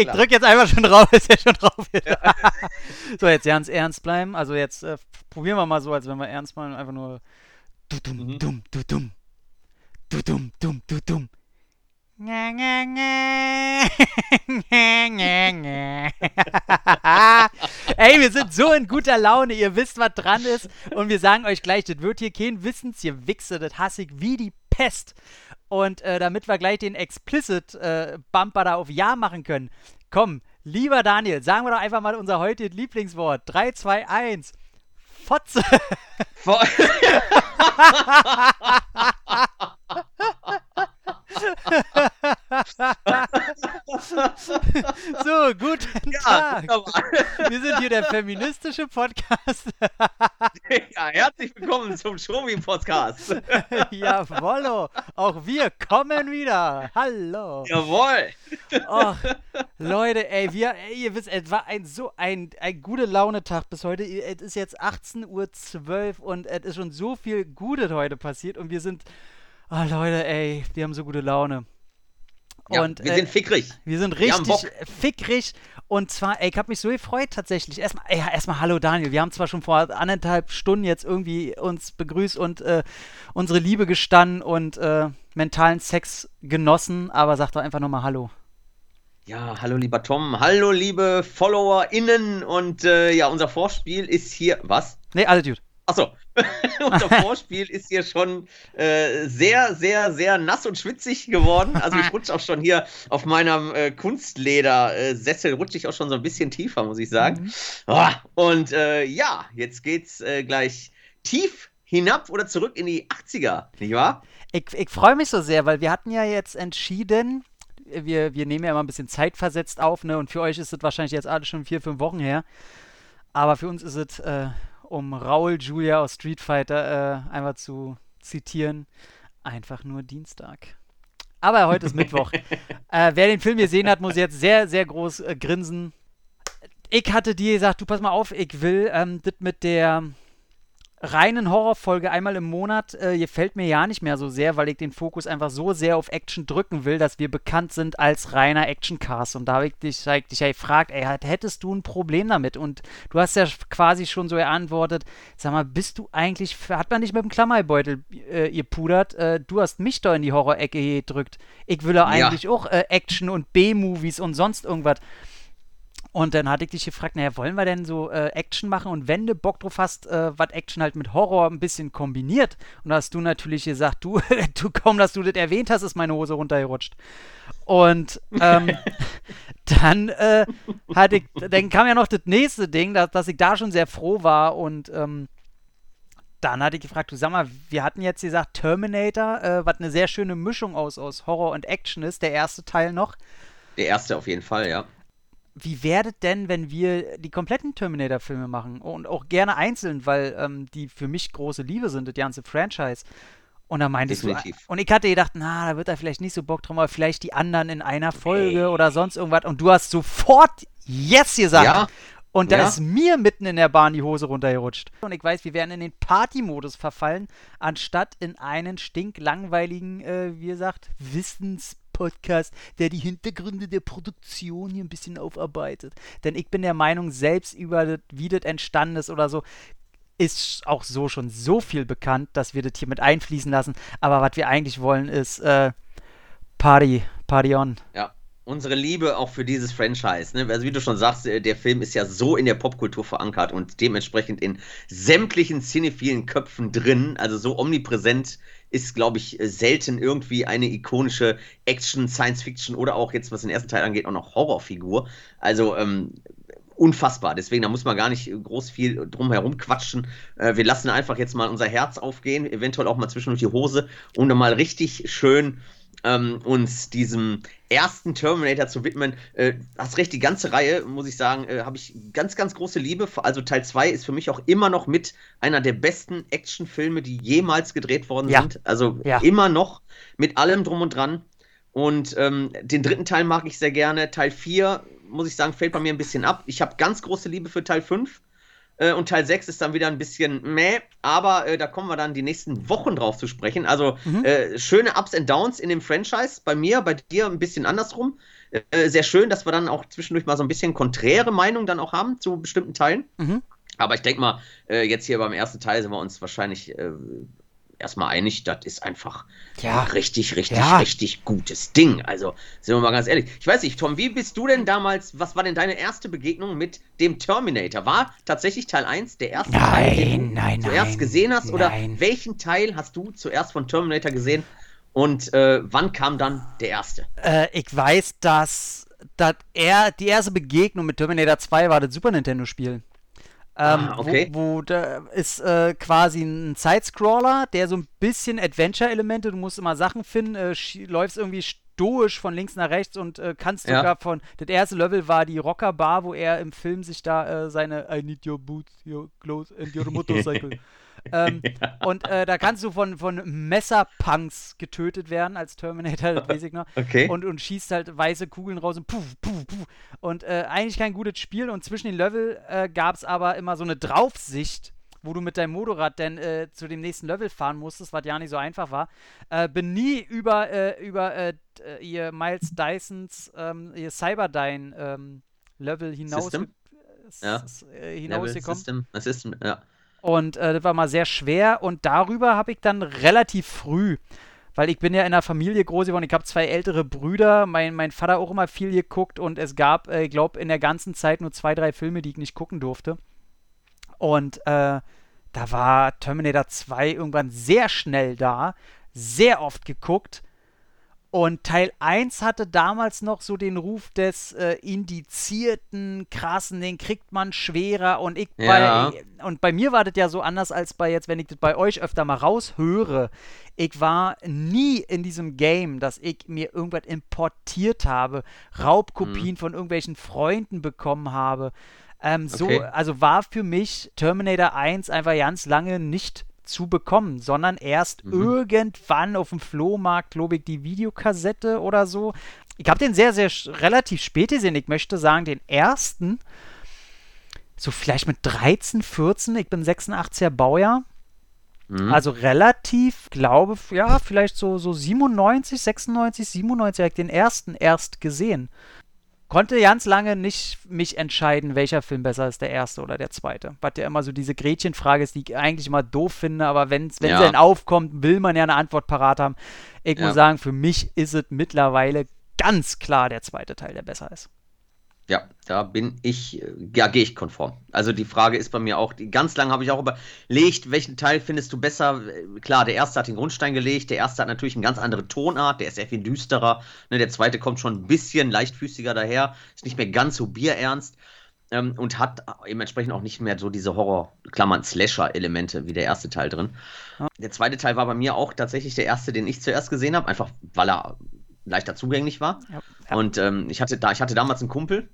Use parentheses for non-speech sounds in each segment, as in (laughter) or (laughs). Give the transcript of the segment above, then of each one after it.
ich, ich drück jetzt einfach (laughs) schon drauf, ist ja schon drauf. Ja. so, jetzt ganz ernst bleiben. Also jetzt äh, probieren wir mal so, als wenn wir ernst meinen, einfach nur du dumm, mhm. dumm, du dumm. Du dumm, dumm, du dumm. (laughs) Ey, wir sind so in guter Laune, ihr wisst, was dran ist. Und wir sagen euch gleich, das wird hier kein Wissens, ihr Wichse, das hasse ich wie die Pest. Und äh, damit wir gleich den Explicit-Bumper äh, da auf Ja machen können, komm, lieber Daniel, sagen wir doch einfach mal unser heutiges Lieblingswort. 3, 2, 1. Fotze. Fo (laughs) (laughs) (laughs) so, guten ja, Tag. Wunderbar. Wir sind hier der feministische Podcast. (laughs) ja, herzlich willkommen zum Shomi-Podcast. (laughs) Jawollo, auch wir kommen wieder. Hallo. Jawohl. Och, Leute, ey, wir, ey, ihr wisst, es war ein so ein, ein gute Laune-Tag bis heute. Es ist jetzt 18.12 Uhr und es ist schon so viel Gutes heute passiert und wir sind oh, Leute, ey, wir haben so gute Laune. Ja, und, wir äh, sind fickrig. Wir sind richtig wir fickrig. Und zwar, ey, ich habe mich so gefreut tatsächlich. Erstmal, ey, erstmal hallo Daniel. Wir haben zwar schon vor anderthalb Stunden jetzt irgendwie uns begrüßt und äh, unsere Liebe gestanden und äh, mentalen Sex genossen, aber sag doch einfach nochmal Hallo. Ja, hallo lieber Tom, hallo liebe FollowerInnen und äh, ja, unser Vorspiel ist hier. Was? Nee, gut. Achso, (laughs) unser Vorspiel ist hier schon äh, sehr, sehr, sehr nass und schwitzig geworden. Also ich rutsche auch schon hier auf meinem äh, Kunstleder-Sessel, rutsche ich auch schon so ein bisschen tiefer, muss ich sagen. Mhm. Oh, und äh, ja, jetzt geht's äh, gleich tief hinab oder zurück in die 80er, nicht wahr? Ich, ich freue mich so sehr, weil wir hatten ja jetzt entschieden, wir, wir nehmen ja immer ein bisschen zeitversetzt auf, ne? Und für euch ist es wahrscheinlich jetzt alles schon vier, fünf Wochen her. Aber für uns ist es äh, um Raul Julia aus Street Fighter äh, einmal zu zitieren, einfach nur Dienstag. Aber heute ist Mittwoch. (laughs) äh, wer den Film gesehen hat, muss jetzt sehr, sehr groß äh, grinsen. Ich hatte dir gesagt, du pass mal auf, ich will ähm, das mit der reinen Horrorfolge einmal im Monat äh, gefällt mir ja nicht mehr so sehr, weil ich den Fokus einfach so sehr auf Action drücken will, dass wir bekannt sind als reiner Actioncast. Und da habe ich dich, hab ich dich ja gefragt, ey, hättest du ein Problem damit? Und du hast ja quasi schon so geantwortet, sag mal, bist du eigentlich, hat man dich mit dem Klammerbeutel äh, ihr pudert? Äh, du hast mich doch in die Horror-Ecke gedrückt. Ich will ja eigentlich auch äh, Action und B-Movies und sonst irgendwas. Und dann hatte ich dich gefragt, naja, wollen wir denn so äh, Action machen? Und wenn du Bock drauf hast, äh, was Action halt mit Horror ein bisschen kombiniert. Und da hast du natürlich gesagt, du, (laughs) du kaum, dass du das erwähnt hast, ist meine Hose runtergerutscht. Und ähm, (laughs) dann äh, hatte ich, dann kam ja noch das nächste Ding, dass, dass ich da schon sehr froh war und ähm, dann hatte ich gefragt, du sag mal, wir hatten jetzt gesagt Terminator, äh, was eine sehr schöne Mischung aus, aus Horror und Action ist, der erste Teil noch. Der erste auf jeden Fall, ja wie werdet denn, wenn wir die kompletten Terminator-Filme machen und auch gerne einzeln, weil ähm, die für mich große Liebe sind, das ganze Franchise. Und da meintest Definitiv. du, und ich hatte gedacht, na, da wird er vielleicht nicht so Bock drum, aber vielleicht die anderen in einer Folge hey. oder sonst irgendwas. Und du hast sofort Yes gesagt. Ja. Und da ja. ist mir mitten in der Bahn die Hose runtergerutscht. Und ich weiß, wir werden in den Party-Modus verfallen, anstatt in einen stinklangweiligen, äh, wie gesagt, Wissens- Podcast, der die Hintergründe der Produktion hier ein bisschen aufarbeitet. Denn ich bin der Meinung, selbst über das, wie das entstanden ist oder so, ist auch so schon so viel bekannt, dass wir das hier mit einfließen lassen. Aber was wir eigentlich wollen, ist äh, Party, Party on. Ja, unsere Liebe auch für dieses Franchise. Ne? Also wie du schon sagst, äh, der Film ist ja so in der Popkultur verankert und dementsprechend in sämtlichen cinephilen Köpfen drin, also so omnipräsent ist, glaube ich, selten irgendwie eine ikonische Action, Science Fiction oder auch jetzt, was den ersten Teil angeht, auch noch Horrorfigur. Also ähm, unfassbar. Deswegen, da muss man gar nicht groß viel drum herum quatschen. Äh, wir lassen einfach jetzt mal unser Herz aufgehen, eventuell auch mal zwischendurch die Hose, um dann mal richtig schön ähm, uns diesem ersten Terminator zu widmen. Äh, hast recht, die ganze Reihe, muss ich sagen, äh, habe ich ganz, ganz große Liebe. Also Teil 2 ist für mich auch immer noch mit einer der besten Actionfilme, die jemals gedreht worden ja. sind. Also ja. immer noch mit allem drum und dran. Und ähm, den dritten Teil mag ich sehr gerne. Teil 4, muss ich sagen, fällt bei mir ein bisschen ab. Ich habe ganz große Liebe für Teil 5. Äh, und Teil 6 ist dann wieder ein bisschen meh, aber äh, da kommen wir dann die nächsten Wochen drauf zu sprechen. Also mhm. äh, schöne Ups and Downs in dem Franchise. Bei mir, bei dir ein bisschen andersrum. Äh, sehr schön, dass wir dann auch zwischendurch mal so ein bisschen konträre Meinungen dann auch haben zu bestimmten Teilen. Mhm. Aber ich denke mal, äh, jetzt hier beim ersten Teil sind wir uns wahrscheinlich äh, erstmal einig, das ist einfach ja. ein richtig, richtig, ja. richtig gutes Ding. Also, sind wir mal ganz ehrlich. Ich weiß nicht, Tom, wie bist du denn damals, was war denn deine erste Begegnung mit dem Terminator? War tatsächlich Teil 1 der erste nein, Teil, den nein, du zuerst nein, gesehen hast? Nein. Oder welchen Teil hast du zuerst von Terminator gesehen? Und äh, wann kam dann der erste? Äh, ich weiß, dass, dass er, die erste Begegnung mit Terminator 2 war das Super Nintendo-Spiel. Ähm, ah, okay. wo, wo da ist äh, quasi ein Sidescroller, der so ein bisschen Adventure-Elemente, du musst immer Sachen finden, äh, läufst irgendwie stoisch von links nach rechts und äh, kannst ja. sogar von. Das erste Level war die Rocker-Bar, wo er im Film sich da äh, seine I need your boots, your clothes and your motorcycle (laughs) ähm, (laughs) ja. Und äh, da kannst du von, von Messerpunks getötet werden als Terminator, das weiß ich noch. Okay. Und, und schießt halt weiße Kugeln raus und puff, puff, puff. Und äh, eigentlich kein gutes Spiel. Und zwischen den Level äh, gab es aber immer so eine Draufsicht wo du mit deinem Motorrad dann äh, zu dem nächsten Level fahren musstest, was ja nicht so einfach war. Äh, bin nie über, äh, über äh, äh, ihr Miles Dysons, ähm, ihr Cyberdyne ähm, Level hinaus, System? Ja. hinausgekommen. System, System, ja. Und äh, das war mal sehr schwer. Und darüber habe ich dann relativ früh, weil ich bin ja in einer Familie groß geworden, ich habe zwei ältere Brüder, mein, mein Vater auch immer viel geguckt und es gab, äh, ich glaube, in der ganzen Zeit nur zwei, drei Filme, die ich nicht gucken durfte. Und äh, da war Terminator 2 irgendwann sehr schnell da, sehr oft geguckt. Und Teil 1 hatte damals noch so den Ruf des äh, indizierten, krassen, den kriegt man schwerer. Und ich ja. bei, und bei mir war das ja so anders als bei jetzt, wenn ich das bei euch öfter mal raushöre. Ich war nie in diesem Game, dass ich mir irgendwas importiert habe, Raubkopien mhm. von irgendwelchen Freunden bekommen habe. Ähm, so, okay. also war für mich Terminator 1 einfach ganz lange nicht zu bekommen, sondern erst mhm. irgendwann auf dem Flohmarkt, glaube ich, die Videokassette oder so. Ich habe den sehr, sehr relativ spät gesehen. Ich möchte sagen, den ersten, so vielleicht mit 13, 14. Ich bin 86er Baujahr. Mhm. Also relativ, glaube, ja, vielleicht so, so 97, 96, 97 habe ich den ersten erst gesehen konnte ganz lange nicht mich entscheiden, welcher Film besser ist, der erste oder der zweite. Was ja immer so diese Gretchenfrage ist, die ich eigentlich immer doof finde, aber wenn's, wenn ja. sie dann aufkommt, will man ja eine Antwort parat haben. Ich ja. muss sagen, für mich ist es mittlerweile ganz klar der zweite Teil, der besser ist. Ja, da bin ich, ja, gehe ich konform. Also die Frage ist bei mir auch, die, ganz lange habe ich auch überlegt, welchen Teil findest du besser? Klar, der erste hat den Grundstein gelegt, der erste hat natürlich eine ganz andere Tonart, der ist sehr viel düsterer. Ne, der zweite kommt schon ein bisschen leichtfüßiger daher, ist nicht mehr ganz so bierernst ähm, und hat dementsprechend auch nicht mehr so diese Horror, Klammern, Slasher-Elemente wie der erste Teil drin. Der zweite Teil war bei mir auch tatsächlich der erste, den ich zuerst gesehen habe, einfach weil er leichter zugänglich war. Ja, ja. Und ähm, ich, hatte da, ich hatte damals einen Kumpel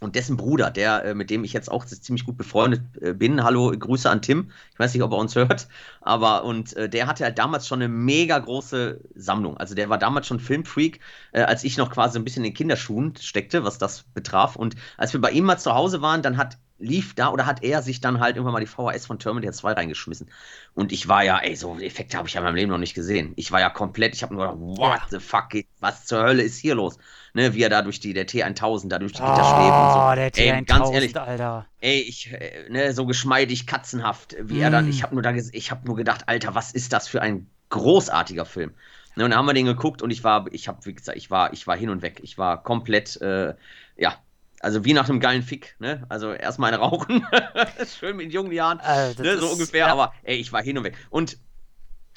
und dessen Bruder, der, äh, mit dem ich jetzt auch ziemlich gut befreundet äh, bin. Hallo, Grüße an Tim. Ich weiß nicht, ob er uns hört, aber und äh, der hatte halt damals schon eine mega große Sammlung. Also der war damals schon Filmfreak, äh, als ich noch quasi ein bisschen in den Kinderschuhen steckte, was das betraf. Und als wir bei ihm mal zu Hause waren, dann hat lief da oder hat er sich dann halt irgendwann mal die VHS von Terminator 2 reingeschmissen. Und ich war ja, ey, so Effekte habe ich ja in meinem Leben noch nicht gesehen. Ich war ja komplett, ich habe nur gedacht, what the fuck, was zur Hölle ist hier los? Ne, wie er da durch die, der T1000, da durch die Gitter oh, schläft und so. der T1000, ey, ganz ehrlich, Alter. Ey, ich, äh, ne, so geschmeidig, katzenhaft, wie mm. er dann, ich habe nur da, ich habe nur gedacht, Alter, was ist das für ein großartiger Film? Ne, und dann haben wir den geguckt und ich war, ich habe, wie gesagt, ich war, ich war hin und weg. Ich war komplett, äh, ja, also wie nach einem geilen Fick, ne? Also erstmal eine (laughs) rauchen, (laughs) schön mit jungen Jahren, äh, ne? so ist, ungefähr, ja. aber ey, ich war hin und weg. Und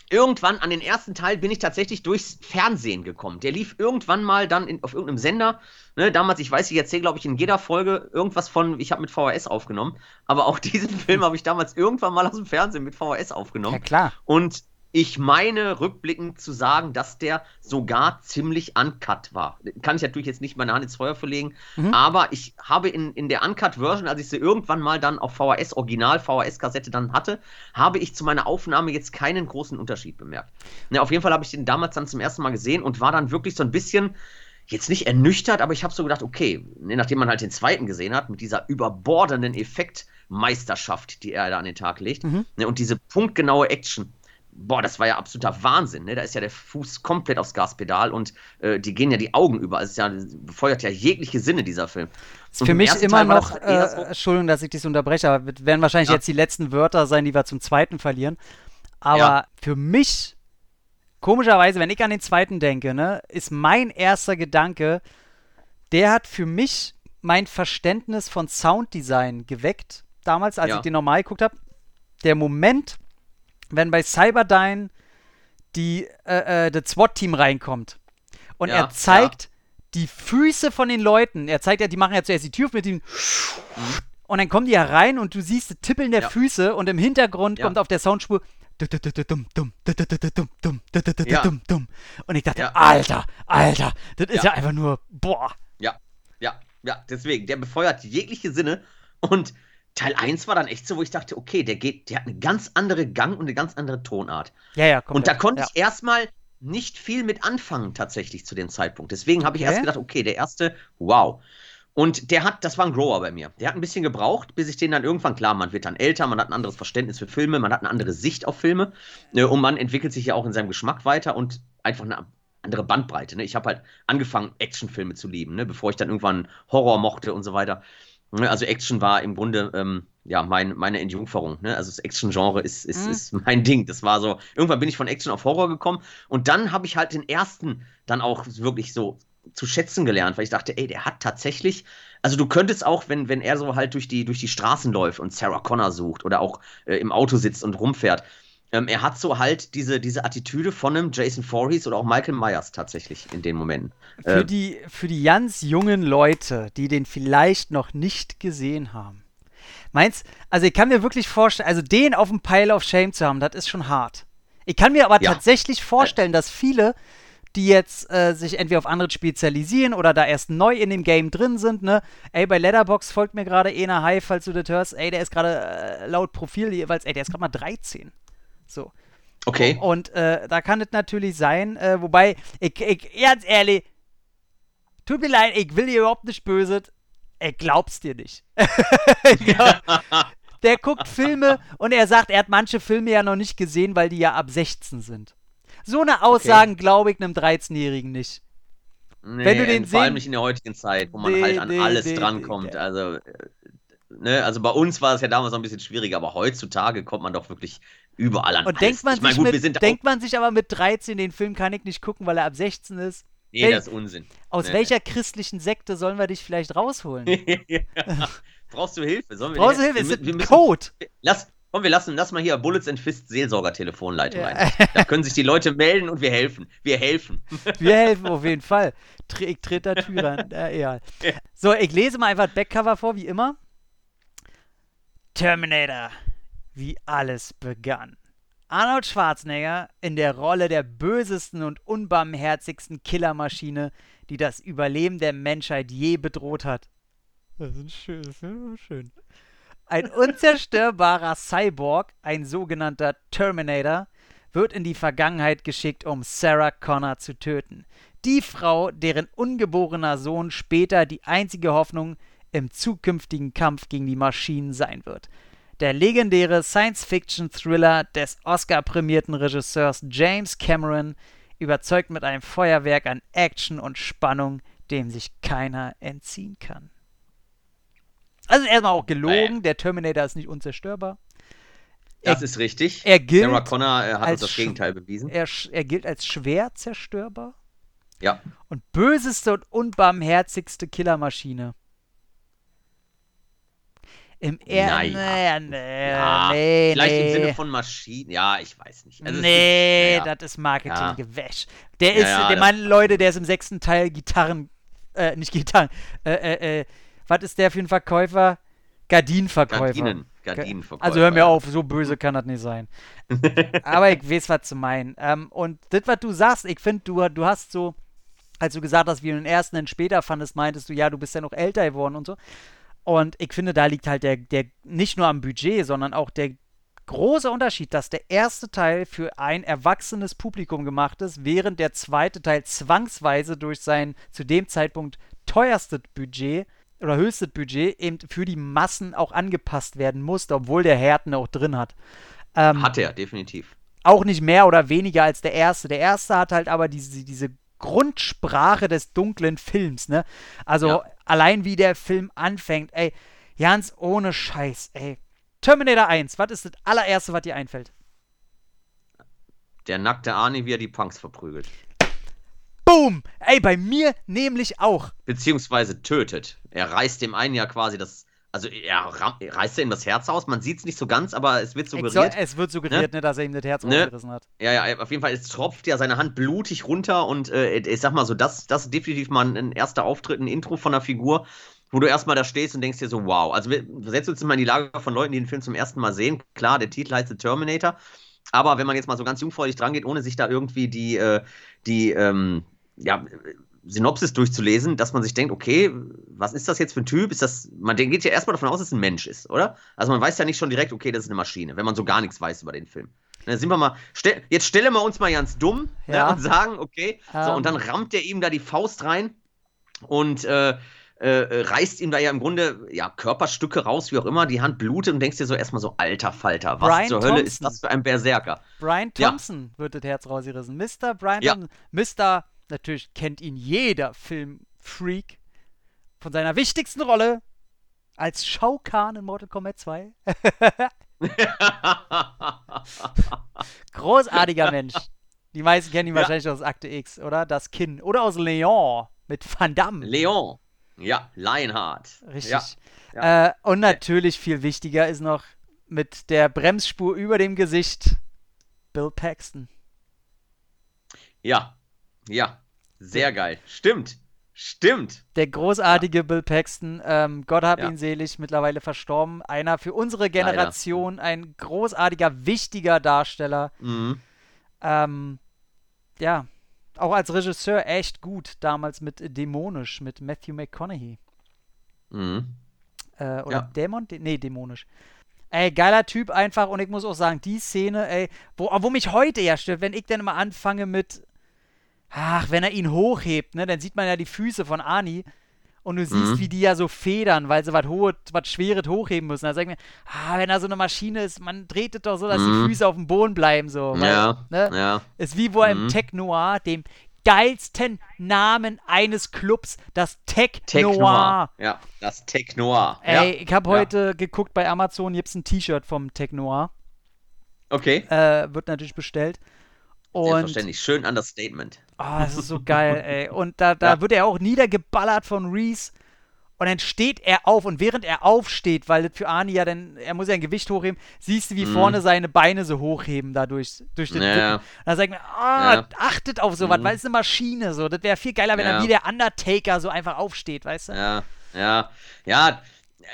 irgendwann an den ersten Teil bin ich tatsächlich durchs Fernsehen gekommen. Der lief irgendwann mal dann in, auf irgendeinem Sender. Ne, damals, ich weiß, ich erzähle, glaube ich, in jeder Folge irgendwas von, ich habe mit VHS aufgenommen. Aber auch (laughs) diesen Film habe ich damals irgendwann mal aus dem Fernsehen mit VHS aufgenommen. Ja, klar. Und ich meine, rückblickend zu sagen, dass der sogar ziemlich uncut war. Kann ich natürlich jetzt nicht meine Hand ins Feuer verlegen, mhm. aber ich habe in, in der Uncut-Version, als ich sie irgendwann mal dann auf VHS, Original VHS-Kassette dann hatte, habe ich zu meiner Aufnahme jetzt keinen großen Unterschied bemerkt. Ne, auf jeden Fall habe ich den damals dann zum ersten Mal gesehen und war dann wirklich so ein bisschen jetzt nicht ernüchtert, aber ich habe so gedacht, okay, ne, nachdem man halt den zweiten gesehen hat, mit dieser überbordenden Effektmeisterschaft, die er da an den Tag legt, mhm. ne, und diese punktgenaue Action, boah, das war ja absoluter Wahnsinn. Ne? Da ist ja der Fuß komplett aufs Gaspedal und äh, die gehen ja die Augen über. Es ist ja, befeuert ja jegliche Sinne, dieser Film. Ist für mich immer noch, halt äh, so Entschuldigung, dass ich dich unterbreche, aber werden wahrscheinlich ja. jetzt die letzten Wörter sein, die wir zum zweiten verlieren. Aber ja. für mich, komischerweise, wenn ich an den zweiten denke, ne, ist mein erster Gedanke, der hat für mich mein Verständnis von Sounddesign geweckt, damals, als ja. ich den normal geguckt habe. Der Moment, wenn bei Cyberdyne die, äh, äh, das SWAT-Team reinkommt und ja, er zeigt ja. die Füße von den Leuten, er zeigt ja, die machen ja zuerst die Tür mit ihm mhm. und dann kommen die herein und du siehst das Tippeln der ja. Füße und im Hintergrund kommt auf der Soundspur und ich dachte, Alter, Alter, das ist ja einfach nur, boah. Ja, ja, ja, deswegen, der befeuert jegliche Sinne und Teil 1 war dann echt so, wo ich dachte, okay, der geht, der hat eine ganz andere Gang und eine ganz andere Tonart. Ja, ja, komplett. Und da konnte ja. ich erstmal nicht viel mit anfangen, tatsächlich zu dem Zeitpunkt. Deswegen habe ich erst gedacht, okay, der erste, wow. Und der hat, das war ein Grower bei mir. Der hat ein bisschen gebraucht, bis ich den dann irgendwann, klar, man wird dann älter, man hat ein anderes Verständnis für Filme, man hat eine andere Sicht auf Filme ne, und man entwickelt sich ja auch in seinem Geschmack weiter und einfach eine andere Bandbreite. Ne? Ich habe halt angefangen, Actionfilme zu lieben, ne? bevor ich dann irgendwann Horror mochte und so weiter. Ne, also Action war im Grunde ähm, ja mein, meine Entjungferung. Ne? Also das Action-Genre ist, ist, mhm. ist mein Ding. Das war so, irgendwann bin ich von Action auf Horror gekommen und dann habe ich halt den ersten dann auch wirklich so zu schätzen gelernt, weil ich dachte, ey, der hat tatsächlich, also du könntest auch, wenn, wenn er so halt durch die, durch die Straßen läuft und Sarah Connor sucht oder auch äh, im Auto sitzt und rumfährt, ähm, er hat so halt diese, diese Attitüde von einem Jason Voorhees oder auch Michael Myers tatsächlich in den Momenten. Für, äh, die, für die ganz jungen Leute, die den vielleicht noch nicht gesehen haben. Meinst, also ich kann mir wirklich vorstellen, also den auf dem Pile of Shame zu haben, das ist schon hart. Ich kann mir aber ja. tatsächlich vorstellen, dass viele, die jetzt äh, sich entweder auf andere spezialisieren oder da erst neu in dem Game drin sind, ne? Ey, bei Letterbox folgt mir gerade Ena High, falls du das hörst. Ey, der ist gerade äh, laut Profil jeweils, ey, der ist gerade mal 13. So. Okay. Und äh, da kann es natürlich sein, äh, wobei, ich, ich, ganz ehrlich, tut mir leid, ich will dir überhaupt nicht böse, ich glaub's dir nicht. (laughs) Der guckt Filme und er sagt, er hat manche Filme ja noch nicht gesehen, weil die ja ab 16 sind. So eine Aussagen okay. glaube ich einem 13-Jährigen nicht. Nee, Wenn du den vor allem nicht in der heutigen Zeit, wo man nee, halt an nee, alles nee, drankommt. Also, äh, ne, also bei uns war es ja damals noch ein bisschen schwieriger, aber heutzutage kommt man doch wirklich überall an. Und denkt man, sich, mein, gut, mit, denkt man sich aber mit 13, den Film kann ich nicht gucken, weil er ab 16 ist. Nee, Wel das ist Unsinn. Aus nee. welcher christlichen Sekte sollen wir dich vielleicht rausholen? (laughs) Brauchst du Hilfe? Sollen Brauchst du Hilfe? Wir, wir, wir müssen, Code. Lass, komm, wir lassen, lass mal hier Bullets and Fist Seelsorger-Telefonleitung ja. ein. Da können sich die Leute melden und wir helfen. Wir helfen. Wir helfen auf jeden Fall. Ich trete da Tür an. Äh, egal. So, ich lese mal einfach das Backcover vor, wie immer. Terminator wie alles begann. Arnold Schwarzenegger in der Rolle der bösesten und unbarmherzigsten Killermaschine, die das Überleben der Menschheit je bedroht hat. Das ist schön, das ist schön. Ein unzerstörbarer Cyborg, ein sogenannter Terminator, wird in die Vergangenheit geschickt, um Sarah Connor zu töten. Die Frau, deren ungeborener Sohn später die einzige Hoffnung im zukünftigen Kampf gegen die Maschinen sein wird. Der legendäre Science-Fiction-Thriller des Oscar-prämierten Regisseurs James Cameron überzeugt mit einem Feuerwerk an Action und Spannung, dem sich keiner entziehen kann. Also erstmal auch gelogen, der Terminator ist nicht unzerstörbar. Das er, ist richtig. Er gilt Sarah Connor äh, hat uns das Gegenteil bewiesen. Er, er gilt als schwer zerstörbar. Ja. Und böseste und unbarmherzigste Killermaschine. Im Ernst? Naja. Nee, ja, nee, vielleicht nee. im Sinne von Maschinen. Ja, ich weiß nicht. Also nee, ist, naja. das ist Marketinggewäsch. Der ist, ja, der Mann, Leute, der ist im sechsten Teil Gitarren, äh, nicht Gitarren, äh, äh, äh, was ist der für ein Verkäufer? Gardinenverkäufer. Gardinen, Gardinenverkäufer. Also hör mir auf, so böse kann das nicht sein. (laughs) Aber ich weiß, was zu meinen. Ähm, und das, was du sagst, ich finde, du, du hast so, als du gesagt hast, wie du den ersten dann später fandest, meintest du, ja, du bist ja noch älter geworden und so. Und ich finde, da liegt halt der, der nicht nur am Budget, sondern auch der große Unterschied, dass der erste Teil für ein erwachsenes Publikum gemacht ist, während der zweite Teil zwangsweise durch sein zu dem Zeitpunkt teuerstes Budget oder höchstes Budget eben für die Massen auch angepasst werden musste, obwohl der Härten auch drin hat. Ähm, hat er, definitiv. auch nicht mehr oder weniger als der erste. Der erste hat halt aber diese, diese Grundsprache des dunklen Films, ne? Also Ja. Allein wie der Film anfängt, ey, ganz ohne Scheiß, ey. Terminator 1, was ist das allererste, was dir einfällt? Der nackte Arnie, wie er die Punks verprügelt. Boom! Ey, bei mir nämlich auch. Beziehungsweise tötet. Er reißt dem einen ja quasi das. Also er, ram- er reißt ihm das Herz aus. Man sieht es nicht so ganz, aber es wird suggeriert. es wird suggeriert, ne? dass er ihm das Herz Ne? rausgerissen hat. Ja, ja, auf jeden Fall, es tropft ja seine Hand blutig runter und äh, ich sag mal so, das, das ist definitiv mal ein, ein erster Auftritt, ein Intro von der Figur, wo du erstmal da stehst und denkst dir so, wow. Also wir setzen uns mal in die Lage von Leuten, die den Film zum ersten Mal sehen. Klar, der Titel heißt The Terminator, aber wenn man jetzt mal so ganz jungfräulich dran geht, ohne sich da irgendwie die, äh, die, ähm, ja, Synopsis durchzulesen, dass man sich denkt, okay, was ist das jetzt für ein Typ? Ist das, man geht ja erstmal davon aus, dass es ein Mensch ist, oder? Also man weiß ja nicht schon direkt, okay, das ist eine Maschine, wenn man so gar nichts weiß über den Film. Dann sind wir mal, stell, jetzt stellen wir uns mal ganz dumm Ja. ne, und sagen, okay, so, Ähm. und dann rammt er ihm da die Faust rein und äh, äh, reißt ihm da ja im Grunde ja, Körperstücke raus, wie auch immer, die Hand blutet und denkst dir so erstmal so, alter Falter, was Brian zur Hölle ist Thompson. das für ein Berserker? Brian Ja. Thompson wird das Herz rausgerissen. Mr. Brian Ja. Thompson. Mr. Natürlich kennt ihn jeder Filmfreak von seiner wichtigsten Rolle als Shao Kahn in Mortal Kombat 2. (laughs) Großartiger Mensch. Die meisten kennen ihn Ja. wahrscheinlich aus Akte X, oder? Das Kinn. Oder aus Leon mit Van Damme. Leon. Ja, Lionheart. Richtig. Ja. Äh, und natürlich viel wichtiger ist noch mit der Bremsspur über dem Gesicht Bill Paxton. Ja, ja, sehr geil. Stimmt, stimmt. Der großartige Bill Paxton, ähm, Gott hab Ja. ihn selig, mittlerweile verstorben. Einer für unsere Generation, ein großartiger, wichtiger Darsteller. Mhm. Ähm, ja, auch als Regisseur echt gut, damals mit Dämonisch, mit Matthew McConaughey. Mhm. Äh, oder Ja. Dämon? Nee, Dämonisch. Ey, geiler Typ einfach und ich muss auch sagen, die Szene, ey, wo, wo mich heute ja stört, wenn ich dann immer anfange mit, ach, wenn er ihn hochhebt, ne, dann sieht man ja die Füße von Ani und du siehst, Mhm. wie die ja so federn, weil sie was Hohes, was Schweres hochheben müssen. Da sag ich mir, ah, wenn da so eine Maschine ist, man dreht es doch so, dass die Mhm. Füße auf dem Boden bleiben, so. Weil, Ja, ne? ja. Ist wie wo im Mhm. Tech Noir, dem geilsten Namen eines Clubs, das Tech, Tech Noir. Noir. Ja, das Tech Noir. Ey, ja. ich habe Ja. heute geguckt bei Amazon, gibt's ein T-Shirt vom Tech Noir. Okay. Äh, wird natürlich bestellt. Und Selbstverständlich. Schön Understatement. oh, das ist so geil, (laughs) ey. Und da, da Ja. wird er auch niedergeballert von Reese. Und dann steht er auf und während er aufsteht, weil das für Arnie ja dann, er muss ja ein Gewicht hochheben, siehst du, wie Mhm. vorne seine Beine so hochheben dadurch, durch den Ja. Rücken. Da sag ich mir, ah, Ja. achtet auf sowas, Mhm. weil es ist eine Maschine so. Das wäre viel geiler, wenn er Ja. wie der Undertaker so einfach aufsteht, weißt du? Ja, ja, ja.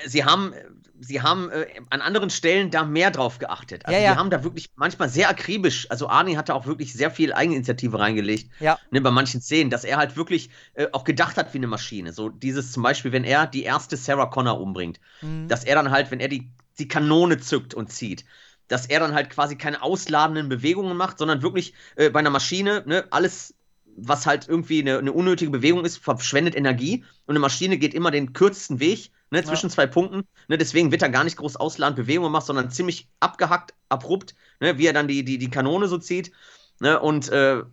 Sie haben, sie haben äh, an anderen Stellen da mehr drauf geachtet. Also Ja, ja. die haben da wirklich manchmal sehr akribisch, also Arnie hat da auch wirklich sehr viel Eigeninitiative reingelegt, Ja. ne, bei manchen Szenen, dass er halt wirklich äh, auch gedacht hat wie eine Maschine. So dieses zum Beispiel, wenn er die erste Sarah Connor umbringt, Mhm. dass er dann halt, wenn er die, die Kanone zückt und zieht, dass er dann halt quasi keine ausladenden Bewegungen macht, sondern wirklich äh, bei einer Maschine, ne, alles, was halt irgendwie eine, eine unnötige Bewegung ist, verschwendet Energie und eine Maschine geht immer den kürzesten Weg, ne, zwischen zwei Punkten, ne, deswegen wird er gar nicht groß ausladend Bewegungen machen, sondern ziemlich abgehackt, abrupt, ne, wie er dann die, die, die Kanone so zieht, ne, und, äh,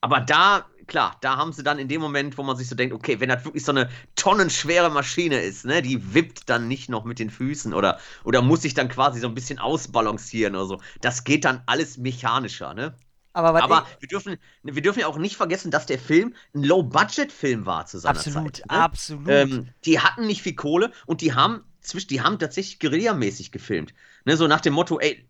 aber da, klar, da haben sie dann in dem Moment, wo man sich so denkt, okay, wenn das wirklich so eine tonnenschwere Maschine ist, ne, die wippt dann nicht noch mit den Füßen oder, oder muss sich dann quasi so ein bisschen ausbalancieren oder so. Das geht dann alles mechanischer, ne? Aber, Aber wir dürfen, wir dürfen ja auch nicht vergessen, dass der Film ein Low-Budget-Film war zu seiner absolut, Zeit. Ne? absolut. Ähm, die hatten nicht viel Kohle und die haben zwisch, die haben tatsächlich guerillamäßig gefilmt. Ne, so nach dem Motto, ey,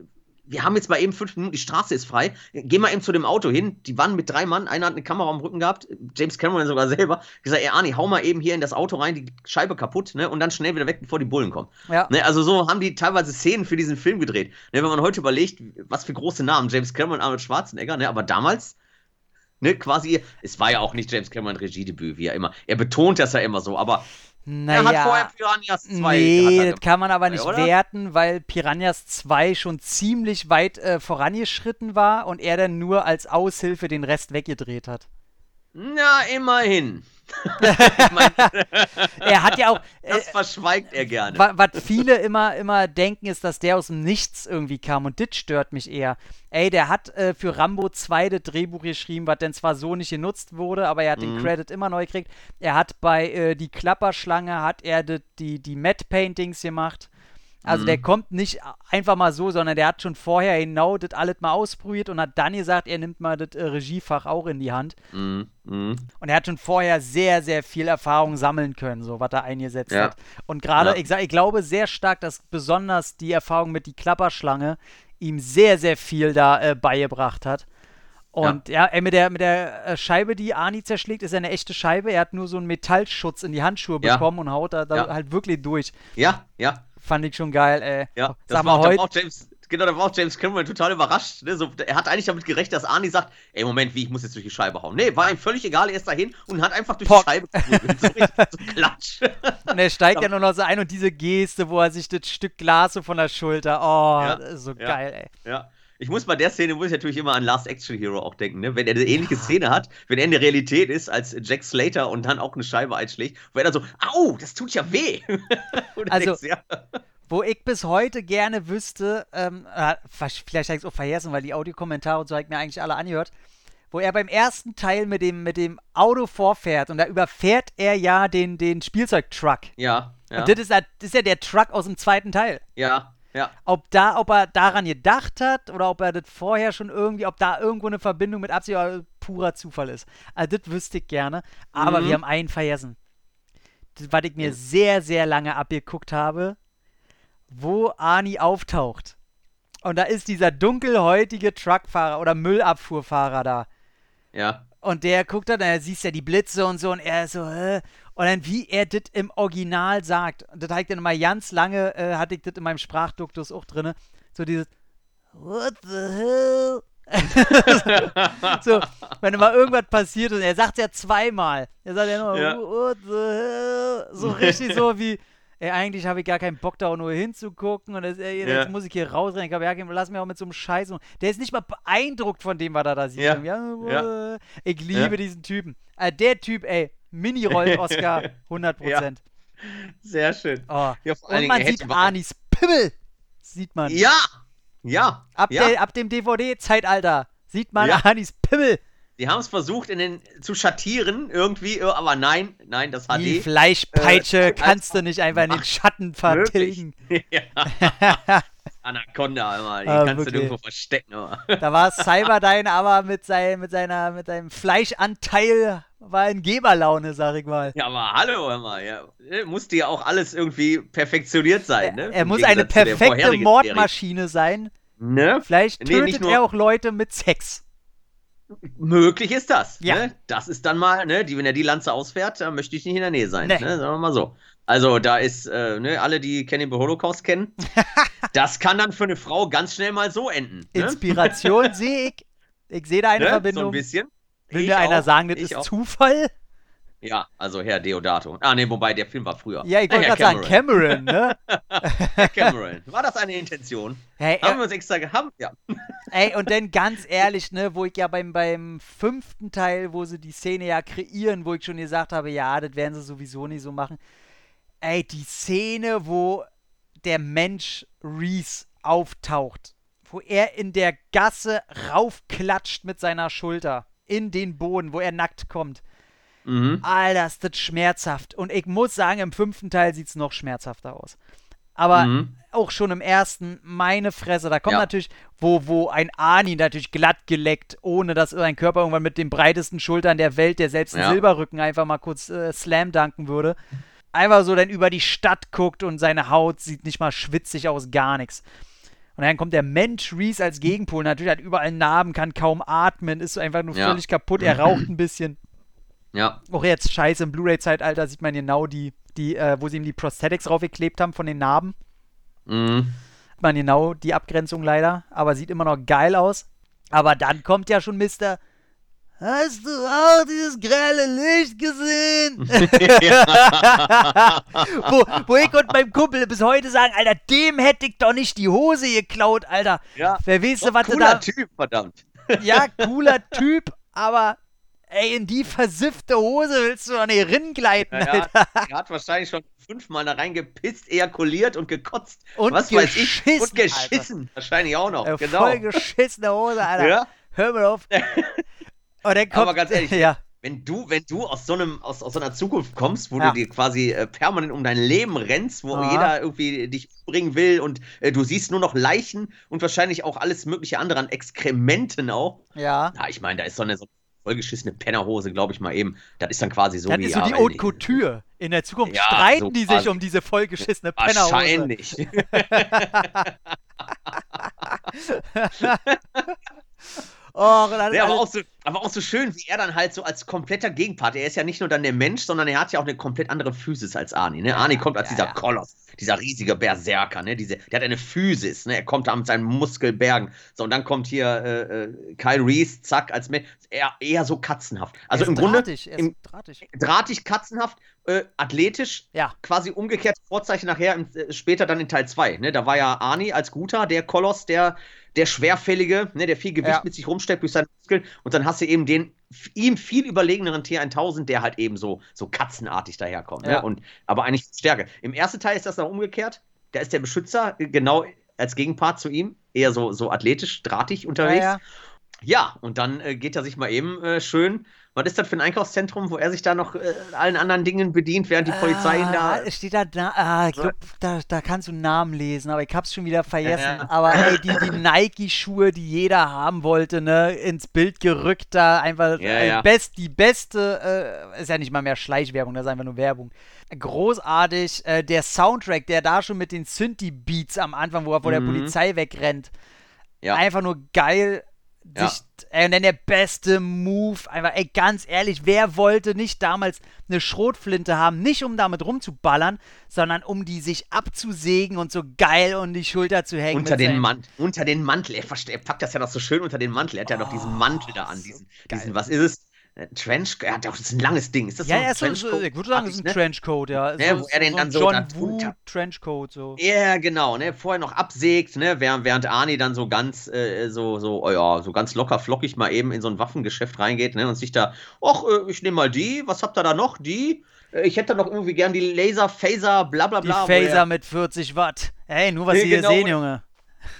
wir haben jetzt mal eben fünf Minuten, die Straße ist frei, geh mal eben zu dem Auto hin. Die waren mit drei Mann, einer hat eine Kamera am Rücken gehabt, James Cameron sogar selber, gesagt, ey Arnie, hau mal eben hier in das Auto rein, die Scheibe kaputt, ne, und dann schnell wieder weg, bevor die Bullen kommen. ja. Ne, also so haben die teilweise Szenen für diesen Film gedreht. Ne, wenn man heute überlegt, was für große Namen, James Cameron, Arnold Schwarzenegger, ne, aber damals, ne, quasi, es war ja auch nicht James Cameron Regiedebüt, wie er immer. Er betont das ja immer so, aber er hat vorher Naja, Piranhas 2 hat nee, das kann man aber nicht oder? werten, weil Piranhas 2 schon ziemlich weit äh, vorangeschritten war und er dann nur als Aushilfe den Rest weggedreht hat. Na, immerhin. (laughs) mein, er hat ja auch. Das äh, verschweigt er gerne. Was viele immer, immer denken, ist, dass der aus dem Nichts irgendwie kam. Und das stört mich eher. Ey, der hat äh, für Rambo 2 das Drehbuch geschrieben, was denn zwar so nicht genutzt wurde, aber er hat mhm. den Credit immer neu gekriegt. Er hat bei äh, Die Klapperschlange, hat er die, die Matte Paintings gemacht. Also mhm. der kommt nicht einfach mal so, sondern der hat schon vorher genau das alles mal ausprobiert und hat dann gesagt, er nimmt mal das äh, Regiefach auch in die Hand. Mhm. Mhm. Und er hat schon vorher sehr, sehr viel Erfahrung sammeln können, so was er eingesetzt ja. hat. Und gerade, ja. ich, ich glaube sehr stark, dass besonders die Erfahrung mit die Klapperschlange ihm sehr, sehr viel da äh, beigebracht hat. Und ja, ja mit der, mit der äh, Scheibe, die Ani zerschlägt, ist eine echte Scheibe. Er hat nur so einen Metallschutz in die Handschuhe ja. bekommen und haut da, da ja. halt wirklich durch. Ja, ja. Fand ich schon geil, ey. Ja, Sag mal, heute. James, genau, da war auch James Cameron total überrascht. Ne? So, er hat eigentlich damit gerechnet, dass Arnie sagt: Ey, Moment, wie, ich muss jetzt durch die Scheibe hauen. Nee, war ihm völlig egal, er ist dahin und hat einfach durch Pock. die Scheibe geprügelt. (laughs) So, so klatsch. Und (laughs) er steigt ja nur noch so ein und diese Geste, wo er sich das Stück Glas so von der Schulter. Oh, ja, so ja, geil, ey. Ja. Ich muss bei der Szene, muss ich natürlich immer an Last Action Hero auch denken, ne? Wenn er eine ähnliche ja. Szene hat, wenn er in der Realität ist als Jack Slater und dann auch eine Scheibe einschlägt, wo er dann so, au, das tut ja weh. (laughs) also, denkst, ja. wo ich bis heute gerne wüsste, ähm, äh, vielleicht habe ich es auch vergessen, weil die Audiokommentare und so habe ich mir eigentlich alle angehört, wo er beim ersten Teil mit dem, mit dem Auto vorfährt und da überfährt er ja den, den Spielzeugtruck. Ja. ja. Und das ist, das ist ja der Truck aus dem zweiten Teil. Ja. Ja. Ob, da, ob er daran gedacht hat oder ob er das vorher schon irgendwie, ob da irgendwo eine Verbindung mit Absicht oder purer Zufall ist. Also das wüsste ich gerne. Aber mhm. wir haben einen vergessen. Das, was ich mir sehr, sehr lange abgeguckt habe, wo Ani auftaucht. Und da ist dieser dunkelhäutige Truckfahrer oder Müllabfuhrfahrer da. Ja. Und der guckt dann, er siehst ja die Blitze und so und er so, hä? Und dann, wie er das im Original sagt, das habe ich dann mal ganz lange, äh, hatte ich das in meinem Sprachduktus auch drin, so dieses What the hell? (laughs) so, wenn immer irgendwas passiert und er sagt ja zweimal. Er sagt ja nur, ja. what the hell? So richtig so wie, ey, eigentlich habe ich gar keinen Bock da auch nur hinzugucken und das, ey, jetzt muss ich hier rausrennen. Ich glaube, ja, lass mich auch mit so einem Scheiß. Der ist nicht mal beeindruckt von dem, was er da sieht. Ja. ja. Ich liebe diesen Typen. Also der Typ, ey, Mini-Rollen-Oscar, (laughs) 100%. Sehr schön. Oh. und man sieht Anis Pimmel. Sieht man. Ja! Ja. Ab, Der, ab dem DVD-Zeitalter sieht man Anis Pimmel. Die haben es versucht, in den, zu schattieren irgendwie, aber nein, nein, das hat Die Fleischpeitsche äh, (laughs) kannst du nicht einfach in den Schatten vertilgen. (laughs) ja. Anaconda immer, die ah, kannst wirklich. du irgendwo verstecken. Immer. Da war Cyberdyne aber mit, sein, mit, seiner, mit seinem Fleischanteil war in Geberlaune, sag ich mal. Ja, aber hallo, mal, ja. Musste ja auch alles irgendwie perfektioniert sein, ne? Er, er muss eine perfekte Mordmaschine sein. Ne? Vielleicht tötet nee, er auch Leute mit Sex. Möglich ist das. Ja. Ne? Das ist dann mal, ne, die, wenn er die Lanze ausfährt, dann möchte ich nicht in der Nähe sein. Nee. Ne? Sagen wir mal so. Also da ist, äh, ne, alle, die Cannibal Holocaust kennen, (laughs) das kann dann für eine Frau ganz schnell mal so enden. Ne? Inspiration (laughs) sehe ich. Ich sehe da eine ne? Verbindung. So ein bisschen. Will ich mir einer sagen, das ist auch. Zufall? Ja, also Herr Deodato. Ah, ne, wobei der Film war früher. Ja, ich wollte gerade sagen, Cameron, ne? (laughs) Herr Cameron. War das eine Intention? Hey, haben äh, wir uns extra gehabt? Ja. Ey, und (laughs) dann ganz ehrlich, ne, wo ich ja beim, beim fünften Teil, wo sie die Szene ja kreieren, wo ich schon gesagt habe, ja, das werden sie sowieso nicht so machen. Ey, die Szene, wo der Mensch Reese auftaucht, wo er in der Gasse raufklatscht mit seiner Schulter in den Boden, wo er nackt kommt. Mhm. Alter, ist das schmerzhaft. Und ich muss sagen, im fünften Teil sieht es noch schmerzhafter aus. Aber mhm. auch schon im ersten, meine Fresse, da kommt ja. natürlich, wo, wo ein Ani natürlich glatt geleckt, ohne dass sein Körper irgendwann mit den breitesten Schultern der Welt, der selbst ja. Silberrücken einfach mal kurz äh, slam danken würde. Einfach so dann über die Stadt guckt und seine Haut sieht nicht mal schwitzig aus, gar nichts. Und dann kommt der Mensch Reese als Gegenpol. Natürlich hat überall Narben, kann kaum atmen, ist einfach nur ja. völlig kaputt. Er raucht ein bisschen. Ja. Auch jetzt scheiße, im Blu-ray-Zeitalter sieht man genau die, die äh, wo sie ihm die Prosthetics draufgeklebt haben von den Narben. Mhm. Man genau die Abgrenzung leider, aber sieht immer noch geil aus. Aber dann kommt ja schon Mr. Hast du auch dieses grelle Licht gesehen? (laughs) wo, wo ich und mein Kumpel bis heute sagen, Alter, dem hätte ich doch nicht die Hose geklaut, Alter. Ja. Wer weiß, was du da. Cooler Typ, verdammt. ja, cooler Typ, aber ey, in die versiffte Hose willst du doch nicht ringleiten, Ja, Alter. er hat wahrscheinlich schon fünfmal da reingepisst, ejakuliert und gekotzt. Und was weiß ich. geschissen, Und geschissen. Wahrscheinlich auch noch. Äh, genau. Voll geschissene Hose, Alter. Ja? Hör mal auf. (laughs) Kommt, Aber ganz ehrlich, (laughs) ja, Wenn du, wenn du aus so einem, aus, aus so einer Zukunft kommst, wo Ja. du dir quasi äh, permanent um dein Leben rennst, wo Aha. jeder irgendwie dich umbringen will und äh, du siehst nur noch Leichen und wahrscheinlich auch alles mögliche andere an Exkrementen auch. ja. Ja, ich meine, da ist so eine, so vollgeschissene Pennerhose, glaube ich mal eben. Das ist dann quasi so Das wie. ist so ja, die Haute Couture. In der Zukunft Ja, streiten so die sich um diese vollgeschissene Pennerhose. Wahrscheinlich. (laughs) (laughs) Oh, Ja, aber, auch so, aber auch so schön, wie er dann halt so als kompletter Gegenpart. Er ist ja nicht nur dann der Mensch, sondern er hat ja auch eine komplett andere Physis als Arnie. Ne? Arnie kommt als ja, dieser ja. Koloss, dieser riesige Berserker. Ne? Diese, der hat eine Physis. Ne? Er kommt da mit seinen Muskelbergen. So, und dann kommt hier äh, äh, Kyle Reese, zack, als Mensch. Eher, eher so katzenhaft. Also im Grunde drahtig, er im- drahtig. drahtig, katzenhaft, äh, athletisch. Ja. Quasi umgekehrt Vorzeichen nachher, im, äh, später dann in Teil 2. Ne? Da war ja Arnie als Guter, der Koloss, der, der Schwerfällige, ne? der viel Gewicht Ja. mit sich rumsteckt durch seine Muskeln. Und dann hast du eben den ihm viel überlegeneren T1000, der halt eben so, so katzenartig daherkommt. Ja. Ne? Und, aber eigentlich Stärke. Im ersten Teil ist das noch umgekehrt. Da ist der Beschützer äh, genau als Gegenpart zu ihm. Eher so, so athletisch, drahtig unterwegs. Ja, Ja, und dann äh, geht er sich mal eben äh, schön. Was ist das für ein Einkaufszentrum, wo er sich da noch äh, allen anderen Dingen bedient, während die Polizei ihn da. Ah, steht da, da ah, ich glaub, da, da kannst du einen Namen lesen, aber ich hab's schon wieder vergessen. Ja. Aber ey, die, die Nike-Schuhe, die jeder haben wollte, ne, ins Bild gerückt, da einfach Ja, ja. Best, die beste, äh, ist ja nicht mal mehr Schleichwerbung, das ist einfach nur Werbung. Großartig, äh, der Soundtrack, der da schon mit den Synthie-Beats am Anfang, wo er vor der Mhm. Polizei wegrennt, Ja. einfach nur geil. Ja. Sich, ey, und dann der beste Move. Einfach, ey, ganz ehrlich, wer wollte nicht damals eine Schrotflinte haben? Nicht um damit rumzuballern, sondern um die sich abzusägen und so geil um die Schulter zu hängen. unter den Mantel, unter den Mantel. Er, er packt das ja noch so schön unter den Mantel. Er hat ja noch diesen Mantel da an, diesen, diesen, was ist es? Äh, Trench, er hat auch, das ist ein langes Ding. Ist das Ja, so ein er ist so, Trenchcoat? ich würde sagen, das ist ein Ne? Trenchcoat, ja. Ne, so, wo er den dann so John Woo drunter- Trenchcoat, so. Ja, genau, ne, vorher noch absägt, ne, während, während Arnie dann so ganz, äh, so, so, oh ja, so ganz locker flockig mal eben in so ein Waffengeschäft reingeht, ne, und sich da, ach, äh, ich nehme mal die, was habt ihr da noch? Die? Äh, Ich hätte da noch irgendwie gern die Laser, Phaser, bla bla Die bla. wo Phaser mit 40 Watt. Ey, nur was Ja, Sie hier genau. sehen, Junge.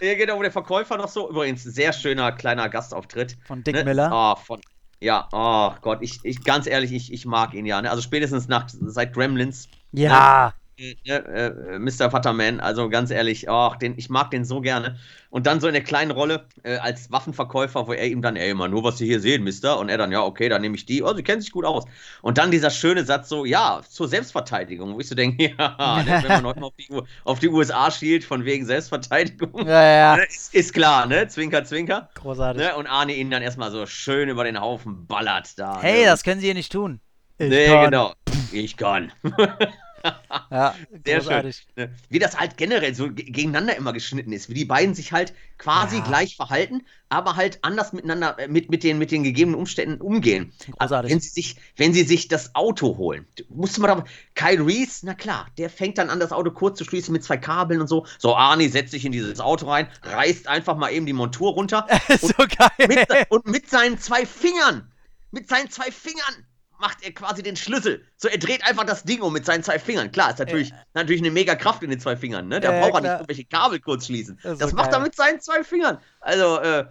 Ja, genau, wo der Verkäufer noch so, übrigens, sehr schöner kleiner Gastauftritt. Von Dick ne? Miller. Oh, von, ja, oh Gott, ich, ich, ganz ehrlich, ich, ich mag ihn ja, ne, also spätestens nach, seit Gremlins, Ja. Äh, äh, Mr. Futterman, also ganz ehrlich, ach, den, ich mag den so gerne. Und dann so in der kleinen Rolle äh, als Waffenverkäufer, wo er ihm dann, ey, mal nur was Sie hier sehen, Mister. Und er dann, ja, okay, dann nehme ich die. Oh, Sie kennen sich gut aus. Und dann dieser schöne Satz so, ja, zur Selbstverteidigung, wo ich so denke, (laughs) ja, ne, wenn man heute mal auf die, auf die USA schielt, von wegen Selbstverteidigung, Ja, ja. ne, ist, ist klar, ne? Zwinker, zwinker. Großartig. Ne? Und Arne ihn dann erstmal so schön über den Haufen ballert da. Hey, ne? das können Sie hier nicht tun. Ich Nee, kann. genau. Ich kann. (laughs) (laughs) Ja, Sehr schön. Ne? Wie das halt generell so ge- gegeneinander immer geschnitten ist, wie die beiden sich halt quasi Ja. gleich verhalten, aber halt anders miteinander, äh, mit, mit, den, mit den gegebenen Umständen umgehen. Großartig. Wenn sie sich, wenn sie sich das Auto holen, musste man da, Kyle Reese, na klar, der fängt dann an, das Auto kurz zu schließen mit zwei Kabeln und so. So, Arnie setzt sich in dieses Auto rein, reißt einfach mal eben die Montur runter (laughs) so geil. mit, und mit seinen zwei Fingern, mit seinen zwei Fingern macht er quasi den Schlüssel. So, er dreht einfach das Ding um mit seinen zwei Fingern. Klar, ist natürlich, natürlich eine mega Kraft in den zwei Fingern, ne? Da Ja, braucht er nicht irgendwelche Kabel kurz schließen. Das Das, so macht geil. er mit seinen zwei Fingern. Also, äh,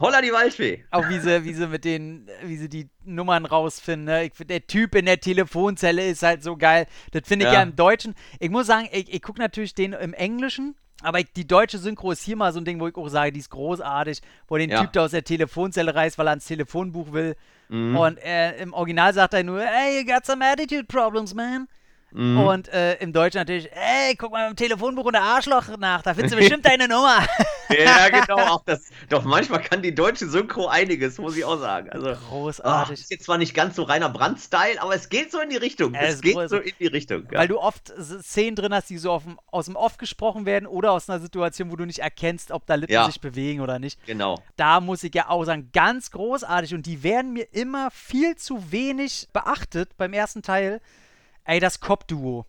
holla die Waldfee. Auch wie sie, wie sie mit den, wie sie die Nummern rausfinden. Ne? Ich, der Typ in der Telefonzelle ist halt so geil. Das finde ich ja. Ja. im Deutschen. Ich muss sagen, ich, ich gucke natürlich den im Englischen. Aber ich, die deutsche Synchro ist hier mal so ein Ding, wo ich auch sage, die ist großartig, wo den Ja. Typ da aus der Telefonzelle reißt, weil er ans Telefonbuch will. Mhm. Und äh, im Original sagt er nur, hey, you got some attitude problems, man. Mhm. Und äh, im Deutschen natürlich, ey, guck mal im Telefonbuch unter Arschloch nach, da findest du bestimmt deine Nummer. (laughs) Ja, genau. Auch das, doch manchmal kann die deutsche Synchro einiges, muss ich auch sagen. Also, Großartig. ist jetzt zwar nicht ganz so reiner Brand-Style, aber es geht so in die Richtung. Es ist geht groß. so in die Richtung. Ja. Weil du oft Szenen drin hast, die so dem, aus dem Off gesprochen werden oder aus einer Situation, wo du nicht erkennst, ob da Lippen Ja. sich bewegen oder nicht. genau. Da muss ich ja auch sagen, ganz großartig und die werden mir immer viel zu wenig beachtet beim ersten Teil. Ey, das Cop-Duo.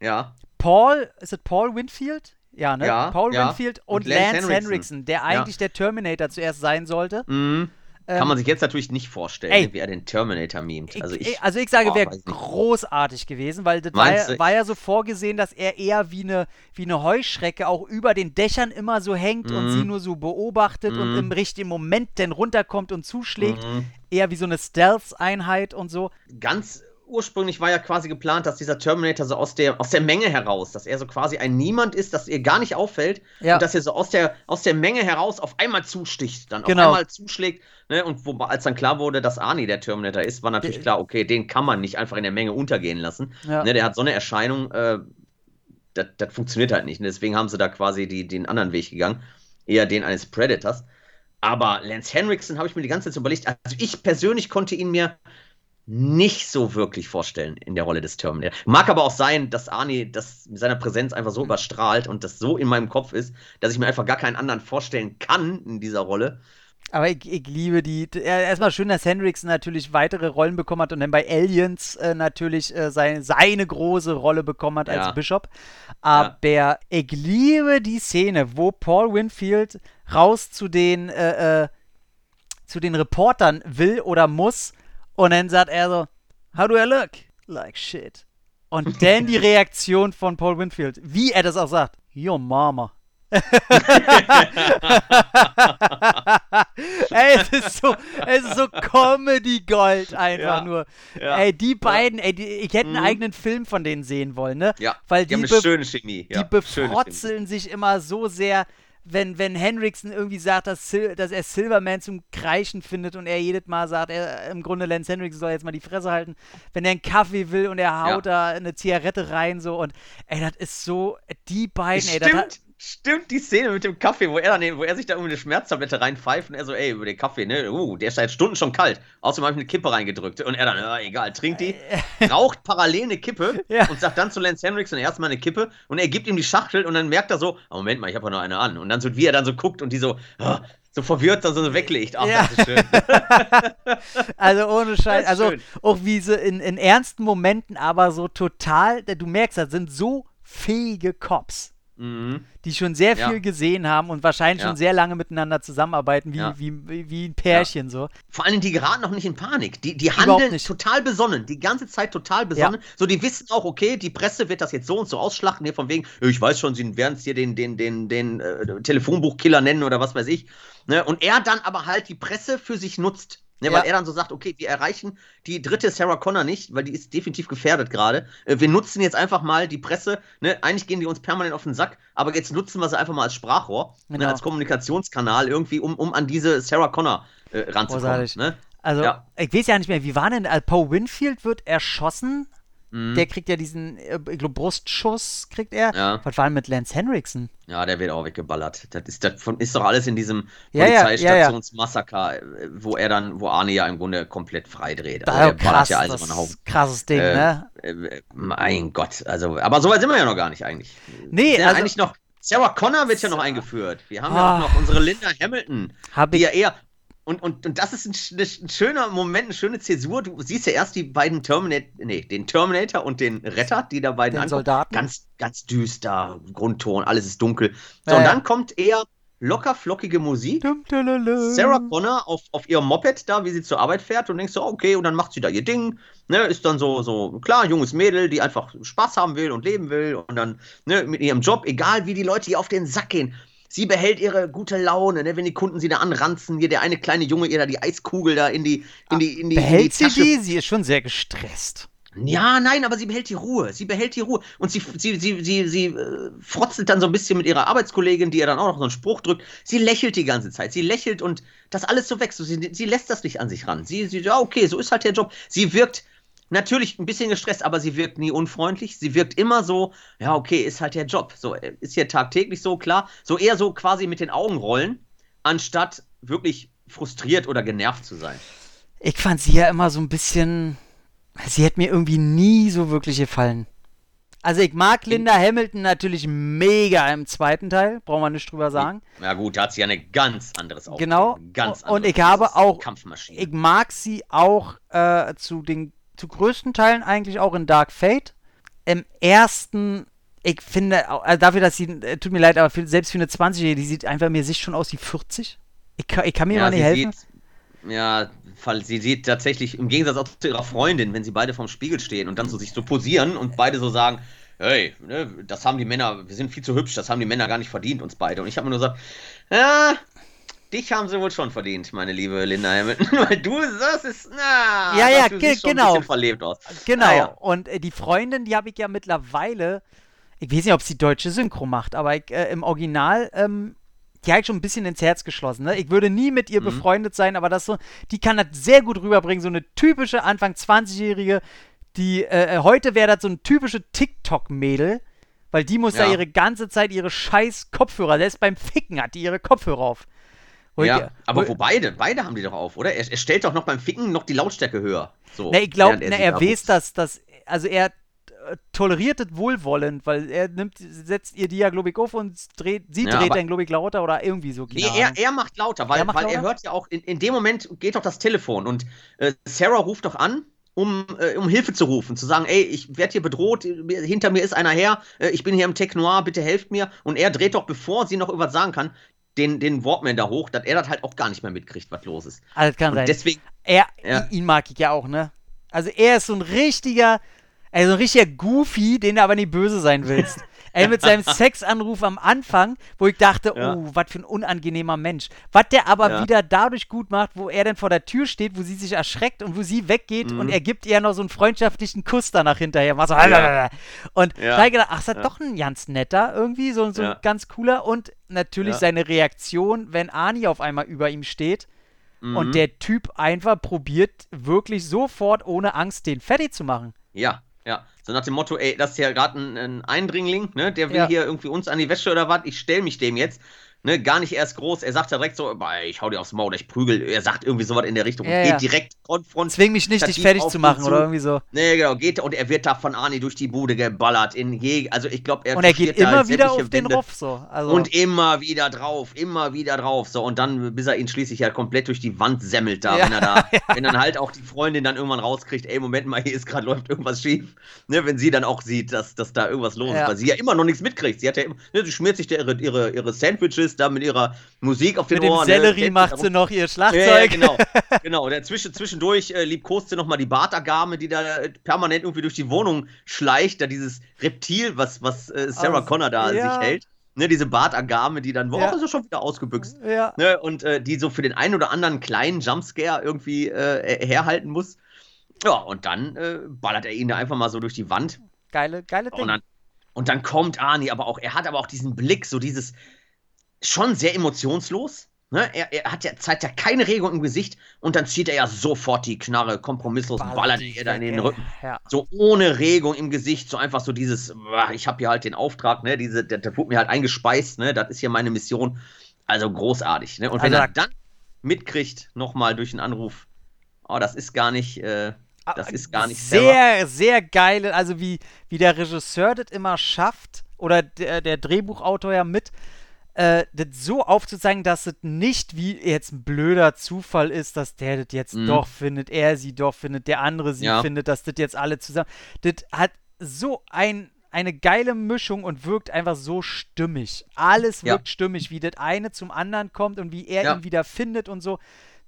Ja. Paul, ist es Paul Winfield? Ja, ne? Ja, Paul ja. Winfield und, Und Lance Lance Henriksen, der eigentlich der Terminator zuerst sein sollte. Mhm. Kann Ähm, man sich jetzt natürlich nicht vorstellen, ey. wie er den Terminator memt. Also ich, also ich sage, oh, wäre nicht. großartig gewesen, weil das war ja, war ja so vorgesehen, dass er eher wie eine, wie eine Heuschrecke auch über den Dächern immer so hängt und Mhm. sie nur so beobachtet und Mhm. im richtigen Moment dann runterkommt und zuschlägt. Mhm. Eher wie so eine Stealth-Einheit und so. ganz ursprünglich war ja quasi geplant, dass dieser Terminator so aus der, aus der Menge heraus, dass er so quasi ein Niemand ist, dass ihr gar nicht auffällt Ja. und dass er so aus der, aus der Menge heraus auf einmal zusticht, dann Genau. auf einmal zuschlägt. Ne? Und wo, als dann klar wurde, dass Arnie der Terminator ist, war natürlich klar, okay, den kann man nicht einfach in der Menge untergehen lassen. Ja. Ne? Der hat so eine Erscheinung, äh, das, funktioniert halt nicht. Ne? Deswegen haben sie da quasi die, den anderen Weg gegangen, eher den eines Predators. Aber Lance Henriksen habe ich mir die ganze Zeit überlegt. Also ich persönlich konnte ihn mir nicht so wirklich vorstellen in der Rolle des Terminator. Mag aber auch sein, dass Arnie das mit seiner Präsenz einfach so überstrahlt und das so in meinem Kopf ist, dass ich mir einfach gar keinen anderen vorstellen kann in dieser Rolle. Aber ich, ich liebe die. Erstmal schön, dass Hendrickson natürlich weitere Rollen bekommen hat und dann bei Aliens äh, natürlich äh, seine, seine große Rolle bekommen hat als Ja. Bishop. Aber ich liebe die Szene, wo Paul Winfield raus zu den, äh, äh, zu den Reportern will oder muss und dann sagt er so, How do I look? Like shit. Und dann die Reaktion von Paul Winfield, wie er das auch sagt, Your mama. (laughs) ey, es ist so, es ist so Comedy Gold einfach Ja, nur. ja, ey, die beiden, ey, die, ich hätte einen Mhm. eigenen Film von denen sehen wollen, ne? Ja, Weil die haben die, eine be schöne Chemie. Ja, die befrotzeln sich immer so sehr, wenn, wenn Hendrickson irgendwie sagt, dass, Sil dass er Silverman zum Kreischen findet und er jedes Mal sagt, er, im Grunde Lance Hendrickson soll jetzt mal die Fresse halten, wenn er einen Kaffee will und er haut da eine Zigarette rein so und ey, das ist so, die beiden, ey, das hat, Stimmt, die Szene mit dem Kaffee, wo er dann, wo er sich da irgendwie eine Schmerztablette reinpfeift und er so, ey, über den Kaffee, ne, uh, der ist seit Stunden schon kalt. Außerdem habe ich eine Kippe reingedrückt und er dann, ja, egal, trinkt die, raucht parallel eine Kippe (laughs) Ja. und sagt dann zu Lance Henriksen erstmal eine Kippe und er gibt ihm die Schachtel und dann merkt er so, oh, Moment mal, ich habe ja noch eine an und dann so, wie er dann so guckt und die so, ah, so verwirrt dann so weglegt. Ach, Ja. das ist schön. (laughs) Also ohne Scheiß, also schön. auch wie sie in, in ernsten Momenten, aber so total, du merkst, das sind so fähige Cops, mhm. die schon sehr Ja. viel gesehen haben und wahrscheinlich Ja. schon sehr lange miteinander zusammenarbeiten, wie, Ja. wie, wie, ein Pärchen so. Vor allen Dingen, die geraten noch nicht in Panik. Die, die handeln nicht. total besonnen. Die ganze Zeit total besonnen. So, die wissen auch, okay, die Presse wird das jetzt so und so ausschlachten. Hier von wegen, ich weiß schon, sie werden es hier den, den, den, den äh, Telefonbuchkiller nennen oder was weiß ich. Ne? Und er dann aber halt die Presse für sich nutzt. Ne, Ja. Weil er dann so sagt, okay, wir erreichen die dritte Sarah Connor nicht, weil die ist definitiv gefährdet gerade. Äh, wir nutzen jetzt einfach mal die Presse. Ne? Eigentlich gehen die uns permanent auf den Sack, aber jetzt nutzen wir sie einfach mal als Sprachrohr, ne? Genau. als Kommunikationskanal irgendwie, um, um an diese Sarah Connor äh, ranzukommen. Ne? Also, Ja. ich weiß ja nicht mehr, wie war denn, äh, Paul Winfield wird erschossen, Mhm. der kriegt ja diesen, äh, ich glaube, Brustschuss kriegt er. Ja. Was war denn mit Lance Henriksen? Ja, der wird auch weggeballert. Das ist, das ist doch alles in diesem Ja, ja, ja. Polizeistationsmassaker, äh, wo er dann, wo Arne ja im Grunde komplett freidreht. Also ballert krass, ja also das Haufen. ist krasses Ding, Äh, ne? äh, mein Gott, also, aber so weit sind wir ja noch gar nicht eigentlich. Nee, also- eigentlich noch. Sarah Connor wird ja noch eingeführt. Wir haben ja Ah. auch noch unsere Linda Hamilton, Hab die ja eher. Und, und, und das ist ein, ein schöner Moment, eine schöne Zäsur. Du siehst ja erst die beiden Terminator, nee, den Terminator und den Retter, die da beiden Den. Soldaten. Ganz, ganz düster, Grundton, alles ist dunkel. So, Ja, und ja. dann kommt eher locker flockige Musik. Sarah Connor auf, auf ihrem Moped da, wie sie zur Arbeit fährt und denkst so, okay, und dann macht sie da ihr Ding, ne, ist dann so, so, klar, junges Mädel, die einfach Spaß haben will und leben will und dann, ne, mit ihrem Job, egal wie die Leute ihr auf den Sack gehen, sie behält ihre gute Laune, ne, wenn die Kunden sie da anranzen, hier der eine kleine Junge ihr da die Eiskugel da in die, in die, in die, in die Behält sie Tasche die? Sie ist schon sehr gestresst. ja, nein, aber sie behält die Ruhe. Sie behält die Ruhe. Und sie, sie, sie, sie, sie äh, frotzelt dann so ein bisschen mit ihrer Arbeitskollegin, die ihr dann auch noch so einen Spruch drückt. Sie lächelt die ganze Zeit. Sie lächelt und das alles so wächst. Sie, sie lässt das nicht an sich ran. Sie, sie, ja, okay, so ist halt der Job. Sie wirkt natürlich ein bisschen gestresst, aber sie wirkt nie unfreundlich. Sie wirkt immer so, ja, okay, ist halt der Job. So, äh, ist hier tagtäglich so, klar. So eher so quasi mit den Augen rollen, anstatt wirklich frustriert oder genervt zu sein. Ich fand sie ja immer so ein bisschen. Sie hat mir irgendwie nie so wirklich gefallen. Also ich mag Linda Hamilton natürlich mega im zweiten Teil, brauchen wir nicht drüber sagen. Ja gut, da hat sie ja eine ganz anderes Auftreten. Genau. Ganz Und anderes. ich habe auch- Kampfmaschine. Ich mag sie auch äh, zu den zu größten Teilen eigentlich auch in Dark Fate. Im ersten, ich finde, also dafür, dass sie, äh, tut mir leid, aber für, selbst für eine 20-Jährige, die sieht einfach mir sich schon aus wie 40. Ich kann, ich kann mir ja, mal nicht helfen. Sieht, ja, weil sie sieht tatsächlich im Gegensatz auch zu ihrer Freundin, wenn sie beide vorm Spiegel stehen und dann so sich so posieren und beide so sagen, hey, ne, das haben die Männer, wir sind viel zu hübsch, das haben die Männer gar nicht verdient, uns beide. Und ich habe mir nur gesagt, ja, dich haben sie wohl schon verdient, meine liebe Linda Hamilton, (laughs) weil du, das ist, na, ja, ja, du ge schon genau. ein bisschen verlebt aus. Genau. Ah, ja. Und äh, die Freundin, die habe ich ja mittlerweile, ich weiß nicht, ob sie deutsche Synchro macht, aber ich, äh, im Original, ähm, die habe ich schon ein bisschen ins Herz geschlossen. Ne? Ich würde nie mit ihr Mhm. befreundet sein, aber das so, die kann das sehr gut rüberbringen. So eine typische Anfang 20-Jährige, die, äh, äh, heute wäre das so ein typische TikTok-Mädel, weil die muss da Ja. ihre ganze Zeit ihre scheiß Kopfhörer, selbst beim Ficken hat die ihre Kopfhörer auf. Ich- Ja, aber wo- wo beide, beide haben die doch auf, oder? Er, er stellt doch noch beim Ficken noch die Lautstärke höher. So, Ne, ich glaube, er, sich er weiß rupst. das, dass, also er äh, toleriert es wohlwollend, weil er nimmt, setzt ihr die ja, glaube ich, auf und dreht, sie Ja, dreht dann, glaube ich, lauter oder irgendwie so. Nee, er, er macht lauter, weil, Er weil er lauter? hört ja auch, in, in dem Moment geht doch das Telefon und äh, Sarah ruft doch an, um, äh, um Hilfe zu rufen, zu sagen, ey, ich werde hier bedroht, hinter mir ist einer her, äh, ich bin hier im Tech Noir, bitte helft mir. Und er dreht doch, bevor sie noch irgendwas sagen kann, den, den Walkman da hoch, dass er das halt auch gar nicht mehr mitkriegt, was los ist. Also, das kann Und sein. deswegen, Er, Ja. ihn mag ich ja auch, ne? Also er ist so ein richtiger, also ein richtiger Goofy, den du aber nicht böse sein willst. (laughs) Ey, mit seinem (laughs) Sexanruf am Anfang, wo ich dachte, Ja. oh, was für ein unangenehmer Mensch. Was der aber Ja. wieder dadurch gut macht, wo er dann vor der Tür steht, wo sie sich erschreckt und wo sie weggeht Mhm. und er gibt ihr noch so einen freundschaftlichen Kuss danach hinterher. So, Ja. Und Ja. da hab ich gedacht, ach, ist das doch ein ganz netter irgendwie, so, so ein ganz cooler und natürlich seine Reaktion, wenn Ani auf einmal über ihm steht mhm. und der Typ einfach probiert, wirklich sofort ohne Angst den fertig zu machen. Ja, ja. So nach dem Motto, ey, das ist ja gerade ein, ein Eindringling, ne? Der will Ja. hier irgendwie uns an die Wäsche oder was, ich stell mich dem jetzt. Ne, gar nicht erst groß. Er sagt ja direkt so, "Boah, ich hau dir aufs Maul, ich prügel. Er sagt irgendwie sowas in der Richtung. Ja, und geht ja. direkt konfrontiert. Zwing mich nicht, dich fertig zu machen zu. oder irgendwie so. Ne, genau, geht und er wird da von Arnie durch die Bude geballert. In je, also ich glaube, er Und er geht immer wieder auf den Wände. Ruff so. Also, Und immer wieder drauf, immer wieder drauf. So, und dann, bis er ihn schließlich ja komplett durch die Wand semmelt da, Ja, wenn er da, (laughs) wenn dann halt auch die Freundin dann irgendwann rauskriegt, ey, Moment mal, hier ist gerade läuft irgendwas schief. Ne, wenn sie dann auch sieht, dass, dass da irgendwas los ist, weil sie ja immer noch nichts mitkriegt. Sie hat ja immer, ne, sie schmiert sich da ihre, ihre, ihre Sandwiches da mit ihrer Musik auf den mit dem Ohren. Sellerie ne, macht sie noch ihr ja, ja, Schlagzeug. genau. (laughs) genau. Der zwischen, zwischendurch äh, liebkost sie nochmal die Bartagame, die da äh, permanent irgendwie durch die Wohnung schleicht. Da dieses Reptil, was, was äh, Sarah Also, Connor da an ja. sich hält. Ne, diese Bartagame, die dann, Ja. oh, ist er schon wieder ausgebüxt. ja. Ne, und äh, die so für den einen oder anderen kleinen Jumpscare irgendwie äh, herhalten muss. Ja, und dann äh, ballert er ihn da einfach mal so durch die Wand. Geile, geile Ding. Und dann, und dann kommt Arnie, aber auch, er hat aber auch diesen Blick, so dieses, schon sehr emotionslos. Ne? Er, er hat ja, zeigt ja keine Regung im Gesicht und dann zieht er ja sofort die Knarre, kompromisslos, ballert die er da in den. Rücken. Ja. So ohne Regung im Gesicht, so einfach so dieses, "Boah, ich habe hier halt den Auftrag, ne, diese, der, der wurde mir halt eingespeist, ne, das ist hier meine Mission. Also großartig, ne? Und wenn Also er dann mitkriegt, nochmal durch einen Anruf, oh, das ist gar nicht, äh, das ist gar nicht. Sehr, sehr geil. Also wie, wie der Regisseur das immer schafft, oder der, der Drehbuchautor ja mit, äh, das so aufzuzeigen, dass es nicht wie jetzt ein blöder Zufall ist, dass der das jetzt Mhm. doch findet, er sie doch findet, der andere sie Ja. findet, dass das jetzt alle zusammen. Das hat so ein, eine geile Mischung und wirkt einfach so stimmig. Alles Ja. wirkt stimmig, wie das eine zum anderen kommt und wie er Ja. ihn wieder findet und so.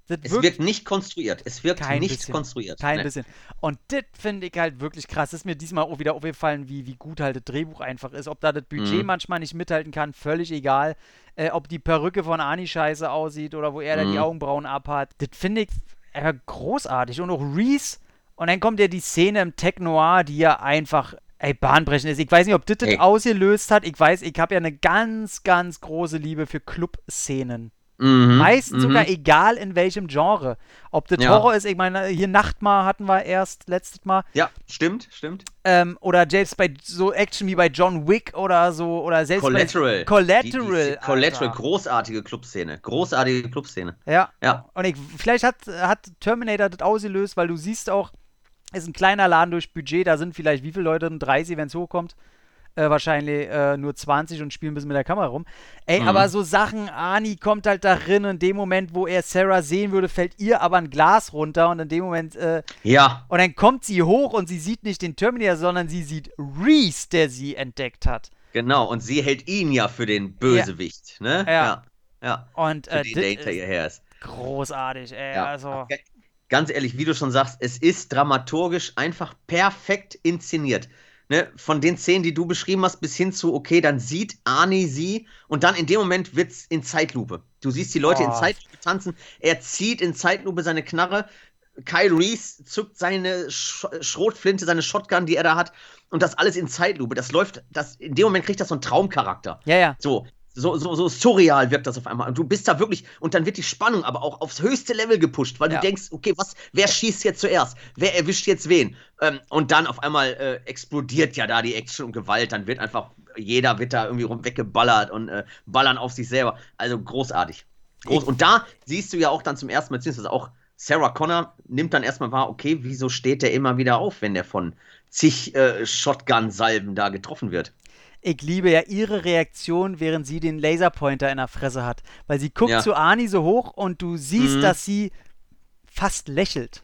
Das Es wirkt nicht konstruiert. Es wirkt Kein nicht bisschen. konstruiert. Kein ne? bisschen. Und das finde ich halt wirklich krass. Das ist mir diesmal auch wieder aufgefallen, wie, wie gut halt das Drehbuch einfach ist. Ob da das Budget Mhm. manchmal nicht mithalten kann, völlig egal. Äh, ob die Perücke von Ani scheiße aussieht oder wo er dann die Mhm. Augenbrauen abhat. Das finde ich äh, großartig. Und auch Reese. Und dann kommt ja die Szene im Tech Noir, die ja einfach. Ey, bahnbrechend ist. Ich weiß nicht, ob das das ausgelöst hat. Ich weiß, ich habe ja eine ganz, ganz große Liebe für Club-Szenen. Mhm, Meistens mhm. sogar egal in welchem Genre. Ob das Ja. Horror ist, ich meine, hier Nachtmar hatten wir erst letztes Mal. Ja, stimmt, stimmt. Ähm, oder selbst bei so Action wie bei John Wick oder so. Oder selbst Collateral. bei Collateral. Die, die, Collateral, großartige Clubszene. Großartige Clubszene. Ja. Ja. Und ich, vielleicht hat, hat Terminator das ausgelöst, weil du siehst auch, ist ein kleiner Laden durch Budget, da sind vielleicht wie viele Leute drin? 30, wenn es hochkommt. Äh, wahrscheinlich äh, nur 20 und spielen ein bisschen mit der Kamera rum. Ey, Mhm. aber so Sachen, Ani kommt halt darin, in dem Moment, wo er Sarah sehen würde, fällt ihr aber ein Glas runter und in dem Moment, äh, Ja, und dann kommt sie hoch und sie sieht nicht den Terminator, sondern sie sieht Reese, der sie entdeckt hat. genau. Und sie hält ihn ja für den Bösewicht, ne? Ja. Ja. ja. Und Für äh, den, der hinter ist- ihr her ist. großartig, ey. Ja. Also, Ganz ehrlich, wie du schon sagst, es ist dramaturgisch einfach perfekt inszeniert. Ne, von den Szenen, die du beschrieben hast, bis hin zu, okay, dann sieht Arnie sie und dann in dem Moment wird es in Zeitlupe. Du siehst die Leute in Oh. Zeitlupe tanzen, er zieht in Zeitlupe seine Knarre, Kyle Reese zückt seine Sch Schrotflinte, seine Shotgun, die er da hat und das alles in Zeitlupe. Das läuft, das, in dem Moment kriegt das so einen Traumcharakter. ja, ja. So, so, so, so surreal wirkt das auf einmal. Und du bist da wirklich, und dann wird die Spannung aber auch aufs höchste Level gepusht, weil Ja. du denkst, okay, was, wer schießt jetzt zuerst? Wer erwischt jetzt wen? Ähm, und dann auf einmal äh, explodiert ja da die Action und Gewalt, dann wird einfach, jeder wird da irgendwie rum weggeballert und äh, ballern auf sich selber. Also großartig. Groß. Und da siehst du ja auch dann zum ersten Mal, beziehungsweise auch Sarah Connor nimmt dann erstmal wahr, okay, wieso steht der immer wieder auf, wenn der von zig äh, Shotgun-Salben da getroffen wird? Ich liebe ja ihre Reaktion, während sie den Laserpointer in der Fresse hat. Weil sie guckt Ja. zu Ani so hoch und du siehst, Mhm. dass sie fast lächelt.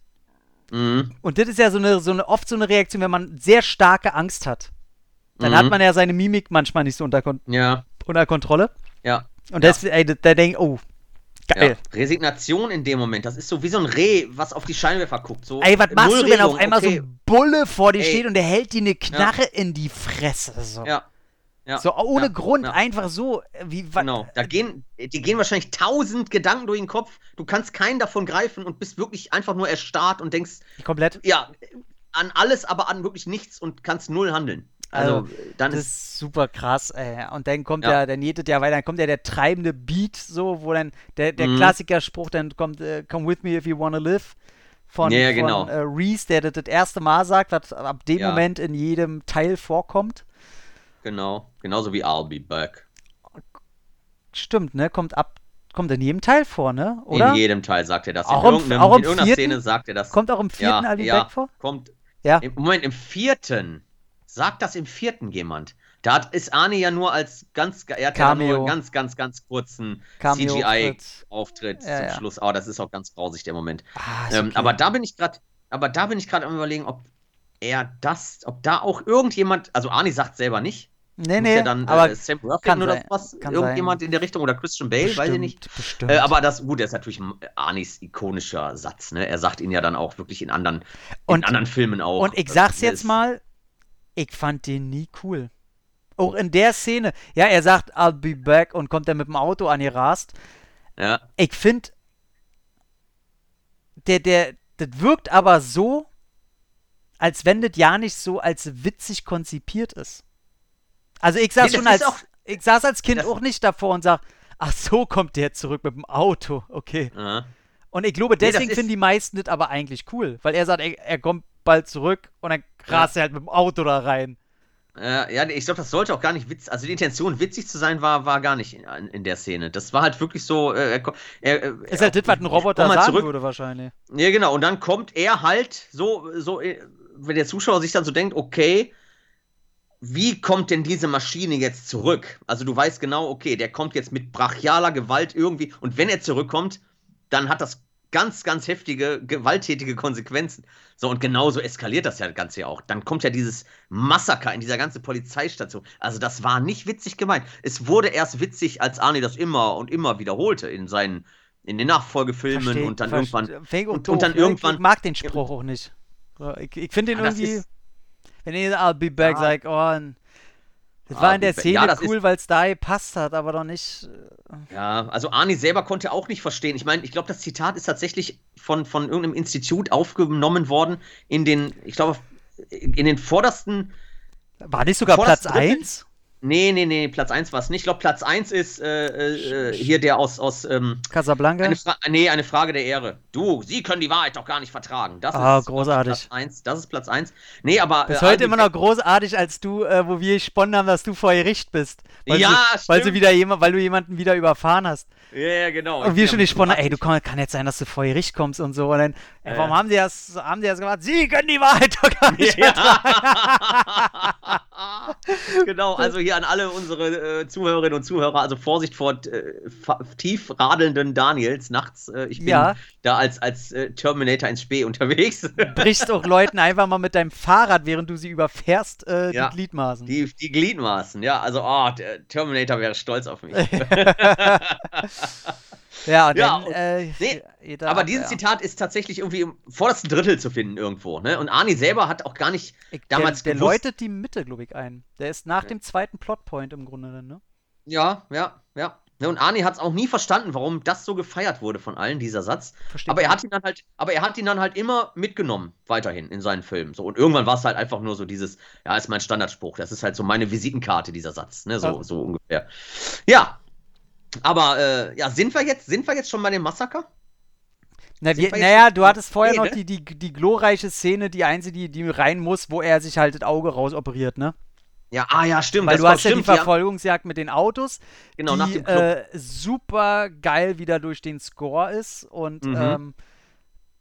Mhm. Und das ist ja so eine, so eine, oft so eine Reaktion, wenn man sehr starke Angst hat. Dann Mhm. hat man ja seine Mimik manchmal nicht so unter, Kon Ja, unter Kontrolle. ja. Und Ja. das, ey, da, denke ich, oh, geil. Ja. Resignation in dem Moment, das ist so wie so ein Reh, was auf die Scheinwerfer guckt. So Ey, was machst du, wenn auf einmal okay. so ein Bulle vor dir Ey. steht und der hält dir eine Knarre in die Fresse? So, Ja. Ja. so ohne ja, Grund, ja. einfach so. äh, Wie, Genau, da gehen, die gehen wahrscheinlich tausend Gedanken durch den Kopf. Du kannst keinen davon greifen und bist wirklich einfach nur erstarrt und denkst, Komplett. ja, an alles, aber an wirklich nichts und kannst null handeln. Also, Also, dann Das ist, super krass, ey. Und dann kommt Ja. ja, dann jedet ja weiter, dann kommt ja der treibende Beat, so, wo dann der, der Mhm. Klassikerspruch dann kommt, äh, come with me if you wanna live. Von, Ja, ja, von genau. äh, Reese, der das das erste Mal sagt, was ab dem Ja. Moment in jedem Teil vorkommt. Genau, genauso wie I'll be back. Stimmt, ne? Kommt ab, kommt in jedem Teil vor, ne? Oder? In jedem Teil sagt er das. Auch in irgendeinem, auch in irgendeiner vierten? Szene sagt er das. Kommt auch im vierten ja, I'll Be ja, Back vor? Kommt, Ja. Im Moment, im vierten. Sagt das im vierten jemand? Da hat, ist Arnie ja nur als ganz, er hat ja Cameo. nur einen ganz, ganz, ganz kurzen. CGI-Auftritt Ja, zum ja. Schluss. Oh, das ist auch ganz grausig, der Moment. Ah, Ähm, okay. aber da bin ich gerade, aber da bin ich gerade am überlegen, ob er das, ob da auch irgendjemand, also Arnie sagt selber nicht, nee, nee, ja dann aber äh, Sam kann oder sein, was, irgendjemand in der Richtung oder Christian Bale, weiß ich nicht. bestimmt, bestimmt. Äh, aber das, gut, das ist natürlich äh, Arnis ikonischer Satz, ne? Er sagt ihn ja dann auch wirklich in anderen, in Und- anderen Filmen auch. Und ich sag's Äh, jetzt mal, ich fand den nie cool. Auch in der Szene. Ja, er sagt, I'll be back und kommt dann mit dem Auto angerast. Ja, Ich finde, der, der, das wirkt aber so, als wenn das ja nicht so als witzig konzipiert ist. Also ich saß Nee, schon als, auch- ich saß als Kind auch nicht davor und sag, ach so kommt der zurück mit dem Auto, okay. ja. Und ich glaube, deswegen ist- finden die meisten das aber eigentlich cool, weil er sagt, er, er kommt bald zurück und dann rast er halt mit dem Auto da rein. Äh, ja, ich glaube, das sollte auch gar nicht witzig, also die Intention, witzig zu sein, war, war gar nicht in, in der Szene. Das war halt wirklich so, äh, er, er, äh, Ist halt das, was ein Roboter sagen zurück. würde wahrscheinlich. Ja, genau. Und dann kommt er halt so, so, äh, wenn der Zuschauer sich dann so denkt, okay, wie kommt denn diese Maschine jetzt zurück? Also du weißt genau, okay, der kommt jetzt mit brachialer Gewalt irgendwie. Und wenn er zurückkommt, dann hat das ganz, ganz heftige, gewalttätige Konsequenzen. So, und genauso eskaliert das ja das Ganze ja auch. Dann kommt ja dieses Massaker in dieser ganzen Polizeistation. Also, das war nicht witzig gemeint. Es wurde erst witzig, als Arnie das immer und immer wiederholte in seinen, in den Nachfolgefilmen Versteh- und dann irgendwann. und- und dann irgendwann- Ich, mag den Spruch auch nicht. Ich, ich finde den Ja, das irgendwie, ist- wenn er I'll be back Ja. sagt, oh, n- das I'll war in der. Szene Ja, cool, weil es da gepasst hat, aber doch nicht. äh, Ja, also Arnie selber konnte auch nicht verstehen. Ich meine, ich glaube, das Zitat ist tatsächlich von, von irgendeinem Institut aufgenommen worden in den, ich glaube, in den vordersten. War nicht sogar Platz das dritte- 1? Nee, nee, nee, Platz 1 war es nicht. Ich glaube, Platz 1 ist äh, äh, hier der aus, aus ähm, Casablanca? eine, Fra nee, eine Frage der Ehre. Du, Sie können die Wahrheit doch gar nicht vertragen. Das Ah, ist großartig. Platz 1. Das ist Platz 1. Nee, aber. Bis äh, heute immer noch großartig, als du, äh, wo wir gesponnen haben, dass du vor Gericht bist. Weil Ja, du, weil, stimmt. du wieder jemand, weil du jemanden wieder überfahren hast. Ja, ja, genau. Und wir schon am- haben, ey, du kann, kann jetzt sein, dass du vor Gericht kommst und so. Und dann, ey, Ja, warum haben sie das, haben sie das gemacht? Sie können die Wahrheit doch gar nicht Ja. (laughs) genau, also hier an alle unsere äh, Zuhörerinnen und Zuhörer, also Vorsicht vor äh, tief radelnden Daniels nachts. Äh, ich bin Ja. da als, als äh, Terminator ins Spee unterwegs. brichst auch Leuten einfach mal mit deinem Fahrrad, während du sie überfährst, äh, Ja. die Gliedmaßen. die, die Gliedmaßen, ja, also oh, Terminator wäre stolz auf mich. (laughs) (laughs) (laughs) Ja, und Ja, dann, und- äh, nee, jeder Aber ab, dieses ja. Zitat ist tatsächlich irgendwie im vordersten Drittel zu finden irgendwo. Ne? Und Arnie selber hat auch gar nicht Ich- damals der, der gewusst- läutet die Mitte, glaube ich, ein. Der ist nach dem zweiten Plotpoint im Grunde dann, ne? Ja, ja, ja. Ne, Und Arnie hat es auch nie verstanden, warum das so gefeiert wurde von allen, dieser Satz. Versteht Aber er hat ihn dann halt, aber er hat ihn dann halt immer mitgenommen, weiterhin in seinen Filmen. So, und irgendwann war es halt einfach nur so dieses, ja, ist mein Standardspruch. Das ist halt so meine Visitenkarte, dieser Satz, ne? So, Ja. so ungefähr. Ja. Aber äh, ja, sind wir jetzt, sind wir jetzt schon bei dem Massaker? Na, wir, naja, du hattest vorher noch ne? die, die, die glorreiche Szene, die einzige, die, die rein muss, wo er sich halt das Auge rausoperiert, ne? Ja, ah ja, stimmt. Weil du hast ja die stimmt, ja. Verfolgungsjagd mit den Autos, Genau, nach die äh, super geil wieder durch den Score ist und Mhm. ähm,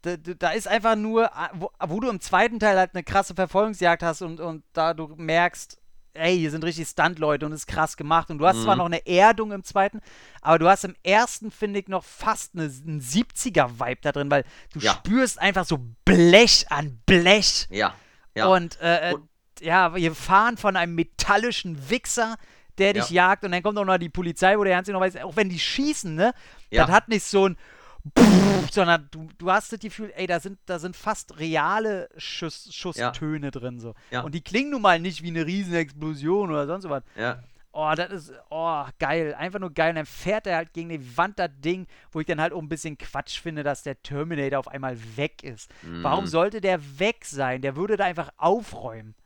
da, da ist einfach nur, ah, wo, wo du im zweiten Teil halt eine krasse Verfolgungsjagd hast und, und da du merkst, ey, hier sind richtig Stunt-Leute und ist krass gemacht und du hast zwar Mhm. noch eine Erdung im zweiten, aber du hast im ersten, finde ich, noch fast eine, einen 70er-Vibe da drin, weil du Ja. spürst einfach so Blech an Blech Ja, ja. und, äh, äh, Und- ja, wir fahren von einem metallischen Wichser, der dich jagt und dann kommt auch noch die Polizei, wo der Ganze noch weiß, auch wenn die schießen, ne? Ja. Das hat nicht so ein sondern du, du hast das Gefühl, ey, da sind, da sind fast reale Schuss, Schusstöne drin so. Ja. Und die klingen nun mal nicht wie eine Riesenexplosion oder sonst was. ja. Oh, das ist, oh, geil. Einfach nur geil. Und dann fährt er halt gegen die Wand das Ding, wo ich dann halt auch ein bisschen Quatsch finde, dass der Terminator auf einmal weg ist. Mhm. Warum sollte der weg sein? Der würde da einfach aufräumen.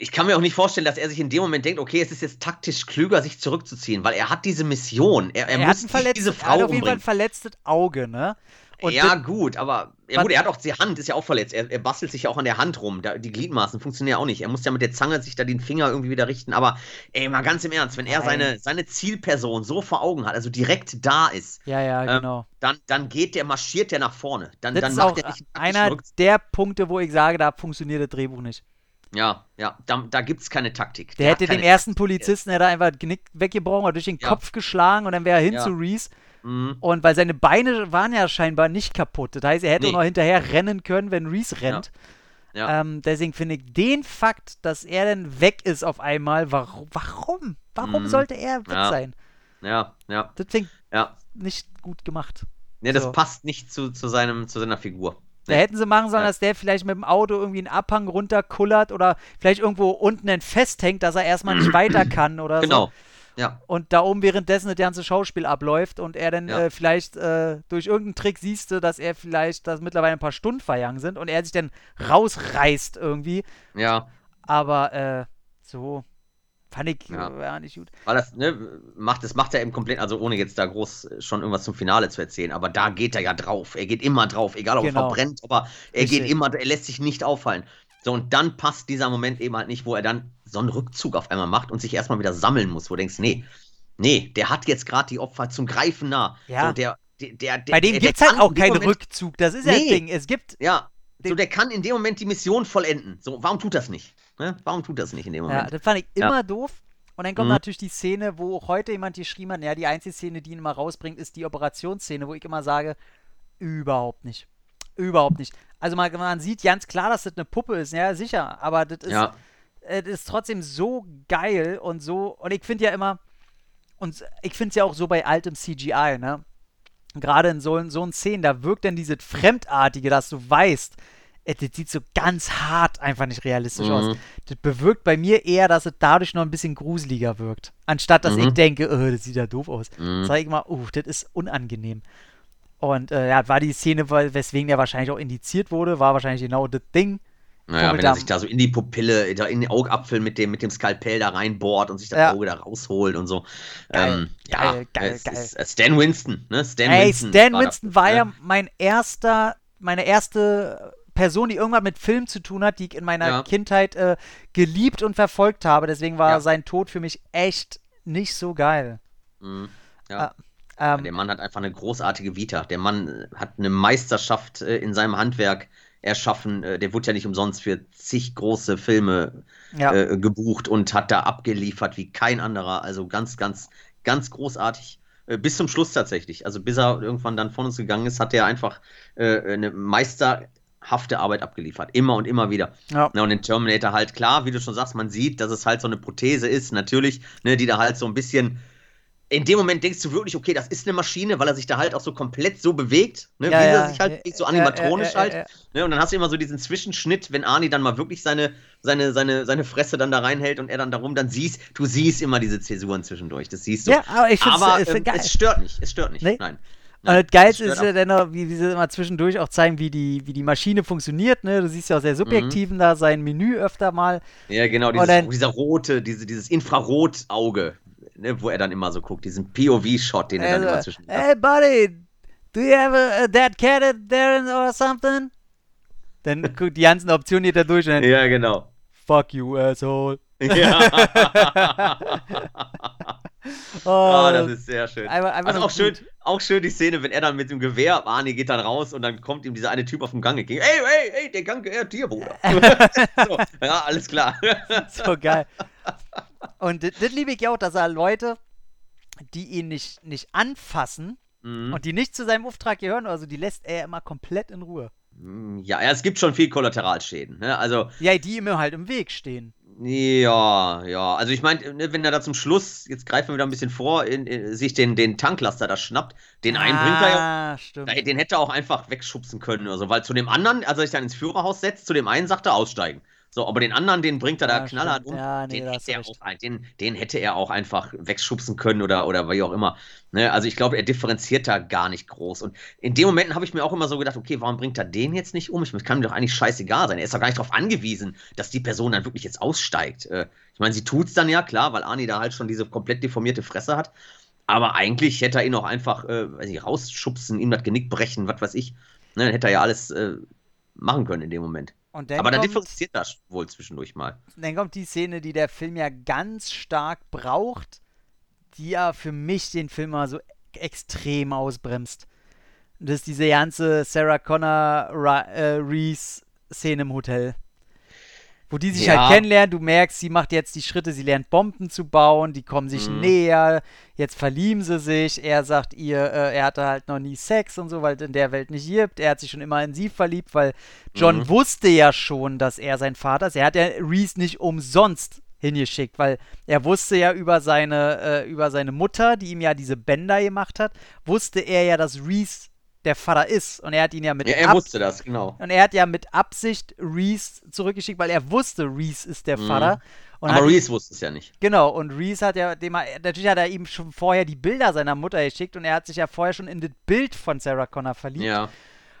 Ich kann mir auch nicht vorstellen, dass er sich in dem Moment denkt, okay, es ist jetzt taktisch klüger, sich zurückzuziehen, weil er hat diese Mission. Er, er, Er, hat, muss verletzt, diese er hat Frau auf jeden Fall ein verletztes Auge, ne? Und ja, gut, aber ja, gut, er hat auch die Hand, ist ja auch verletzt. Er, er bastelt sich ja auch an der Hand rum. Da, die Gliedmaßen funktionieren ja auch nicht. Er muss ja mit der Zange sich da den Finger irgendwie wieder richten. Aber ey, mal ganz im Ernst, wenn er seine, seine Zielperson so vor Augen hat, also direkt da ist, ja, ja, ähm, genau. dann, dann geht der, marschiert der nach vorne. Dann, Das dann ist macht auch er nicht einer der Punkte, wo ich sage, da funktioniert das Drehbuch nicht. Ja, ja, da, da gibt es keine Taktik. Der hat hätte dem keine ersten Polizisten, der da einfach das Genick weggebrochen oder durch den Ja. Kopf geschlagen und dann wäre er hin Ja. zu Reese. Mhm. Und weil seine Beine waren ja scheinbar nicht kaputt. Das heißt, er hätte Nee. noch hinterher rennen können, wenn Reese rennt. Ja. Ähm, deswegen finde ich den Fakt, dass er dann weg ist auf einmal, warum? Warum, warum Mhm. sollte er weg Ja. sein? Ja, ja, Das klingt ja. nicht gut gemacht. Nee, das So. passt nicht zu, zu, seinem, zu seiner Figur. Da hätten sie machen sollen, dass der vielleicht mit dem Auto irgendwie einen Abhang runterkullert oder vielleicht irgendwo unten dann festhängt, dass er erstmal nicht (clears throat) weiter kann oder so. Genau. Ja, Und da oben währenddessen das ganze Schauspiel abläuft und er dann Ja. äh, vielleicht äh, durch irgendeinen Trick siehst du, dass er vielleicht, dass mittlerweile ein paar Stunden vergangen sind und er sich dann rausreißt irgendwie. ja. Aber äh, so fand ich Ja. ja nicht gut. Weil das, ne, macht, das macht er im komplett, also ohne jetzt da groß äh, schon irgendwas zum Finale zu erzählen, aber da geht er ja drauf. Er geht immer drauf, egal ob Genau. er verbrennt, aber er Richtig. geht immer, er lässt sich nicht auffallen. So, und dann passt dieser Moment eben halt nicht, wo er dann so einen Rückzug auf einmal macht und sich erstmal wieder sammeln muss, wo du denkst, nee, nee, der hat jetzt gerade die Opfer zum Greifen nah. Ja. So, der, der, der, Bei dem gibt es halt auch keinen Moment- Rückzug. Das ist ja das Nee. Ding. Es gibt. Ja, so der kann in dem Moment die Mission vollenden. So, warum tut das nicht? Ne? Warum tut das nicht in dem Ja, Moment? das fand ich Ja. immer doof. Und dann kommt Mhm. natürlich die Szene, wo heute jemand geschrieben hat, ja, die einzige Szene, die ihn immer rausbringt, ist die Operationsszene, wo ich immer sage, überhaupt nicht. Überhaupt nicht. Also man, man sieht ganz klar, dass das eine Puppe ist, ja, sicher, aber das ist, Ja, äh, das ist trotzdem so geil und so, und ich finde ja immer, und ich finde es ja auch so bei altem CGI, ne? Gerade in so, so Szenen, da wirkt dann dieses Fremdartige, dass du weißt, das sieht so ganz hart einfach nicht realistisch Mhm. aus. Das bewirkt bei mir eher, dass es dadurch noch ein bisschen gruseliger wirkt. Anstatt, dass Mhm. ich denke, oh, das sieht ja doof aus. Mhm. Sag ich mal, uh, das ist unangenehm. Und äh, ja, war die Szene, weil- weswegen der wahrscheinlich auch indiziert wurde, war wahrscheinlich genau das Ding. Naja, wenn er sich da so in die Pupille, da in den Augapfel mit dem, mit dem Skalpell da reinbohrt und sich das Ja. Auge da rausholt und so. Geil, ja, geil, geil, geil. Äh, Stan Winston, ne? Stan Ey, Winston. Stan war Winston war ja mein erster, meine erste Person, die irgendwas mit Film zu tun hat, die ich in meiner Ja. Kindheit äh, geliebt und verfolgt habe. Deswegen war Ja. sein Tod für mich echt nicht so geil. Mhm. Ja. Ah, Ähm, Der Mann hat einfach eine großartige Vita. Der Mann äh, hat eine Meisterschaft äh, in seinem Handwerk erschaffen. Äh, der wurde ja nicht umsonst für zig große Filme ja. äh, gebucht und hat da abgeliefert wie kein anderer. Also ganz, ganz, ganz großartig. Äh, bis zum Schluss tatsächlich. Also bis er irgendwann dann von uns gegangen ist, hat er einfach äh, eine meisterhafte Arbeit abgeliefert. Immer und immer wieder. ja. Na, und in Terminator halt klar, wie du schon sagst, man sieht, dass es halt so eine Prothese ist, natürlich, ne, die da halt so ein bisschen in dem Moment denkst du wirklich, okay, das ist eine Maschine, weil er sich da halt auch so komplett so bewegt, ne, Ja, wie ja, er sich halt ja, so ja, animatronisch ja, ja, halt. ja. Ne, und dann hast du immer so diesen Zwischenschnitt, wenn Arnie dann mal wirklich seine, seine, seine, seine Fresse dann da reinhält und er dann darum, dann siehst, du siehst immer diese Zäsuren zwischendurch. Das siehst du. Ja, aber ich aber find ähm, es stört nicht. Es stört nicht. Nee. Nein. Und das Geilste ist ja dann noch, wie, wie sie immer zwischendurch auch zeigen, wie die, wie die Maschine funktioniert. Ne? Du siehst ja auch sehr Mhm. subjektiven da sein Menü öfter mal. Ja, genau, dieses, dann- dieser rote, diese, dieses Infrarotauge, ne, wo er dann immer so guckt, diesen POV-Shot, den er dann immer Also, zwischen. hey, buddy, do you have a, a dead cat there or something? Dann (laughs) guckt die ganzen Optionen geht da durch und dann, Ja, genau. fuck you, asshole. Ja. Oh, (laughs) (laughs) Ah, das ist sehr schön. einfach, einfach Also auch schön, gut. Auch schön die Szene, wenn er dann mit dem Gewehr, Arnie geht dann raus und dann kommt ihm dieser eine Typ auf dem Gang entgegen. Ey, ey, ey, der Gang gehört dir, Bruder. (laughs) so, ja, alles klar. (laughs) so geil. Und das, liebe ich ja auch, dass er Leute, die ihn nicht, nicht anfassen Mhm. und die nicht zu seinem Auftrag gehören, also die lässt er immer komplett in Ruhe. Ja, ja, es gibt schon viel Kollateralschäden. Ne? Also, Ja, die ihm halt im Weg stehen. Ja, ja. Also ich meine, ne, wenn er da zum Schluss, jetzt greifen wir wieder ein bisschen vor, in, in, sich den, den Tanklaster da schnappt, den einen bringt er ja Ah, stimmt. Den hätte er auch einfach wegschubsen können oder so, weil zu dem anderen, als er sich dann ins Führerhaus setzt, zu dem einen sagt er aussteigen. So, aber den anderen, den bringt er da Ja, knallhart stimmt. um. Ja, nee, den, da hätte er auch, den, den hätte er auch einfach wegschubsen können oder, oder wie auch immer. Ne? Also ich glaube, er differenziert da gar nicht groß. Und in dem Momenten habe ich mir auch immer so gedacht, okay, warum bringt er den jetzt nicht um? Ich kann mir doch eigentlich scheißegal sein. Er ist doch gar nicht darauf angewiesen, dass die Person dann wirklich jetzt aussteigt. Äh, ich meine, sie tut's dann ja, klar, weil Arnie da halt schon diese komplett deformierte Fresse hat. Aber eigentlich hätte er ihn auch einfach, äh, weiß nicht, rausschubsen, ihm das Genick brechen, was weiß ich. Ne, dann hätte er ja alles äh, machen können in dem Moment. Und dann Aber dann kommt, differenziert das wohl zwischendurch mal. dann kommt die Szene, die der Film ja ganz stark braucht, die ja für mich den Film mal so extrem ausbremst. Das ist diese ganze Sarah Connor äh, Reese Szene im Hotel. Wo die sich Ja. halt kennenlernen, du merkst, sie macht jetzt die Schritte, sie lernt Bomben zu bauen, die kommen sich Mhm. näher, jetzt verlieben sie sich, er sagt ihr, äh, er hatte halt noch nie Sex und so, weil es in der Welt nicht gibt, er hat sich schon immer in sie verliebt, weil John Mhm. wusste ja schon, dass er sein Vater ist, er hat ja Reese nicht umsonst hingeschickt, weil er wusste ja über seine, äh, über seine Mutter, die ihm ja diese Bänder gemacht hat, wusste er ja, dass Reese der Vater ist und er hat ihn ja mit Ja, er Ab- wusste das, genau. und er hat ja mit Absicht Reese zurückgeschickt, weil er wusste, Reese ist der Mhm. Vater. Und Aber Reese wusste es ja nicht. Genau, und Reese hat ja, dem, er- natürlich hat er ihm schon vorher die Bilder seiner Mutter geschickt und er hat sich ja vorher schon in das Bild von Sarah Connor verliebt. Ja.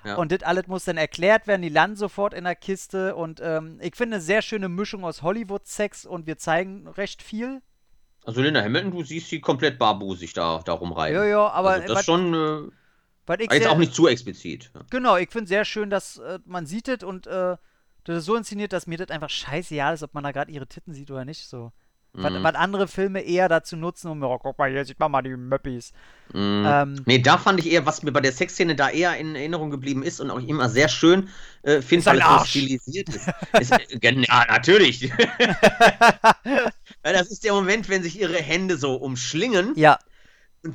ja. Und das alles muss dann erklärt werden, die landen sofort in der Kiste und ähm, ich finde eine sehr schöne Mischung aus Hollywood-Sex und wir zeigen recht viel. Also Linda Hamilton, du siehst sie komplett barbusig da, da rumreiten. Ja, ja, aber also das was- schon, äh, was ich jetzt sehr- auch nicht zu explizit. Genau, ich finde sehr schön, dass äh, man sieht es und äh, das ist so inszeniert, dass mir das einfach scheißegal ist, ob man da gerade ihre Titten sieht oder nicht. So. Was, Mhm. was andere Filme eher dazu nutzen, um, oh, guck mal, hier sieht man mal die Möppis. Mhm. Ähm, Nee, da fand ich eher, was mir bei der Sexszene da eher in Erinnerung geblieben ist und auch immer sehr schön äh, finde, weil es so stilisiert ist. ist äh, ja, natürlich. (laughs) das ist der Moment, wenn sich ihre Hände so umschlingen ja,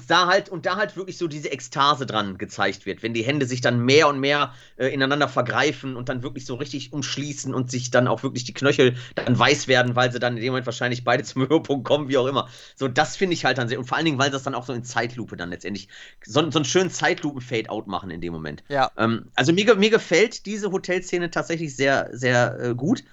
da halt und da halt wirklich so diese Ekstase dran gezeigt wird, wenn die Hände sich dann mehr und mehr äh, ineinander vergreifen und dann wirklich so richtig umschließen und sich dann auch wirklich die Knöchel dann weiß werden, weil sie dann in dem Moment wahrscheinlich beide (laughs) zum Höhepunkt kommen, wie auch immer. So, das finde ich halt dann sehr und vor allen Dingen, weil sie das dann auch so in Zeitlupe dann letztendlich so, so einen schönen Zeitlupen-Fade-Out machen in dem Moment. ja. Ähm, also mir, mir gefällt diese Hotelszene tatsächlich sehr, sehr äh, gut.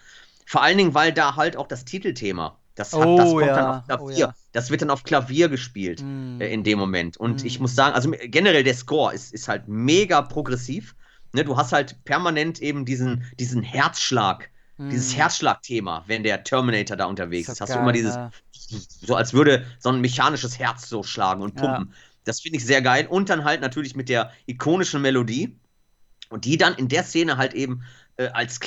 Vor allen Dingen, weil da halt auch das Titelthema, das, hat, Oh, das kommt ja, dann auf Klavier. oh, ja. Das wird dann auf Klavier gespielt Mm. äh, in dem Moment. Und ich Mm. muss sagen, also generell der Score ist, ist halt mega progressiv. Ne, du hast halt permanent eben diesen, diesen Herzschlag, dieses Mm. Herzschlagthema, wenn der Terminator da unterwegs Ist ist. Hast du immer geil, dieses, ne? so als würde so ein mechanisches Herz so schlagen und Ja. pumpen. Das finde ich sehr geil. Und dann halt natürlich mit der ikonischen Melodie. Und die dann in der Szene halt eben äh, als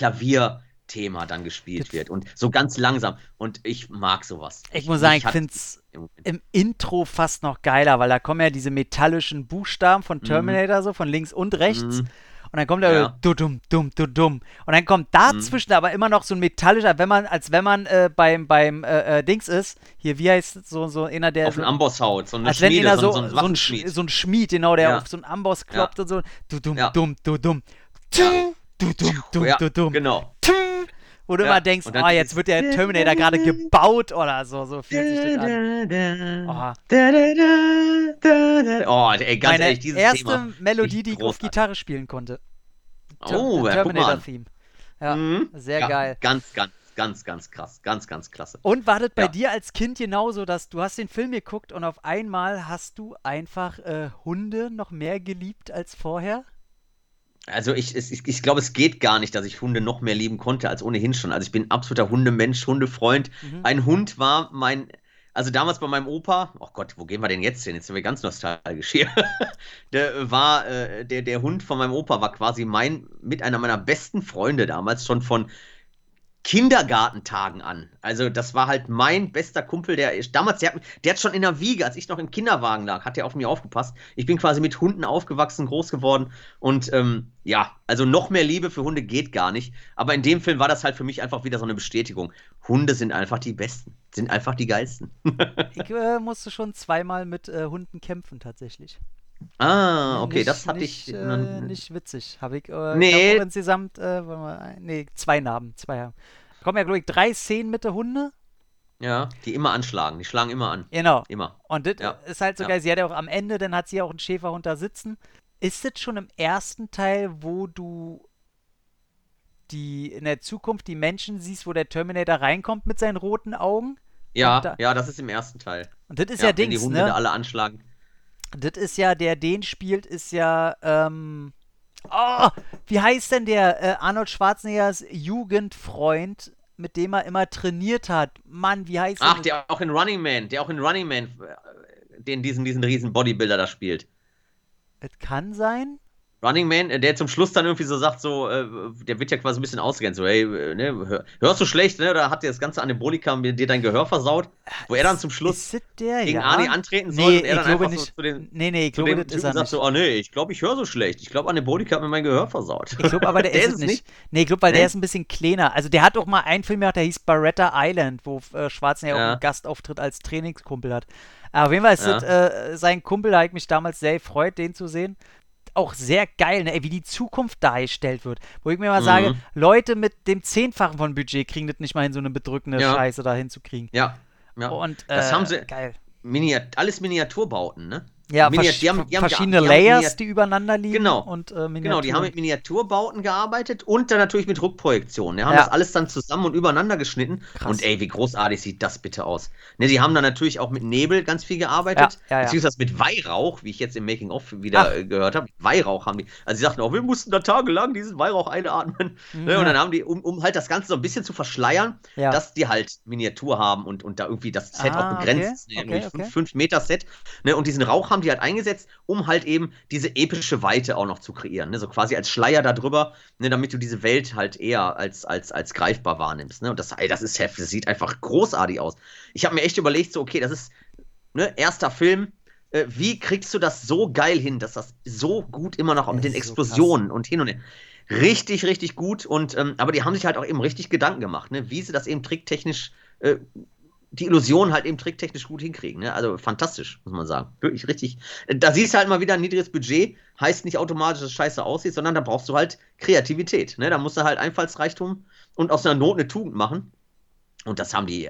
Klavierthema dann gespielt wird. Und so ganz langsam. Und ich mag sowas. Ich muss sagen, ich finde es im im Intro fast noch geiler, weil da kommen ja diese metallischen Buchstaben von Terminator so von links und rechts. Mhm. Und dann kommt da Ja. du dumm, dumm, du dumm. Und dann kommt dazwischen aber immer noch so ein metallischer, wenn man, als wenn man äh, beim, beim äh, äh, Dings ist. Hier, wie heißt es? So, so einer, der. auf so, den Amboss haut, so eine Schmiede, so, so, ein- so, so ein ein, Sch- Waffenschmied. so ein Schmied, genau, der Ja. auf so einen Amboss kloppt und so. Du dumm, Ja. dumm, du dumm. Du, du dumm, du, ja, du dumm. genau. Tü. Wo du Ja, immer denkst, oh, jetzt wird der Terminator gerade gebaut oder so. So fühlt sich das an. Oh. Oh, ey, ganz Meine ehrlich, dieses erste Thema. Melodie, die ich auf. Gitarre spielen konnte. Ter- Oh, mal an. Terminator-Theme. Ja, Mhm. sehr Ja, geil. Ganz, ganz, ganz, ganz krass. Ganz, ganz klasse. Und war das bei Ja. dir als Kind genauso, dass du hast den Film geguckt und auf einmal hast du einfach äh, Hunde noch mehr geliebt als vorher? Also ich, ich, ich glaube, es geht gar nicht, dass ich Hunde noch mehr lieben konnte als ohnehin schon. Also ich bin absoluter Hundemensch, Hundefreund. Mhm. Ein Hund war mein, also damals bei meinem Opa, oh Gott, wo gehen wir denn jetzt hin? Jetzt sind wir ganz nostalgisch hier. (laughs) Der war, äh, der, der Hund von meinem Opa war quasi mein, mit einer meiner besten Freunde damals schon von Kindergartentagen an. Also das war halt mein bester Kumpel, der ist damals, der hat, der hat schon in der Wiege, als ich noch im Kinderwagen lag, hat der auf mir aufgepasst. Ich bin quasi mit Hunden aufgewachsen, groß geworden und ähm, ja, also noch mehr Liebe für Hunde geht gar nicht. Aber in dem Film war das halt für mich einfach wieder so eine Bestätigung. Hunde sind einfach die Besten, sind einfach die geilsten. (laughs) Ich äh, musste schon zweimal mit äh, Hunden kämpfen tatsächlich. Ah, okay, Nicht- das hatte ich. Äh, nicht witzig. Habe ich, äh, Nee. insgesamt, äh, ein- nee, zwei Narben, zwei haben. Kommen ja, glaube ich, drei Szenen mit der Hunde. Ja, die immer anschlagen, die schlagen immer an. Genau. Immer. Und das Ja. ist halt so Ja. geil. Sie hat ja auch am Ende, dann hat sie auch einen Schäferhund da sitzen. Ist das schon im ersten Teil, wo du die in der Zukunft die Menschen siehst, wo der Terminator reinkommt mit seinen roten Augen? Ja, da- ja, das ist im ersten Teil. Und das ist ja, wenn die Dings, Hunde ne? alle anschlagen. Das ist ja, der den spielt, ist ja, ähm, oh, wie heißt denn der äh, Arnold Schwarzeneggers Jugendfreund, mit dem er immer trainiert hat? Mann, wie heißt Ach, denn der auch in Running Man, der auch in Running Man äh, den, diesen, diesen riesen Bodybuilder da spielt. Es kann sein. Running Man, äh, der zum Schluss dann irgendwie so sagt, so, äh, der wird ja quasi ein bisschen ausgegrenzt, so, hey, äh, ne, hör, hörst du schlecht, ne? Oder hat dir das ganze Anabolika dir dein Gehör versaut? Wo er dann zum Schluss der? gegen ja? Arnie antreten soll Nee, und er ich dann glaube einfach nicht. so zu den, nee, nee, ich glaube, das ist er sagt nicht. so, oh nee, ich glaube, ich höre so schlecht. Ich glaube, Anabolika hat mir mein Gehör versaut. Ich glaube aber, der, (laughs) Der ist ist es nicht. Nee, ich glaube, weil Nee? der ist ein bisschen kleiner. Also der hat auch mal einen Film gemacht, der hieß Barretta Island, wo äh, Schwarzenegger Ja. auch einen Gastauftritt als Trainingskumpel hat. Aber auf jeden Fall ist Ja. das, äh, sein Kumpel, da habe ich mich damals sehr gefreut, den zu sehen. Auch sehr geil, ne? Ey, wie die Zukunft dargestellt wird. Wo ich mir mal Mhm. sage, Leute mit dem Zehnfachen von Budget kriegen das nicht mal hin, so eine bedrückende Ja. Scheiße da hinzukriegen. Ja. ja. Und Das äh, haben sie- geil. Miniat alles Miniaturbauten, ne? Ja, Miniat- die haben- die haben verschiedene die haben Layers, die übereinander liegen. Genau. Und, äh, Genau, die haben mit Miniaturbauten gearbeitet und dann natürlich mit Rückprojektionen. Die haben Ja. das alles dann zusammen und übereinander geschnitten. Krass. Und ey, wie großartig sieht das bitte aus. Ne, die haben dann natürlich auch mit Nebel ganz viel gearbeitet. Ja, ja. Beziehungsweise mit Weihrauch, wie ich jetzt im Making-of wieder Ach. äh, gehört habe. Weihrauch haben die. Also sie sagten auch, wir mussten da tagelang diesen Weihrauch einatmen. Ne, und dann haben die, um, um halt das Ganze so ein bisschen zu verschleiern, dass die halt Miniatur haben und, und da irgendwie das Set Ah, auch begrenzt okay. Ne, okay, okay. fünf, fünf Meter Set. Ne, und diesen Rauch haben die halt eingesetzt, um halt eben diese epische Weite auch noch zu kreieren. Ne, so quasi als Schleier darüber, ne, damit du diese Welt halt eher als, als, als greifbar wahrnimmst. Ne? Und das, ey, das ist heftig, das sieht einfach großartig aus. Ich habe mir echt überlegt, so, okay, das ist ne, erster Film. Äh, wie kriegst du das so geil hin, dass das so gut immer noch mit den ist so Explosionen und hin und her. Richtig, richtig gut. Und ähm, aber die haben sich halt auch eben richtig Gedanken gemacht, ne? wie sie das eben tricktechnisch, äh, die Illusion halt eben tricktechnisch gut hinkriegen. Ne? Also fantastisch, muss man sagen. Wirklich richtig. Da siehst du halt mal wieder ein niedriges Budget, heißt nicht automatisch, dass es scheiße aussieht, sondern da brauchst du halt Kreativität. Ne? Da musst du halt Einfallsreichtum und aus einer Not eine Tugend machen. Und das haben die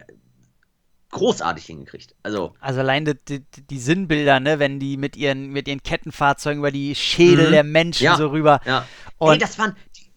großartig hingekriegt. Also, Also allein die, die, die Sinnbilder, ne, wenn die mit ihren, mit ihren Kettenfahrzeugen über die Schädel Mhm. der Menschen Ja. so rüber. ja. Und Ey, das waren.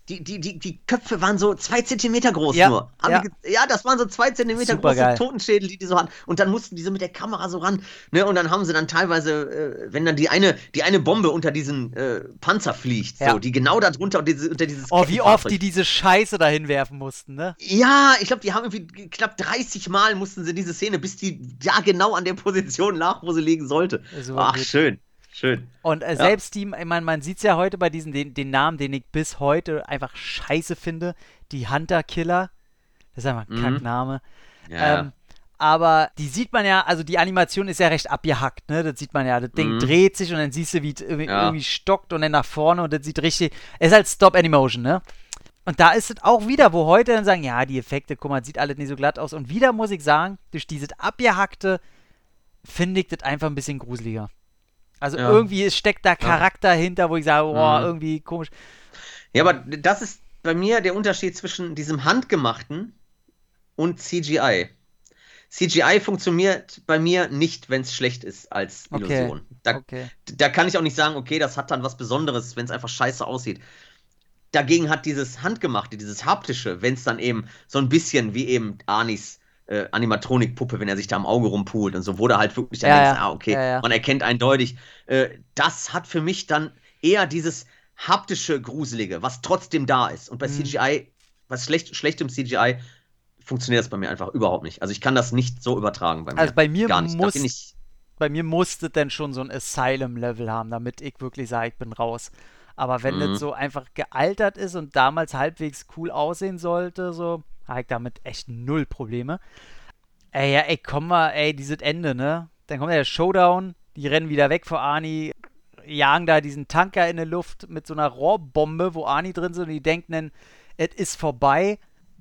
Die, die, die, die Köpfe waren so zwei Zentimeter groß Ja, nur. Ja. Ja, das waren so zwei Zentimeter Supergeil. große Totenschädel, die die so hatten. Und dann mussten die so mit der Kamera so ran. Ne? Und dann haben sie dann teilweise, äh, wenn dann die eine, die eine Bombe unter diesen äh, Panzer fliegt, Ja. so, die genau da drunter unter, diese, unter dieses oh, wie oft die diese Scheiße dahin werfen mussten, ne? Ja, ich glaube, die haben irgendwie knapp 30 Mal mussten sie diese Szene, bis die da genau an der Position lag, wo sie liegen sollte. So Ach, gut. schön. Schön. Und äh, selbst die, ich meine, man sieht es ja heute bei diesen, den, den Namen, den ich bis heute einfach scheiße finde, die Hunter Killer. Das ist einfach ein Mhm. Kackname. Ja. Ähm, aber die sieht man ja, also die Animation ist ja recht abgehackt, ne? Das sieht man ja. Das Ding Mhm. dreht sich und dann siehst du, wie es irgendwie, Ja. irgendwie stockt und dann nach vorne und das sieht richtig. Es ist halt Stop-Animation, ne? Und da ist es auch wieder, wo heute dann sagen, ja, die Effekte, guck mal, sieht alles nicht so glatt aus. Und wieder muss ich sagen, durch dieses abgehackte finde ich das einfach ein bisschen gruseliger. Also Ja. irgendwie steckt da Charakter hinter, wo ich sage, boah, Mhm. irgendwie komisch. Ja, aber das ist bei mir der Unterschied zwischen diesem handgemachten und CGI. CGI funktioniert bei mir nicht, wenn es schlecht ist als Illusion. Okay. Da, okay. da kann ich auch nicht sagen, okay, das hat dann was Besonderes, wenn es einfach scheiße aussieht. Dagegen hat dieses Handgemachte, dieses Haptische, wenn es dann eben so ein bisschen wie eben Anis äh, Animatronik-Puppe, wenn er sich da am Auge rumpult und so, wurde halt wirklich dann ja, denkst, ah, okay, ja, man erkennt eindeutig. Äh, das hat für mich dann eher dieses haptische, gruselige, was trotzdem da ist. Und bei mhm. CGI, was schlecht, schlechtem CGI, funktioniert das bei mir einfach überhaupt nicht. Also ich kann das nicht so übertragen bei mir. Also bei mir Gar nicht. muss, ich, bei mir musste denn schon so ein Asylum-Level haben, damit ich wirklich sage, ich bin raus. Aber wenn mhm. das so einfach gealtert ist und damals halbwegs cool aussehen sollte, so, habe ich damit echt null Probleme. Ey, ja, ey, komm mal, ey, dieses Ende, ne? Dann kommt der Showdown, die rennen wieder weg vor Arnie, jagen da diesen Tanker in der Luft mit so einer Rohrbombe, wo Arnie drin ist und die denken dann, es ist vorbei.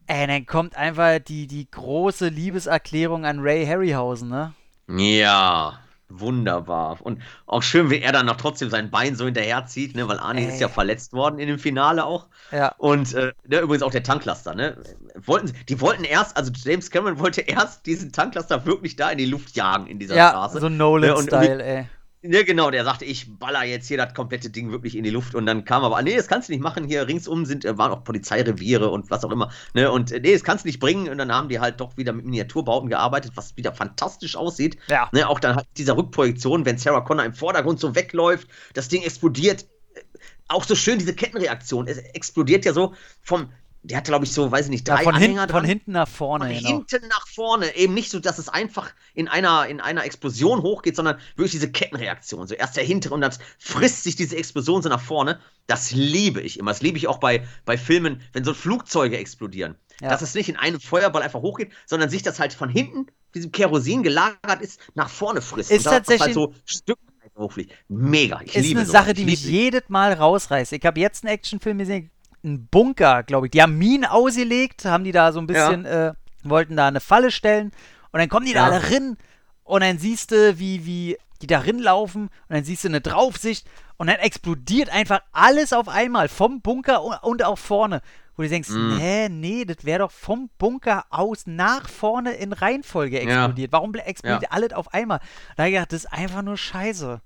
Ey, dann kommt einfach die, die große Liebeserklärung an Ray Harryhausen, ne? Ja, wunderbar. Und auch schön, wie er dann noch trotzdem sein Bein so hinterherzieht, ne? Weil Arnie ist ja verletzt worden in dem Finale auch. Ja. Und äh, ne, übrigens auch der Tanklaster, ne? Wollten, die wollten erst, also James Cameron wollte (laughs) erst diesen Tanklaster wirklich da in die Luft jagen in dieser ja, Straße. So Nolan-Style, ne? ey. Ne, genau, der sagte, ich baller jetzt hier das komplette Ding wirklich in die Luft und dann kam aber, nee, das kannst du nicht machen, hier ringsum sind, äh, waren auch Polizeireviere und was auch immer, ne, und äh, nee, das kannst du nicht bringen und dann haben die halt doch wieder mit Miniaturbauten gearbeitet, was wieder fantastisch aussieht, ja. ne, auch dann halt dieser Rückprojektion, wenn Sarah Connor im Vordergrund so wegläuft, das Ding explodiert, äh, auch so schön diese Kettenreaktion, es explodiert ja so vom, der hatte, glaube ich, so, weiß ich nicht, drei ja, von Anhänger hin, Von hinten nach vorne. Von genau. hinten nach vorne. Eben nicht so, dass es einfach in einer, in einer Explosion hochgeht, sondern wirklich diese Kettenreaktion. So erst der hintere und dann frisst sich diese Explosion so nach vorne. Das liebe ich immer. Das liebe ich auch bei, bei Filmen, wenn so Flugzeuge explodieren. Ja. Dass es nicht in einem Feuerball einfach hochgeht, sondern sich das halt von hinten, diesem Kerosin gelagert ist, nach vorne frisst. Ist tatsächlich. Halt so Stück hochfliegt. Mega. Ich ist liebe eine Sache, die mich jedes Mal rausreißt. Ich habe jetzt einen Actionfilm gesehen, einen Bunker, glaube ich. Die haben Minen ausgelegt, haben die da so ein bisschen, ja. äh, wollten da eine Falle stellen und dann kommen die ja. da alle rin und dann siehst du, wie, wie die da laufen und dann siehst du eine Draufsicht und dann explodiert einfach alles auf einmal vom Bunker und auch vorne. Wo du denkst, mm. nee, nee, das wäre doch vom Bunker aus nach vorne in Reihenfolge explodiert. Ja. Warum explodiert ja. alles auf einmal? Da habe ich gedacht, das ist einfach nur Scheiße.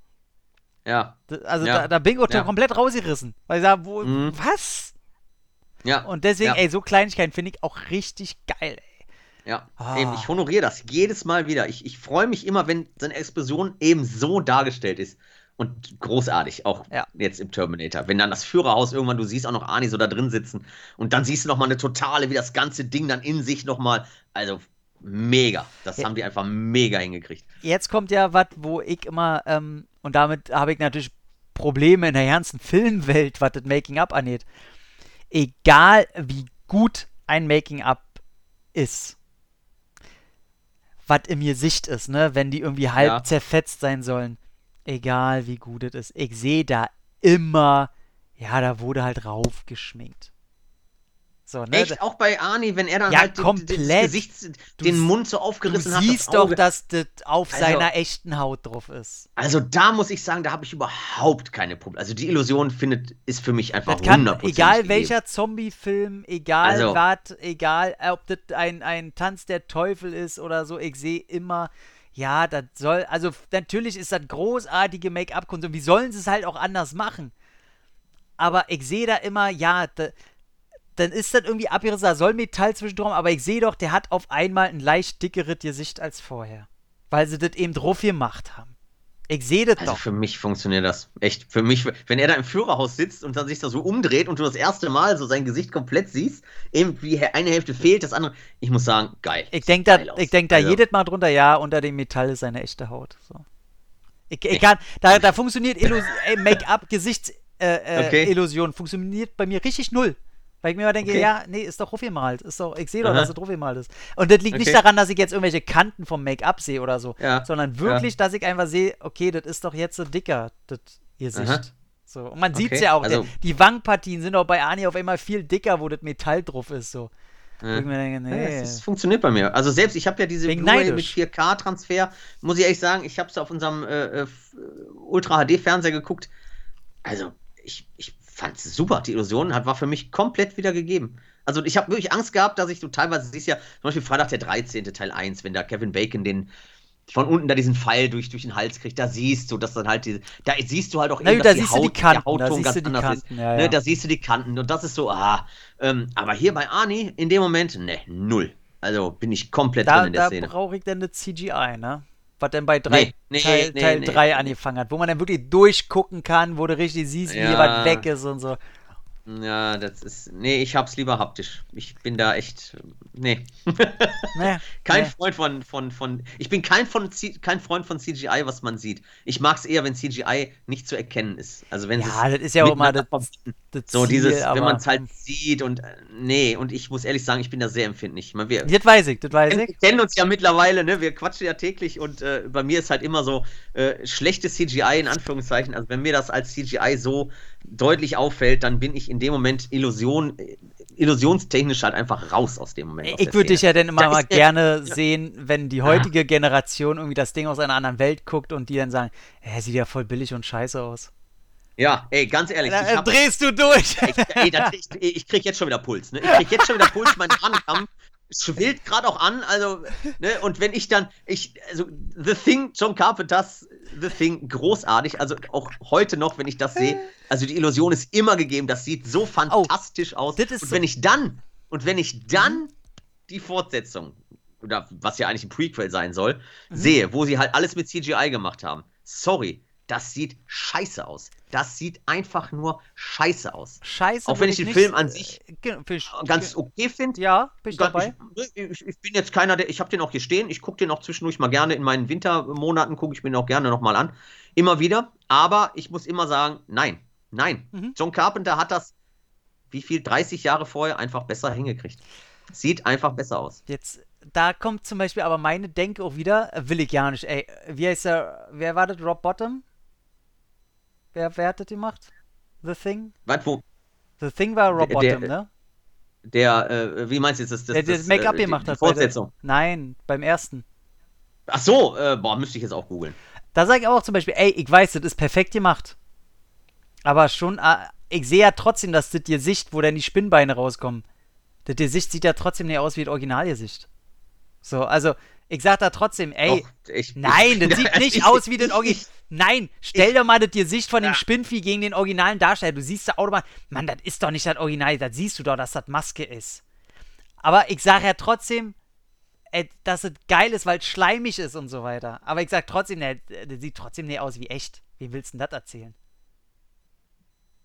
Ja. Das, also ja. da, da bin ich ja. komplett rausgerissen. Weil ich sage, wo, mm. was? Ja. Und deswegen, ja. ey, so Kleinigkeiten finde ich auch richtig geil, ey. Ja, ah. eben, ich honoriere das jedes Mal wieder. Ich, ich freue mich immer, wenn so eine Explosion eben so dargestellt ist. Und großartig, auch ja. jetzt im Terminator. Wenn dann das Führerhaus irgendwann, du siehst auch noch Arnie so da drin sitzen und dann siehst du nochmal eine totale, wie das ganze Ding dann in sich nochmal, also mega. Das ja. haben die einfach mega hingekriegt. Jetzt kommt ja was, wo ich immer, ähm, und damit habe ich natürlich Probleme in der ganzen Filmwelt, was das Making-up angeht egal wie gut ein Making-up ist, was in mir Sicht ist, ne, wenn die irgendwie halb ja. zerfetzt sein sollen, egal wie gut es ist, ich sehe da immer, ja, da wurde halt raufgeschminkt. So, ne? Echt, auch bei Arnie, wenn er dann ja, halt komplett. das Gesicht, du, den Mund so aufgerissen hat. Du siehst das doch, dass das auf also, seiner echten Haut drauf ist. Also da muss ich sagen, da habe ich überhaupt keine Probleme. Also die Illusion findet, ist für mich einfach hundertprozentig. Egal gegeben. welcher Zombie-Film, egal also, was, egal ob das ein, ein Tanz der Teufel ist oder so, ich sehe immer, ja, das soll, also natürlich ist das großartige Make-up-Kunst und wie sollen sie es halt auch anders machen? Aber ich sehe da immer, ja, da, dann ist das irgendwie abgerissen, da soll Metall zwischendrin, aber ich sehe doch, der hat auf einmal ein leicht dickeres Gesicht als vorher. Weil sie das eben drauf gemacht haben. Ich sehe das also doch. Für mich funktioniert das echt. Für mich, wenn er da im Führerhaus sitzt und dann sich da so umdreht und du das erste Mal so sein Gesicht komplett siehst, irgendwie eine Hälfte fehlt, das andere. Ich muss sagen, geil. Ich denke da, ich denk da also. jedes Mal drunter, ja, unter dem Metall ist seine echte Haut. So. Ich, ich kann, da, da funktioniert Make-up, Gesichtsillusion, äh, äh, okay. funktioniert bei mir richtig null. Weil ich mir immer denke, okay. ja, nee, ist doch draufgemalt. Ist doch, ich sehe doch, Aha. dass es draufgemalt ist. Und das liegt okay. nicht daran, dass ich jetzt irgendwelche Kanten vom Make-up sehe oder so, ja. sondern wirklich, ja. dass ich einfach sehe, okay, das ist doch jetzt so dicker, das Gesicht. So. Und man okay. sieht es ja auch, also, der, die Wangenpartien sind auch bei Ani auf einmal viel dicker, wo das Metall drauf ist. So. Ja. Denke, nee. Das funktioniert bei mir. Also selbst, ich habe ja diese Blu-ray mit 4K-Transfer, muss ich ehrlich sagen, ich habe es auf unserem äh, äh Ultra-HD-Fernseher geguckt. Also, ich, ich fand es super. Die Illusion hat, war für mich komplett wieder gegeben. Also ich habe wirklich Angst gehabt, dass ich so teilweise, siehst ja, zum Beispiel Freitag der 13. Teil 1, wenn da Kevin Bacon den von unten da diesen Pfeil durch, durch den Hals kriegt, da siehst du, dass dann halt diese, da siehst du halt auch Na, eben, da dass siehst du die Kanten, der da Hautton siehst ganz du die anders Kanten, ist. ja, Ne, ja. da siehst du die Kanten und das ist so, ah. Ähm, aber hier bei Arnie, in dem Moment, ne, null. Also bin ich komplett Da, drin in der da Szene. brauche ich dann eine CGI, ne? Was denn bei drei, Nee, nee, Teil, nee, Teil nee. 3 angefangen hat, wo man dann wirklich durchgucken kann, wo du richtig siehst, wie Ja. jemand weg ist und so. Ja, das ist, nee, ich hab's lieber haptisch. Ich bin da echt, nee. Ne, (laughs) Kein ne. Freund von, von, von, ich bin kein, von, kein Freund von CGI, was man sieht. Ich mag's eher, wenn CGI nicht zu erkennen ist. Also wenn Ja, es das ist ja auch immer das, das so Ziel, dieses, wenn man es halt sieht und, äh, nee, und ich muss ehrlich sagen, ich bin da sehr empfindlich. Ich wir, Das weiß ich, das weiß wir ich. kennen uns ja mittlerweile, ne? Wir quatschen ja täglich und äh, bei mir ist halt immer so äh, schlechtes CGI in Anführungszeichen. Also wenn mir das als CGI so deutlich auffällt, dann bin ich in dem Moment Illusion, äh, illusionstechnisch halt einfach raus aus dem Moment. Ich würde dich ja dann immer Da mal gerne (laughs) ja. sehen, wenn die heutige Generation irgendwie das Ding aus einer anderen Welt guckt und die dann sagen, hä, sieht ja voll billig und scheiße aus. Ja, ey, ganz ehrlich, Da ich äh, hab, drehst du durch. ey, ey, da, (laughs) ich, ich krieg jetzt schon wieder Puls, ne? Ich krieg jetzt schon wieder Puls, mein Handkamm schwillt gerade auch an, also, ne, und wenn ich dann, ich, also, The Thing, John Carpenters The Thing, großartig, also auch heute noch, wenn ich das sehe, also die Illusion ist immer gegeben, das sieht so fantastisch aus. das ist und wenn ich dann, und wenn ich dann die Fortsetzung, oder was ja eigentlich ein Prequel sein soll, sehe, wo sie halt alles mit CGI gemacht haben, sorry, das sieht scheiße aus. Das sieht einfach nur scheiße aus. Scheiße. Auch wenn ich den nicht- Film an sich äh, genau, find ich- Ganz okay finde. Ja, bin ich Ganz- dabei. Ich, ich, bin jetzt keiner, der. Ich habe den auch hier stehen. Ich gucke den auch zwischendurch mal gerne. In meinen Wintermonaten gucke ich mir den auch gerne nochmal an. Immer wieder. Aber ich muss immer sagen, nein. Nein. Mhm. John Carpenter hat das, wie viel, 30 Jahre vorher einfach besser hingekriegt. Sieht einfach besser aus. Jetzt, da kommt zum Beispiel aber meine Denke auch wieder, äh, will ich gar nicht, ey. Wie heißt der, wer war das? Rob Bottom? Wer, wer hat das gemacht? The Thing? Was, wo, The Thing war Rob Bottom, ne? der, äh, wie meinst du jetzt das? das, Der, das, das Make-up äh, die- gemacht die hat. bei der- Fortsetzung. Nein, beim ersten. Ach so, äh, boah, müsste ich jetzt auch googeln. Da sage ich auch zum Beispiel, ey, ich weiß, das ist perfekt gemacht. Aber schon, äh, ich sehe ja trotzdem, dass das Gesicht, wo dann die Spinnbeine rauskommen, das Gesicht sieht ja trotzdem nicht aus wie das Originalgesicht. So, also, ich sag da trotzdem, ey, Doch, ich, nein, das (laughs) sieht nicht ich- aus wie das Original. (laughs) Nein, stell dir mal das Gesicht von dem Ja. Spinnvieh gegen den originalen Darsteller. Du siehst da automatisch, Mann, das ist doch nicht das Original, das siehst du doch, dass das Maske ist. Aber ich sage ja trotzdem, äh, dass es geil ist, weil es schleimig ist und so weiter. Aber ich sag trotzdem, der, der sieht trotzdem nicht aus wie echt. Wie willst du denn das erzählen?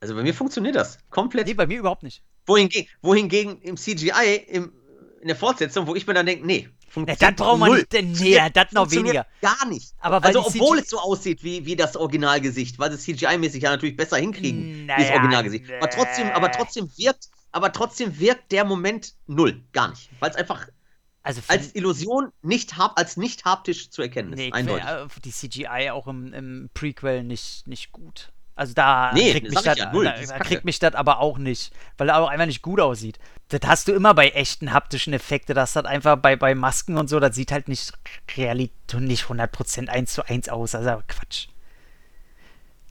Also bei mir funktioniert das. Komplett. Nee, bei mir überhaupt nicht. Wohingegen, wohingegen im CGI, im, in der Fortsetzung, wo ich mir dann denke, nee, Ja, das braucht man nicht, denn nee, das noch weniger. Gar nicht. Aber also, obwohl es so aussieht wie, wie das Originalgesicht, weil sie CGI-mäßig ja natürlich besser hinkriegen, wie das Naja, Originalgesicht. Aber trotzdem, aber trotzdem wirkt, aber trotzdem wirkt der Moment null. Gar nicht. Weil es einfach Also als Illusion nicht hap als nicht haptisch zu erkennen ist. nee, Eindeutig. die CGI auch im, im Prequel nicht, nicht gut. Also da Nee, kriegt mich das ja, null, da, da kriegt mich das aber auch nicht, weil er auch einfach nicht gut aussieht. Das hast du immer bei echten haptischen Effekten, das hat einfach bei, bei Masken und so, das sieht halt nicht Realität nicht 100% 1 zu 1 aus, also Quatsch.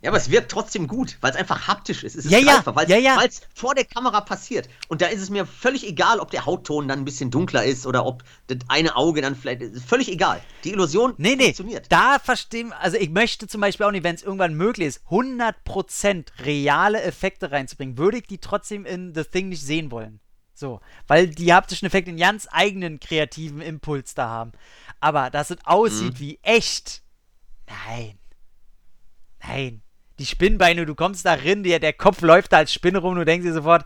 Ja, aber es wirkt trotzdem gut, weil es einfach haptisch ist. Es ist Ja, ja, weil ja, ja. es vor der Kamera passiert. Und da ist es mir völlig egal, ob der Hautton dann ein bisschen dunkler ist oder ob das eine Auge dann vielleicht. Völlig egal. Die Illusion Nee, nee, funktioniert. da verstehen, also ich möchte zum Beispiel auch nicht, wenn es irgendwann möglich ist, 100% reale Effekte reinzubringen, würde ich die trotzdem in The Thing nicht sehen wollen. So, weil die haptischen Effekte einen ganz eigenen kreativen Impuls da haben. Aber dass es aussieht wie echt, nein. Nein. Die Spinnbeine, du kommst da rein, der, der Kopf läuft da als Spinne rum, du denkst dir sofort,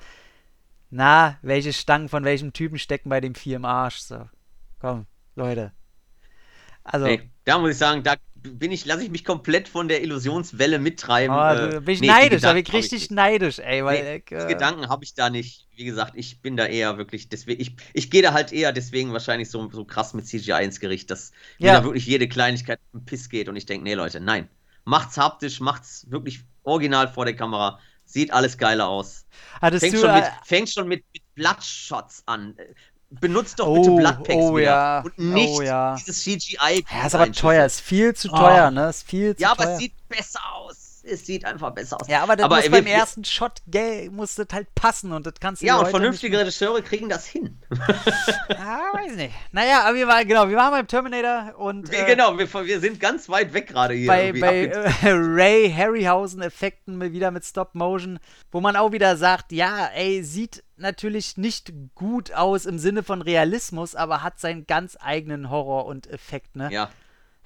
na, welche Stangen von welchem Typen stecken bei dem Vieh im Arsch? So, komm, Leute. Also, Nee, da muss ich sagen, da bin ich, lasse ich mich komplett von der Illusionswelle mittreiben. Oh, äh, bin ich nee, neidisch, da bin ich richtig nicht. neidisch, ey, weil Nee, ich, die äh, Gedanken habe ich da nicht. Wie gesagt, ich bin da eher wirklich, deswegen, ich, ich gehe da halt eher deswegen wahrscheinlich so, so krass mit CGI ins Gericht, dass mir Ja. da wirklich jede Kleinigkeit im Piss geht und ich denke, nee, Leute, nein. Macht's haptisch, macht's wirklich original vor der Kamera. Sieht alles geiler aus. hattest Fängt du, schon, mit, äh, fängt schon mit, mit Bloodshots an. Benutzt doch Oh, bitte Bloodpacks oh wieder. ja, Und nicht oh ja. dieses CGI. ja, ist aber teuer, ist viel zu teuer, Oh. ne, ist viel zu Ja, aber teuer. es sieht besser aus. Es sieht einfach besser aus. Ja, aber das aber muss beim wir, ersten Shot gell, muss das halt passen und das kannst du Ja, und vernünftige Regisseure kriegen das hin. (laughs) Ah, weiß nicht. Naja, aber wir waren, genau, wir waren beim Terminator und. Wir, äh, genau, wir, wir sind ganz weit weg gerade hier. bei, bei äh, (laughs) Ray Harryhausen-Effekten wieder mit Stop-Motion, wo man auch wieder sagt, ja, ey, sieht natürlich nicht gut aus im Sinne von Realismus, aber hat seinen ganz eigenen Horror und Effekt, ne? ja,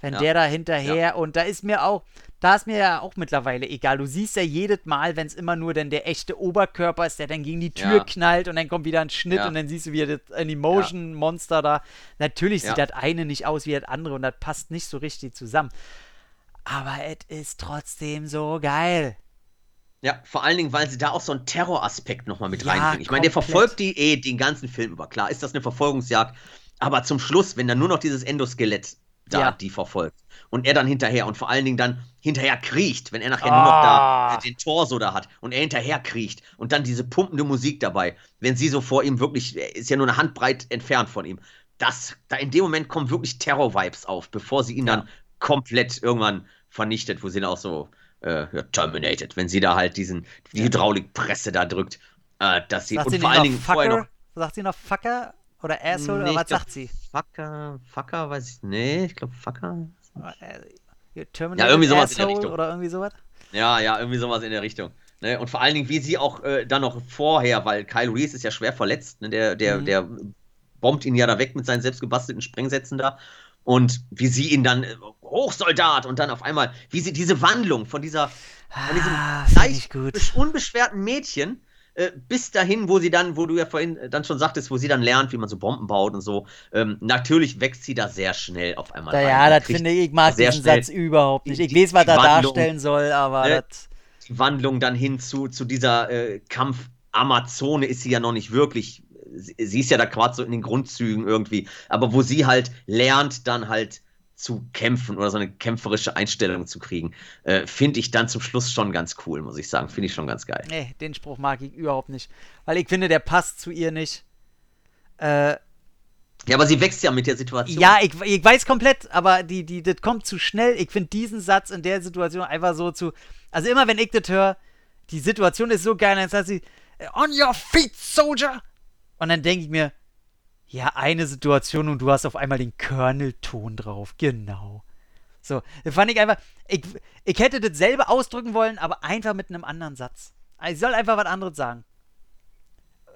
Wenn ja, der da hinterher und da ist mir auch, da ist mir ja auch mittlerweile egal. Du siehst ja jedes Mal, wenn es immer nur dann der echte Oberkörper ist, der dann gegen die Tür Ja. knallt und dann kommt wieder ein Schnitt Ja. und dann siehst du wieder das Animation-Monster da. Natürlich sieht Ja. das eine nicht aus wie das andere und das passt nicht so richtig zusammen. Aber es ist trotzdem so geil. Ja, vor allen Dingen, weil sie da auch so einen Terroraspekt nochmal mit Ja, reinbringen. Ich meine, der verfolgt die eh den ganzen Film über. Klar, ist das eine Verfolgungsjagd. Aber zum Schluss, wenn dann nur noch dieses Endoskelett da Ja. die verfolgt und er dann hinterher und vor allen Dingen dann hinterher kriecht, wenn er nachher nur noch da Ah. äh, den Torso da hat und er hinterher kriecht und dann diese pumpende Musik dabei, wenn sie so vor ihm wirklich, ist ja nur eine Handbreit entfernt von ihm. Das, da in dem Moment kommen wirklich Terror-Vibes auf, bevor sie ihn Ja. dann komplett irgendwann vernichtet, wo sie dann auch so äh, ja, terminated, wenn sie da halt diesen, die. Hydraulikpresse da drückt. Äh, dass sie, Sagt und sie vor allen Dingen vorher Fucker? noch. Sagt sie noch Fucker? Oder Asshole? Nee, oder was sagt sie? Fucker, Fucker, weiß ich. Nee, ich glaube Fucker. Äh, Terminator irgendwie sowas in der Asshole Richtung. Oder irgendwie sowas? Ja, ja, irgendwie sowas in der Richtung. Ne? Und vor allen Dingen, wie sie auch äh, dann noch vorher, weil Kyle Reese ist ja schwer verletzt, ne? der, der, Mhm. der bombt ihn ja da weg mit seinen selbstgebastelten Sprengsätzen da. Und wie sie ihn dann, äh, Hochsoldat, und dann auf einmal, wie sie diese Wandlung von dieser, von diesem Ah, leicht unbeschwerten Mädchen äh, bis dahin, wo sie dann, wo du ja vorhin äh, dann schon sagtest, wo sie dann lernt, wie man so Bomben baut und so. Ähm, natürlich wächst sie da sehr schnell auf einmal. rein Ja, das finde ich, ich mag diesen Satz überhaupt nicht. Ich weiß, was er darstellen soll, aber das. die Wandlung dann hin zu, zu dieser äh, Kampf-Amazone ist sie ja noch nicht wirklich. Sie, sie ist ja da quasi so in den Grundzügen irgendwie. Aber wo sie halt lernt, dann halt zu kämpfen oder so eine kämpferische Einstellung zu kriegen, äh, finde ich dann zum Schluss schon ganz cool, muss ich sagen. Finde ich schon ganz geil. Nee, den Spruch mag ich überhaupt nicht. Weil ich finde, der passt zu ihr nicht. Äh, Ja, aber sie wächst ja mit der Situation. ja, ich, ich weiß komplett, aber die, die, das kommt zu schnell. Ich finde diesen Satz in der Situation einfach so zu. Also immer wenn ich das höre, die Situation ist so geil, dann sagt sie, On your feet, Soldier! Und dann denke ich mir, ja, eine Situation und du hast auf einmal den Colonel-Ton drauf. Genau. So, das fand ich einfach. Ich, ich hätte dasselbe ausdrücken wollen, aber einfach mit einem anderen Satz. Ich soll einfach was anderes sagen.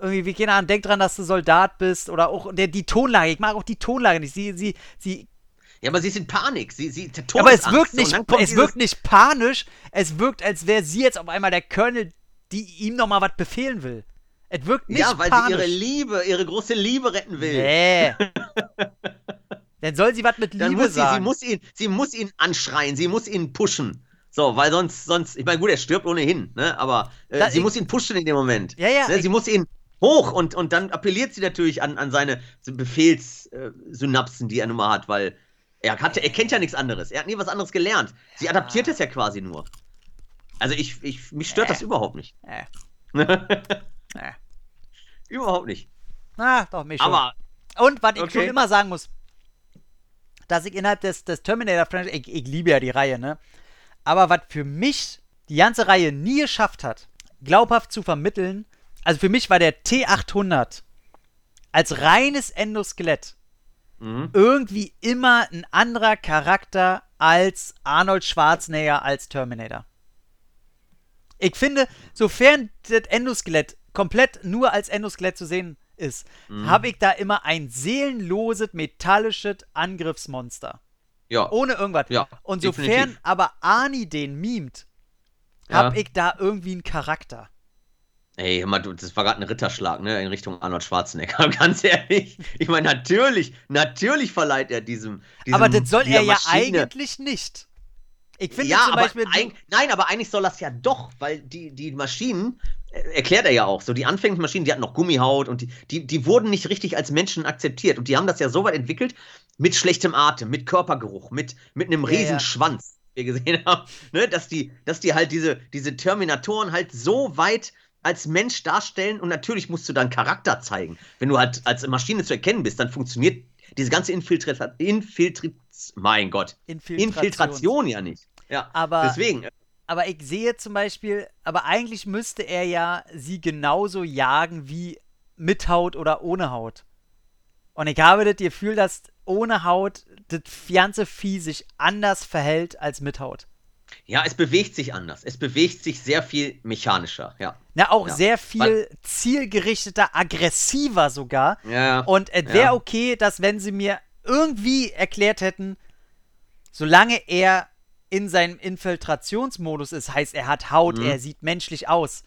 Irgendwie, wie keine Ahnung, denk dran, dass du Soldat bist oder auch der, die Tonlage. Ich mag auch die Tonlage nicht. Sie, sie, sie. Ja, aber sie ist in Panik. Sie, sie, der Aber es wirkt nicht, es wirkt nicht panisch. Es wirkt, als wäre sie jetzt auf einmal der Colonel, die ihm nochmal was befehlen will. Es wirkt nicht Ja, weil panisch. sie ihre Liebe, ihre große Liebe retten will. Nee. (laughs) Dann soll sie was mit Dann Liebe muss sie, sagen. sie muss ihn, sie muss ihn anschreien, sie muss ihn pushen. So, weil sonst, sonst, ich meine, gut, er stirbt ohnehin, ne? Aber äh, Da- sie ich- muss ihn pushen in dem Moment. Ja, ja, Ne? ich- Sie muss ihn hoch und, und dann appelliert sie natürlich an, an seine Befehlssynapsen, die er nun mal hat, weil er hatte, er kennt ja nichts anderes. Er hat nie was anderes gelernt. Sie adaptiert es ja quasi nur. Also ich, ich mich stört Äh. das überhaupt nicht. äh, (laughs) äh. überhaupt nicht. Na, doch, mich schon. Aber Und was ich Okay. schon immer sagen muss, dass ich innerhalb des, des Terminator-Franchise, ich, ich liebe ja die Reihe, ne? Aber was für mich die ganze Reihe nie geschafft hat, glaubhaft zu vermitteln, also für mich war der T800 als reines Endoskelett mhm. irgendwie immer ein anderer Charakter als Arnold Schwarzenegger als Terminator. Ich finde, sofern das Endoskelett komplett nur als Endoskelett zu sehen ist, Mhm. habe ich da immer ein seelenloses, metallisches Angriffsmonster. ja. Ohne irgendwas. Ja, Und sofern definitiv. aber Arnie den mimt, Ja. habe ich da irgendwie einen Charakter. Ey, hör mal, das war gerade ein Ritterschlag, ne, in Richtung Arnold Schwarzenegger. (laughs) Ganz ehrlich. Ich meine, natürlich, natürlich verleiht er diesem. diesem aber das soll er ja Maschine- eigentlich nicht. Ich finde ja, zum aber Beispiel. eig- nein, aber eigentlich soll das ja doch, weil die, die Maschinen, äh, erklärt er ja auch, so die anfänglichen Maschinen, die hatten noch Gummihaut und die, die, die wurden nicht richtig als Menschen akzeptiert. Und die haben das ja so weit entwickelt, mit schlechtem Atem, mit Körpergeruch, mit, mit einem Ja, riesen ja. Schwanz, wie wir gesehen haben, (laughs) ne, dass, die, dass die halt diese, diese Terminatoren halt so weit als Mensch darstellen und natürlich musst du dann Charakter zeigen. Wenn du halt als Maschine zu erkennen bist, dann funktioniert diese ganze Infiltration, Infiltri mein Gott, Infiltration. Infiltration ja nicht. Ja, Aber- deswegen. äh, aber ich sehe zum Beispiel, aber eigentlich müsste er ja sie genauso jagen wie mit Haut oder ohne Haut. Und ich habe das Gefühl, dass ohne Haut das ganze Vieh sich anders verhält als mit Haut. Ja, es bewegt sich anders. Es bewegt sich sehr viel mechanischer, ja. Na, auch Ja. sehr viel zielgerichteter, aggressiver sogar. Ja. Und es wäre Ja. okay, dass wenn sie mir irgendwie erklärt hätten, solange er in seinem Infiltrationsmodus ist, heißt er hat Haut, Mhm. er sieht menschlich aus,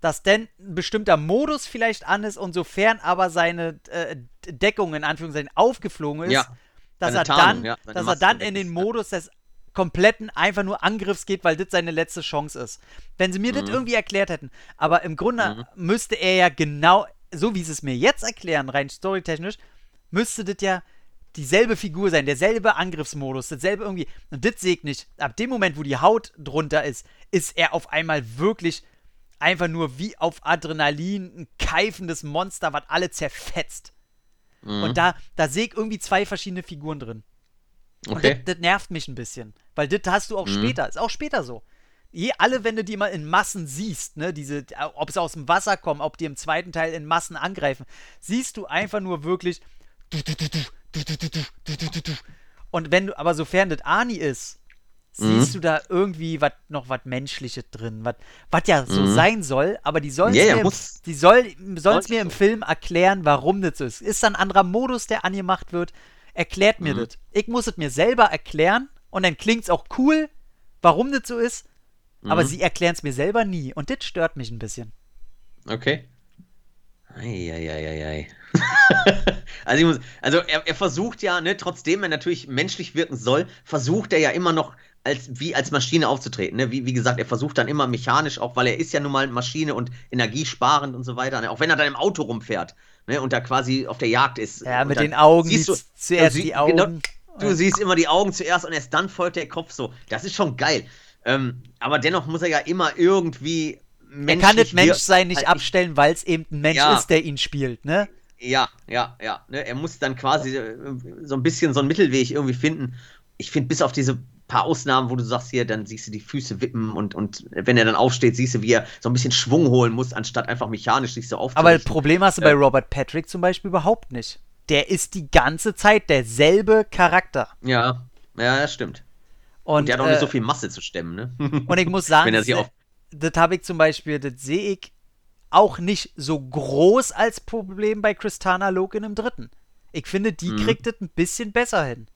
dass denn ein bestimmter Modus vielleicht an ist und sofern aber seine äh, Deckung in Anführungszeichen aufgeflogen ist, Ja. dass er Tarnung, dann, ja, dass er dann in den. Modus des kompletten einfach nur Angriffs geht, weil das seine letzte Chance ist. Wenn sie mir das Mhm. irgendwie erklärt hätten, aber im Grunde müsste er ja genau, so wie sie es mir jetzt erklären, rein storytechnisch, müsste das ja dieselbe Figur sein, derselbe Angriffsmodus, dasselbe irgendwie. Und das sehe ich nicht. Ab dem Moment, wo die Haut drunter ist, ist er auf einmal wirklich einfach nur wie auf Adrenalin ein keifendes Monster, was alle zerfetzt. Mhm. Und da, da sehe ich irgendwie zwei verschiedene Figuren drin. Und okay. das, das nervt mich ein bisschen. Weil das hast du auch mhm. später. Ist auch später so. Je, alle du die mal in Massen siehst, ne, diese, ob sie aus dem Wasser kommen, ob die im zweiten Teil in Massen angreifen, siehst du einfach nur wirklich. Und wenn du, aber sofern das Ani ist, siehst mhm. du da irgendwie wat, noch was Menschliches drin, was ja so mhm. sein soll, aber die sollen yeah, mir, muss, soll, mir im so. Film erklären, warum das so ist. Ist da ein anderer Modus, der angemacht wird? Erklärt mir mhm. das. Ich muss es mir selber erklären, und dann klingt es auch cool, warum das so ist, aber Mhm. sie erklären es mir selber nie und das stört mich ein bisschen. Okay. Eieieiei. (laughs) also, ich muss, also er, er versucht ja, ne, trotzdem er natürlich menschlich wirken soll, versucht er ja immer noch als, wie als Maschine aufzutreten. Ne? Wie, wie gesagt, er versucht dann immer mechanisch, auch weil er ist ja nun mal Maschine und energiesparend und so weiter. Ne? Auch wenn er dann im Auto rumfährt ne? und da quasi auf der Jagd ist. Ja, mit den Augen, siehst die du, z- zuerst sie- die Augen. Genau, du siehst immer die Augen zuerst und erst dann folgt der Kopf so. Das ist schon geil. Ähm, aber dennoch muss er ja immer irgendwie Er kann das. Menschsein nicht Halt, abstellen, weil es eben ein Mensch Ja. ist, der ihn spielt, ne? Ja, ja, ja. Ne? Er muss dann quasi äh, so ein bisschen so einen Mittelweg irgendwie finden. Ich finde, bis auf diese paar Ausnahmen, wo du sagst, hier, dann siehst du die Füße wippen und, und wenn er dann aufsteht, siehst du, wie er so ein bisschen Schwung holen muss, anstatt einfach mechanisch sich so Aber das. Problem hast du Ja. bei Robert Patrick zum Beispiel überhaupt nicht. Der ist die ganze Zeit derselbe Charakter. Ja, ja, das stimmt. Und, Und der hat auch äh, nicht so viel Masse zu stemmen, ne? (laughs) Und ich muss sagen, das- das habe ich zum Beispiel, das sehe ich auch nicht so groß als Problem bei Christana Loken im dritten. Ich finde, die Mhm. kriegt es ein bisschen besser hin.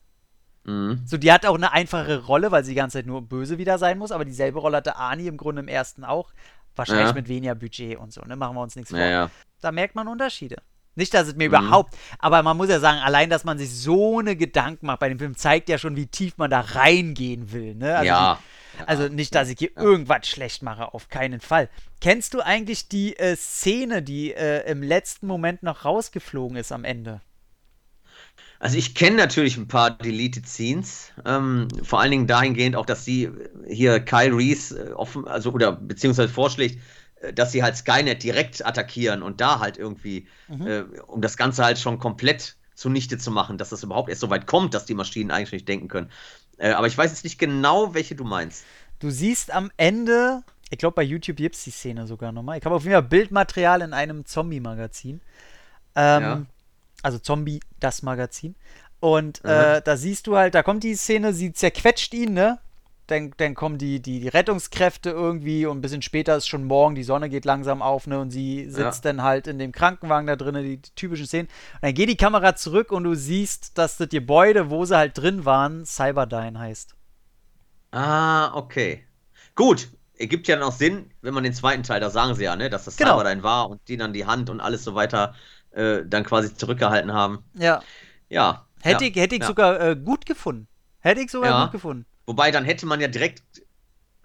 Mhm. So, die hat auch eine einfache Rolle, weil sie die ganze Zeit nur böse wieder sein muss, aber dieselbe Rolle hatte Ani im Grunde im ersten auch. Wahrscheinlich Ja. mit weniger Budget und so, ne? Machen wir uns nichts vor. Ja, ja. Da merkt man Unterschiede. Nicht, dass es mir Mhm. überhaupt, aber man muss ja sagen, allein, dass man sich so eine Gedanken macht bei dem Film, zeigt ja schon, wie tief man da reingehen will, ne? Also ja. die, also nicht, dass ich hier irgendwas schlecht mache, auf keinen Fall. Kennst du eigentlich die äh, Szene, die äh, im letzten Moment noch rausgeflogen ist am Ende? Also ich kenne natürlich ein paar Deleted Scenes, ähm, vor allen Dingen dahingehend auch, dass sie hier Kyle Reese äh, offen, also oder beziehungsweise vorschlägt, äh, dass sie halt Skynet direkt attackieren und da halt irgendwie, äh, um das Ganze halt schon komplett zunichte zu machen, dass das überhaupt erst so weit kommt, dass die Maschinen eigentlich nicht denken können. Äh, aber ich weiß jetzt nicht genau, welche du meinst. Du siehst am Ende, ich glaube bei YouTube gibt es die Szene sogar nochmal. Ich habe auf jeden Fall Bildmaterial in einem Zombie-Magazin. Ähm, Ja. Also Zombie, das Magazin. Und äh, da siehst du halt, da kommt die Szene, sie zerquetscht ihn, ne? Dann, dann kommen die, die, die Rettungskräfte irgendwie und ein bisschen später ist schon morgen, die Sonne geht langsam auf, ne? Und sie sitzt dann halt in dem Krankenwagen da drinnen, die, die typischen Szenen. Und dann geht die Kamera zurück und du siehst, dass das Gebäude, wo sie halt drin waren, Cyberdyne heißt. Ah, okay. Gut, ergibt ja dann auch Sinn, wenn man den zweiten Teil, da sagen sie ja, ne, dass das Genau. Cyberdyne war und die dann die Hand und alles so weiter äh, dann quasi zurückgehalten haben. Ja. Ja. Hätte ja, ich, hätte ich ja. sogar äh, gut gefunden. Hätte ich sogar Ja. gut gefunden. Wobei, dann hätte man ja direkt,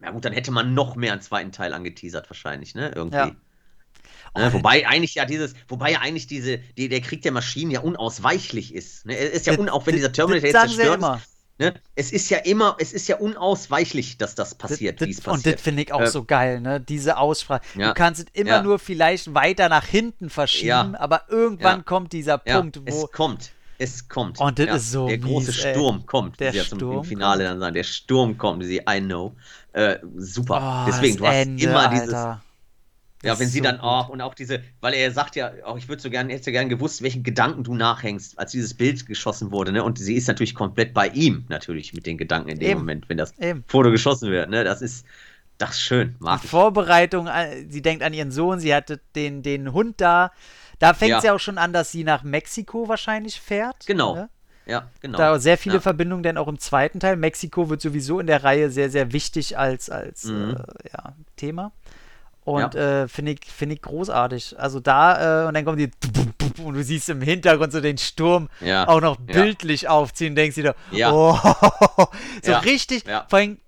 na gut, dann hätte man noch mehr einen zweiten Teil angeteasert wahrscheinlich, ne, irgendwie. Ja. Ne, Oh, wobei eigentlich ja dieses, wobei ja eigentlich diese, die, der Krieg der Maschinen ja unausweichlich ist. Ne? Es ist ja Das- un, auch wenn dieser Terminator jetzt ja zerstört ist, ne? Es ist ja immer, es ist ja unausweichlich, dass das passiert, wie es das- Und passiert. das finde ich auch Äh, so geil, ne? Diese Aussprache. Ja. Du kannst es immer Ja. nur vielleicht weiter nach hinten verschieben, aber irgendwann kommt dieser Punkt, wo. es kommt. Es kommt. Und das ist so Der große mies, ey. Sturm kommt, Der ja zum Sturm im Finale dann sagen. Der Sturm kommt, sie I know. Äh, super. Oh, Deswegen, du hast Ende, immer dieses. Alter. Ja, wenn sie so dann auch und auch diese, weil er sagt ja, auch ich würde so gerne, hätte so gern gewusst, welchen Gedanken du nachhängst, als dieses Bild geschossen wurde, ne? Und sie ist natürlich komplett bei ihm, natürlich, mit den Gedanken in dem Eben. Moment, wenn das Eben. Foto geschossen wird, ne? Das ist, das ist schön, mag Die. Vorbereitung, äh, sie denkt an ihren Sohn, sie hatte den, den Hund da. Da fängt Ja. es ja auch schon an, dass sie nach Mexiko wahrscheinlich fährt. Genau. Ne? Ja, genau. Da sehr viele Ja. Verbindungen, denn auch im zweiten Teil. Mexiko wird sowieso in der Reihe sehr, sehr wichtig als, als Mhm. äh, ja, Thema. Und äh, finde ich, find ich großartig. Also da, äh, und dann kommen die (laughs) und du siehst im Hintergrund so den Sturm Ja. auch noch Ja. bildlich aufziehen, denkst dir, Ja. oh, (laughs) so Ja. richtig. Ja. Vor allem,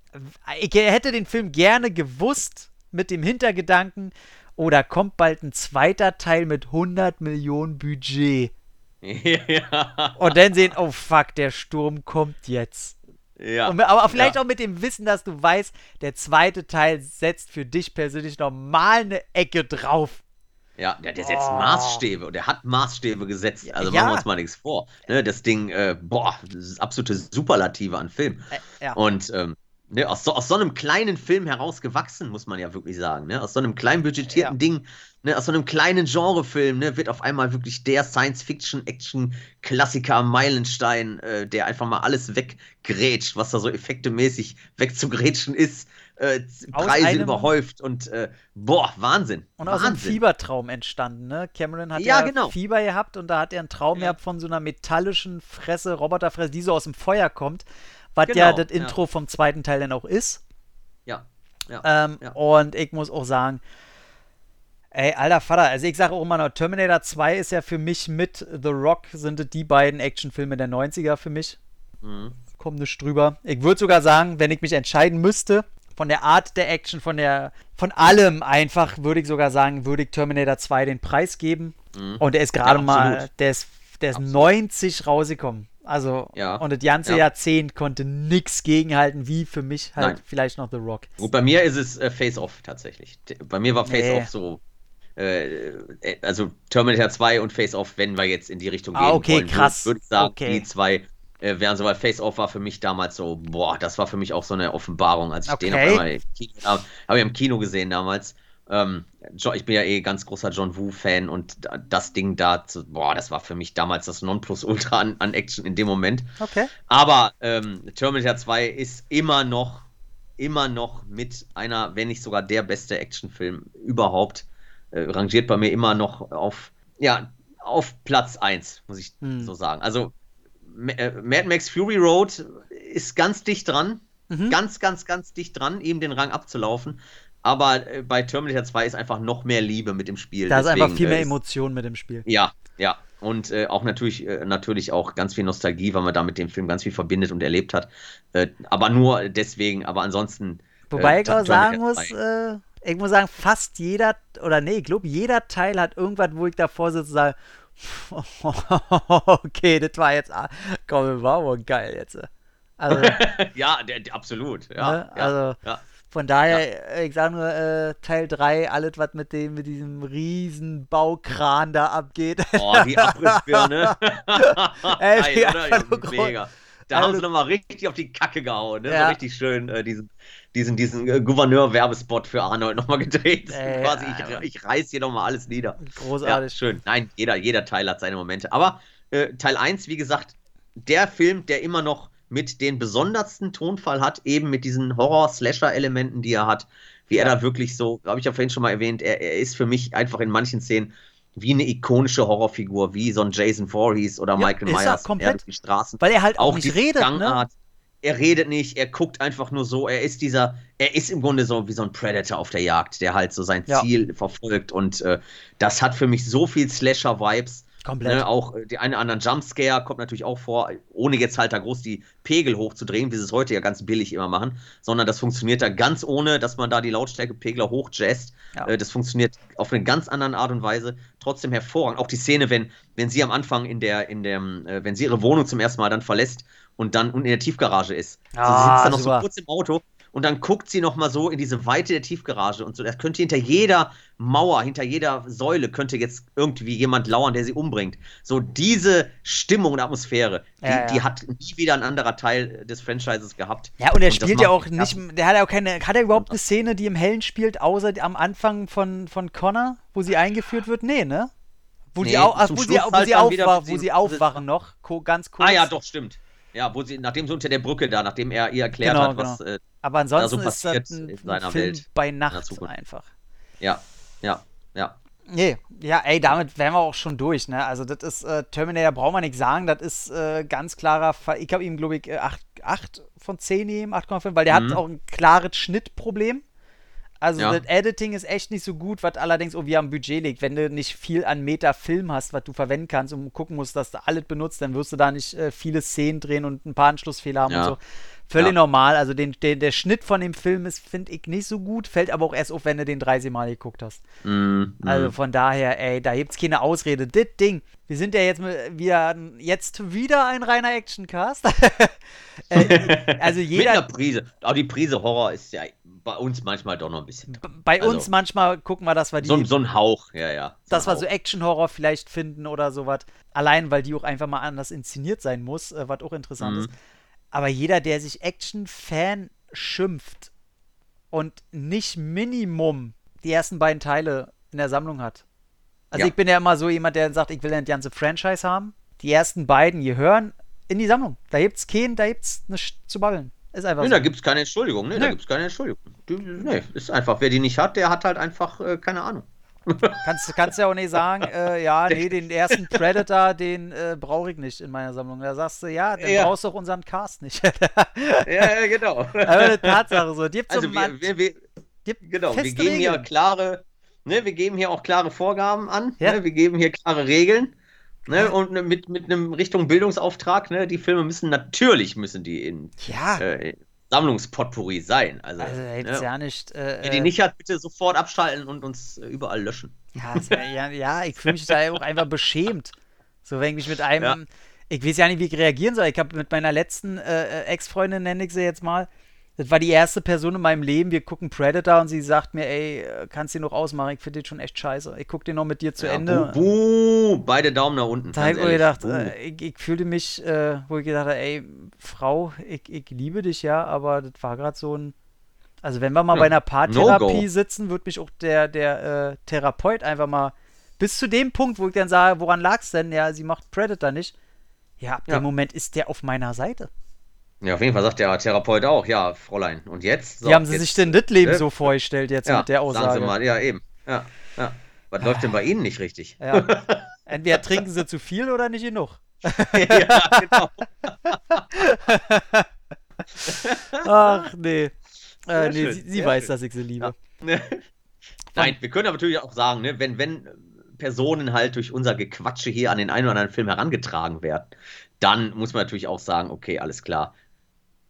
ich hätte den Film gerne gewusst mit dem Hintergedanken, oh, da kommt bald ein zweiter Teil mit 100 Millionen Budget. ja. (laughs) Und dann sehen, oh fuck, der Sturm kommt jetzt. ja. Und, aber vielleicht ja. auch mit dem Wissen, dass du weißt, der zweite Teil setzt für dich persönlich nochmal eine Ecke drauf. Ja, der, der setzt Oh. Maßstäbe und der hat Maßstäbe gesetzt. Also Ja. machen wir uns mal nichts vor. Ne, das Ding, äh, boah, das ist absolute Superlative an Film. Äh, ja. Und ähm, ne, aus, so, aus so einem kleinen Film herausgewachsen, muss man ja wirklich sagen. Ne? Aus so einem klein budgetierten Ja. Ding, ne, aus so einem kleinen Genrefilm, ne, wird auf einmal wirklich der Science-Fiction-Action-Klassiker Meilenstein, äh, der einfach mal alles weggrätscht, was da so effektemäßig wegzugrätschen ist. Äh, Preise einem- überhäuft und äh, boah, Wahnsinn. Und aus einem Wahnsinn. Fiebertraum entstanden, ne? Cameron hat Ja, ja, genau. Fieber gehabt und da hat er einen Traum Ja. gehabt von so einer metallischen Fresse, Roboterfresse, die so aus dem Feuer kommt. Was ja Genau, das ja. Intro vom zweiten Teil dann auch ist. Ja, ja. Ähm, Ja. Und ich muss auch sagen, ey, alter Vater, also ich sage auch immer noch, Terminator 2 ist ja für mich mit The Rock, sind die beiden Actionfilme der 90er für mich. Mhm. Kommt nicht drüber. Ich würde sogar sagen, wenn ich mich entscheiden müsste, von der Art der Action, von der, von allem einfach, würde ich sogar sagen, würde ich Terminator 2 den Preis geben. Mhm. Und der ist gerade Ja, mal, der ist, der ist Absolut. 90 rausgekommen. Also, Ja. und das ganze Ja. Jahrzehnt konnte nichts gegenhalten, wie für mich halt Nein. vielleicht noch The Rock. Gut, bei mir ist es äh, Face Off tatsächlich. Bei mir war Face Nee. Off so. Äh, äh, also Terminator 2 und Face Off, wenn wir jetzt in die Richtung Ah, gehen okay, wollen, krass. würde ich sagen, Okay. die zwei äh, wären so, weil Face Off war für mich damals so, boah, das war für mich auch so eine Offenbarung, als ich den auf Okay. einmal im Kino, habe hab ich im Kino gesehen damals. Ähm, ich bin ja eh ganz großer John Woo-Fan und da- das Ding da, zu, boah, das war für mich damals das Nonplusultra an, an Action in dem Moment. Okay. Aber ähm, Terminator 2 ist immer noch, immer noch mit einer, wenn nicht sogar der beste Actionfilm überhaupt. Äh, rangiert bei mir immer noch auf, ja, auf Platz 1, muss ich Hm. so sagen. Also äh, Mad Max Fury Road ist ganz dicht dran. Mhm. Ganz, ganz, ganz dicht dran, ihm den Rang abzulaufen. Aber äh, bei Terminator 2 ist einfach noch mehr Liebe mit dem Spiel. Da ist einfach Deswegen, viel mehr äh, Emotion mit dem Spiel. ja, ja. Und äh, auch natürlich, äh, natürlich auch ganz viel Nostalgie, weil man da mit dem Film ganz viel verbindet und erlebt hat. Äh, aber nur deswegen, aber ansonsten. Wobei ich auch sagen muss, 2. ich muss sagen, fast jeder, oder nee, ich glaube, jeder Teil hat irgendwas, wo ich davor sitze und sage, (laughs) okay, das war jetzt, ah, komm, war wohl geil jetzt. Also, (laughs) ja, der, der, absolut. Ja, Ne? Also- ja. Von daher, äh, ich sage nur, äh, Teil 3, alles, was mit dem, mit diesem riesen Baukran da abgeht. Oh, die (laughs) Abrissbirne. Ey, wie oder? Ja, Mega. Da Also- haben sie nochmal richtig auf die Kacke gehauen. Ne? Ja. So richtig schön äh, diesen, diesen, diesen äh, Gouverneur-Werbespot für Arnold nochmal gedreht. Ey, Quasi, ich, ich reiß hier nochmal alles nieder. Ja, Großartig. schön. Nein, jeder, jeder Teil hat seine Momente. Aber äh, Teil 1, wie gesagt, der Film, der immer noch mit den besondersten Tonfall hat, eben mit diesen Horror-Slasher-Elementen, die er hat, wie er da wirklich so, habe ich ja vorhin schon mal erwähnt, er, er ist für mich einfach in manchen Szenen wie eine ikonische Horrorfigur, wie so ein Jason Voorhees oder Ja, Michael ist er Myers, komplett. er die Straßen. Weil er halt auch, Auch nicht die redet, ne? Gangart. Er redet nicht, er guckt einfach nur so, er ist dieser, er ist im Grunde so wie so ein Predator auf der Jagd, der halt so sein Ja. Ziel verfolgt und äh, das hat für mich so viel Slasher-Vibes. Komplett. Ne, auch äh, die einen oder anderen Jumpscare kommt natürlich auch vor, ohne jetzt halt da groß die Pegel hochzudrehen, wie sie es heute ja ganz billig immer machen, sondern das funktioniert da ganz ohne, dass man da die Lautstärkepegler hochjazzt. Ja. Äh, das funktioniert auf eine ganz andere Art und Weise, trotzdem hervorragend. Auch die Szene, wenn, wenn sie am Anfang in der, in dem, äh, wenn sie ihre Wohnung zum ersten Mal dann verlässt und dann in der Tiefgarage ist. Ah, sie sitzt dann noch super. so kurz im Auto und dann guckt sie nochmal so in diese Weite der Tiefgarage und so. Das könnte hinter jeder Mauer, hinter jeder Säule könnte jetzt irgendwie jemand lauern, der sie umbringt. So diese Stimmung und Atmosphäre, die, Ja, ja. die hat nie wieder ein anderer Teil des Franchises gehabt. Ja, und er das spielt ja auch nicht, der hat ja auch keine, hat er überhaupt eine Szene, die im Hellen spielt, außer am Anfang von, von Connor, wo sie eingeführt wird? Nee, ne? Wo Nee, sie, au, ach, wo sie, wo halt sie, dann wieder, aufwa wo sie- aufwachen noch, ganz kurz. Ah ja, doch, stimmt. Ja, wo sie, nachdem sie unter der Brücke da, nachdem er ihr erklärt Genau, hat, was. Äh, Aber ansonsten so ist das passiert ein, in ein seiner Film Welt, bei Nacht einfach. ja, ja, ja. Nee, ja, ey, damit wären wir auch schon durch, ne? Also, das ist, äh, Terminator braucht man nichts sagen, das ist äh, ganz klarer Fall. Ich habe ihm, glaube ich, 8, von 10 gegeben, 8,5, weil der Mhm. hat auch ein klares Schnittproblem. Also, Ja. das Editing ist echt nicht so gut, was allerdings irgendwie am Budget liegt. Wenn du nicht viel an Meta-Film hast, was du verwenden kannst und gucken musst, dass du alles benutzt, dann wirst du da nicht äh, viele Szenen drehen und ein paar Anschlussfehler haben Ja. und so. Völlig Ja. normal. Also, den, den, der Schnitt von dem Film ist, finde ich, nicht so gut, fällt aber auch erst auf, wenn du den 30 Mal geguckt hast. Mm, Also mm. von daher, ey, da gibt's keine Ausrede. Das Ding. Wir sind ja jetzt wieder, jetzt wieder ein reiner Actioncast. (laughs) äh, also Mit einer jeder, Prise. Aber die Prise Horror ist ja bei uns manchmal doch noch ein bisschen. bei also- uns manchmal gucken wir, dass wir die, So, so ein Hauch, ja, ja. So dass wir so. Action-Horror vielleicht finden oder sowas. Allein, weil die auch einfach mal anders inszeniert sein muss, äh, was auch interessant Mhm. ist. Aber jeder, der sich Action-Fan schimpft und nicht Minimum die ersten beiden Teile in der Sammlung hat. Also Ja. ich bin ja immer so jemand, der sagt, ich will ein ganze Franchise haben. Die ersten beiden gehören in die Sammlung. Da gibt's keinen, da gibt's nichts zu babbeln. Ist einfach Nee, so. da gibt es keine Entschuldigung. Nee, da Nee. gibt es keine Entschuldigung. Nee, ist einfach. Wer die nicht hat, der hat halt einfach äh, keine Ahnung. Kannst, kannst ja auch nicht sagen, äh, ja, (laughs) nee, den ersten Predator, den äh, brauche ich nicht in meiner Sammlung. Da sagst du, ja, dann Ja. brauchst du auch unseren Cast nicht. (laughs) ja, ja, genau. Aber eine Tatsache so. Die gibt's Also so wir, wir, wir, gibt genau, wir geben hier Regeln. klare, ne, wir geben hier auch klare Vorgaben an. Ja. Ne, wir geben hier klare Regeln. Ne, und mit, mit einem Richtung Bildungsauftrag, ne, die Filme müssen natürlich müssen die in Ja, äh, Sammlungspotpourri sein. Also, also ne, ja nicht. Äh, wer die äh, nicht hat, bitte sofort abschalten und uns äh, überall löschen. Ja, ja, ja, ich fühle mich da auch einfach beschämt. So, wenn ich mit einem. Ja. Ich weiß ja nicht, wie ich reagieren soll. Ich habe mit meiner letzten äh, äh, Ex-Freundin, nenne ich sie jetzt mal. Das war die erste Person in meinem Leben. Wir gucken Predator und sie sagt mir, ey, äh, kannst du den noch ausmachen? Ich finde den schon echt scheiße. Ich gucke den noch mit dir zu ja, Ende. Buh, buh, beide Daumen nach unten. Da habe ich gedacht, äh, ich, ich fühlte mich, äh, wo ich gedacht habe, ey, Frau, ich, ich liebe dich ja, aber das war gerade so ein. Also, wenn wir mal Ja, bei einer Paartherapie No-Go. sitzen, wird mich auch der, der äh, Therapeut einfach mal bis zu dem Punkt, wo ich dann sage, woran lag's denn? Ja, sie macht Predator nicht. Ja, ab Ja. dem Moment ist der auf meiner Seite. Ja, auf jeden Fall sagt der Therapeut auch, ja, Fräulein. Und jetzt? So, Wie haben sie jetzt, sich denn das Leben ne? so vorgestellt jetzt ja, mit der Aussage? Sagen Sie mal, ja, eben. Ja, ja. Was läuft denn bei Ihnen nicht richtig? Ja. Entweder trinken sie zu viel oder nicht genug. (laughs) ja, genau. Ach, nee. Äh, nee, schön, sie, sie weiß, schön. dass ich sie liebe. Nein, wir können aber natürlich auch sagen, ne, wenn, wenn Personen halt durch unser Gequatsche hier an den einen oder anderen Film herangetragen werden, dann muss man natürlich auch sagen, okay, alles klar.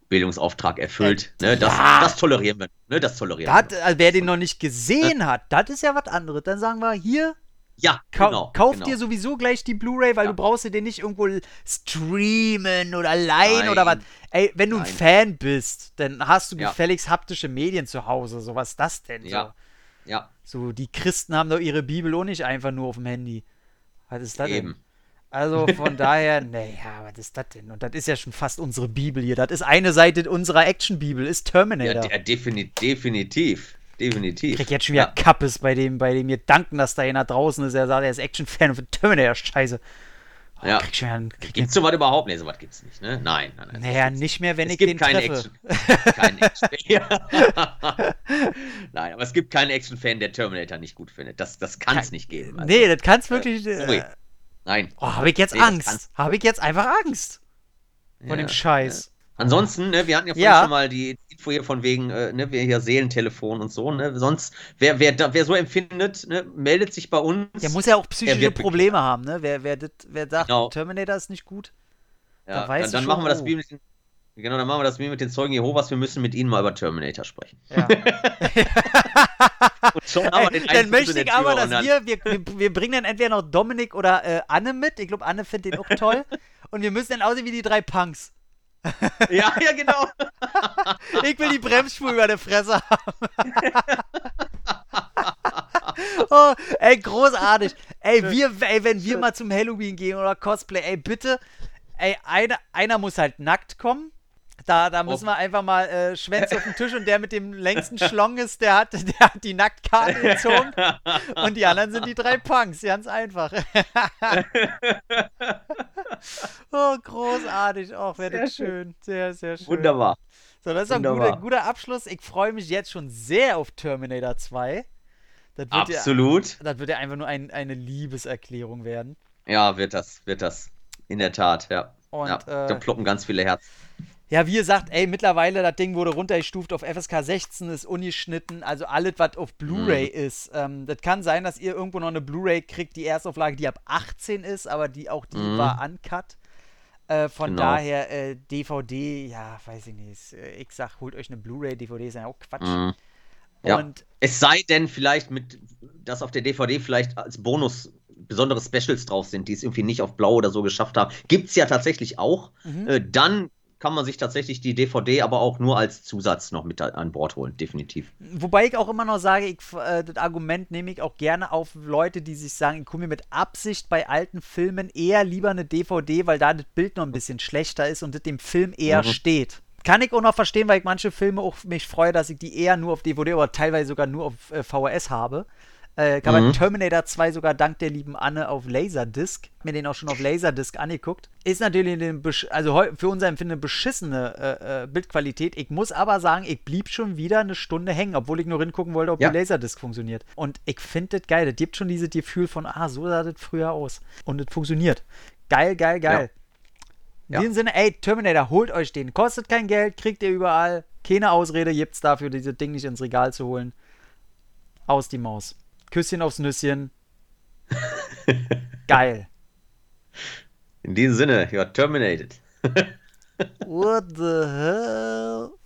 Bildungsauftrag erfüllt. ne, das, Äh, ja. das tolerieren wir. Ne, das tolerieren Dat, wir. also wer den noch nicht gesehen hat, das ist ja was anderes. Dann sagen wir, hier, Ja, kau genau. kauf genau. dir sowieso gleich die Blu-ray, weil Ja. du brauchst dir den nicht irgendwo streamen oder leihen oder was. Ey, wenn du ein Nein. Fan bist, dann hast du Ja. gefälligst haptische Medien zu Hause. So was ist das denn? Ja. Ja, So, so, die Christen haben doch ihre Bibel auch nicht einfach nur auf dem Handy. Was ist das denn? Also von daher, (laughs) naja, was ist das denn? Und das ist ja schon fast unsere Bibel hier. Das ist eine Seite unserer Action-Bibel, ist Ja, Terminator. der, defini definitiv. Definitiv. Ich krieg jetzt schon wieder ja. Kappes bei dem, bei dem Gedanken, dass da einer draußen ist, er sagt, er ist Action-Fan und Terminator, scheiße. Oh, Ja. Krieg schon wieder einen, krieg Gibt's sowas überhaupt? Nee, sowas gibt's nicht, ne? Nein, nein, nein. naja, nicht mehr, wenn es ich gibt den keinen treffe. Action. Kein (laughs) Action. Ja. (laughs) Nein, aber es gibt keinen Action-Fan, der Terminator nicht gut findet. Das, das kann es nicht geben. Also, nee, das kann's wirklich. sorry. Äh, Nein. oh, habe ich jetzt Nee, Angst. Habe ich jetzt einfach Angst vor Ja, dem Scheiß. Ansonsten, ne, wir hatten ja vorhin Ja. schon mal die Info hier von wegen, äh, ne, wir hier Seelentelefon und so, ne? Sonst, wer, wer, da, wer so empfindet, ne, meldet sich bei uns. Der muss ja auch psychische Probleme haben, ne? Wer, wer, das, wer sagt, Genau. Terminator ist nicht gut. ja, da weiß dann, dann machen wir das oh. Genau, dann machen wir das wie mit den Zeugen Jehovas, wir müssen mit ihnen mal über Terminator sprechen. Ja. (laughs) Und schon haben wir den dann möchte ich aber, dass wir, wir, wir bringen dann entweder noch Dominik oder äh, Anne mit. Ich glaube, Anne findet den auch toll. Und wir müssen dann aussehen wie die drei Punks. (laughs) ja, ja, genau. (laughs) ich will die Bremsspur über der Fresse haben. oh, ey, großartig. Ey, wir, ey, wenn wir mal zum Halloween gehen oder Cosplay, ey, bitte, ey, einer, einer muss halt nackt kommen. Da, da müssen wir einfach mal äh, Schwänze auf den Tisch und der mit dem längsten (laughs) Schlong ist, der hat, der hat die Nacktkarte (laughs) gezogen. Und die anderen sind die drei Punks, ganz einfach. (laughs) oh, großartig. Oh, wäre das schön. Sehr, sehr schön. Wunderbar. So, das ist ein guter, guter Abschluss. Ich freue mich jetzt schon sehr auf Terminator 2. Das Absolut. Ja, das wird ja einfach nur ein, eine Liebeserklärung werden. Ja, wird das, wird das. In der Tat, ja. Und, ja, äh, da ploppen ganz viele Herzen. Ja, wie gesagt, ey, mittlerweile, das Ding wurde runtergestuft auf FSK 16, ist ungeschnitten, also alles, was auf Blu-ray mhm. ist. Ähm, das kann sein, dass ihr irgendwo noch eine Blu-ray kriegt, die Erstauflage, die ab 18 ist, aber die auch die mhm. war uncut. Äh, von genau. daher, äh, DVD, ja, weiß ich nicht. Ich sag, holt euch eine Blu-ray, DVD ist ja auch Quatsch. Mhm. Ja. Und es sei denn vielleicht mit, dass auf der DVD vielleicht als Bonus besondere Specials drauf sind, die es irgendwie nicht auf Blau oder so geschafft haben. Gibt es ja tatsächlich auch. Mhm. Äh, dann kann man sich tatsächlich die DVD aber auch nur als Zusatz noch mit an Bord holen, definitiv. Wobei ich auch immer noch sage, ich, äh, das Argument nehme ich auch gerne auf Leute, die sich sagen, ich gucke mir mit Absicht bei alten Filmen eher lieber eine DVD, weil da das Bild noch ein bisschen schlechter ist und das dem Film eher mhm. steht. Kann ich auch noch verstehen, weil ich manche Filme auch mich freue, dass ich die eher nur auf DVD oder teilweise sogar nur auf äh, VHS habe. Äh, ich habe mhm. Terminator 2 sogar dank der lieben Anne auf Laserdisc, mir den auch schon auf Laserdisc angeguckt. Ist natürlich eine, also für unser Empfinden eine beschissene äh, äh, Bildqualität. Ich muss aber sagen, ich blieb schon wieder eine Stunde hängen, obwohl ich nur hingucken wollte, ob ja. die Laserdisc funktioniert. Und ich finde das geil. Das gibt schon dieses Gefühl von, ah, so sah das früher aus. Und es funktioniert. Geil, geil, geil. Ja. In ja. diesem Sinne, ey, Terminator, holt euch den. Kostet kein Geld, kriegt ihr überall. Keine Ausrede gibt's dafür, dieses Ding nicht ins Regal zu holen. Aus die Maus. Küsschen aufs Nüsschen. Geil. In diesem Sinne, you are terminated. What the hell?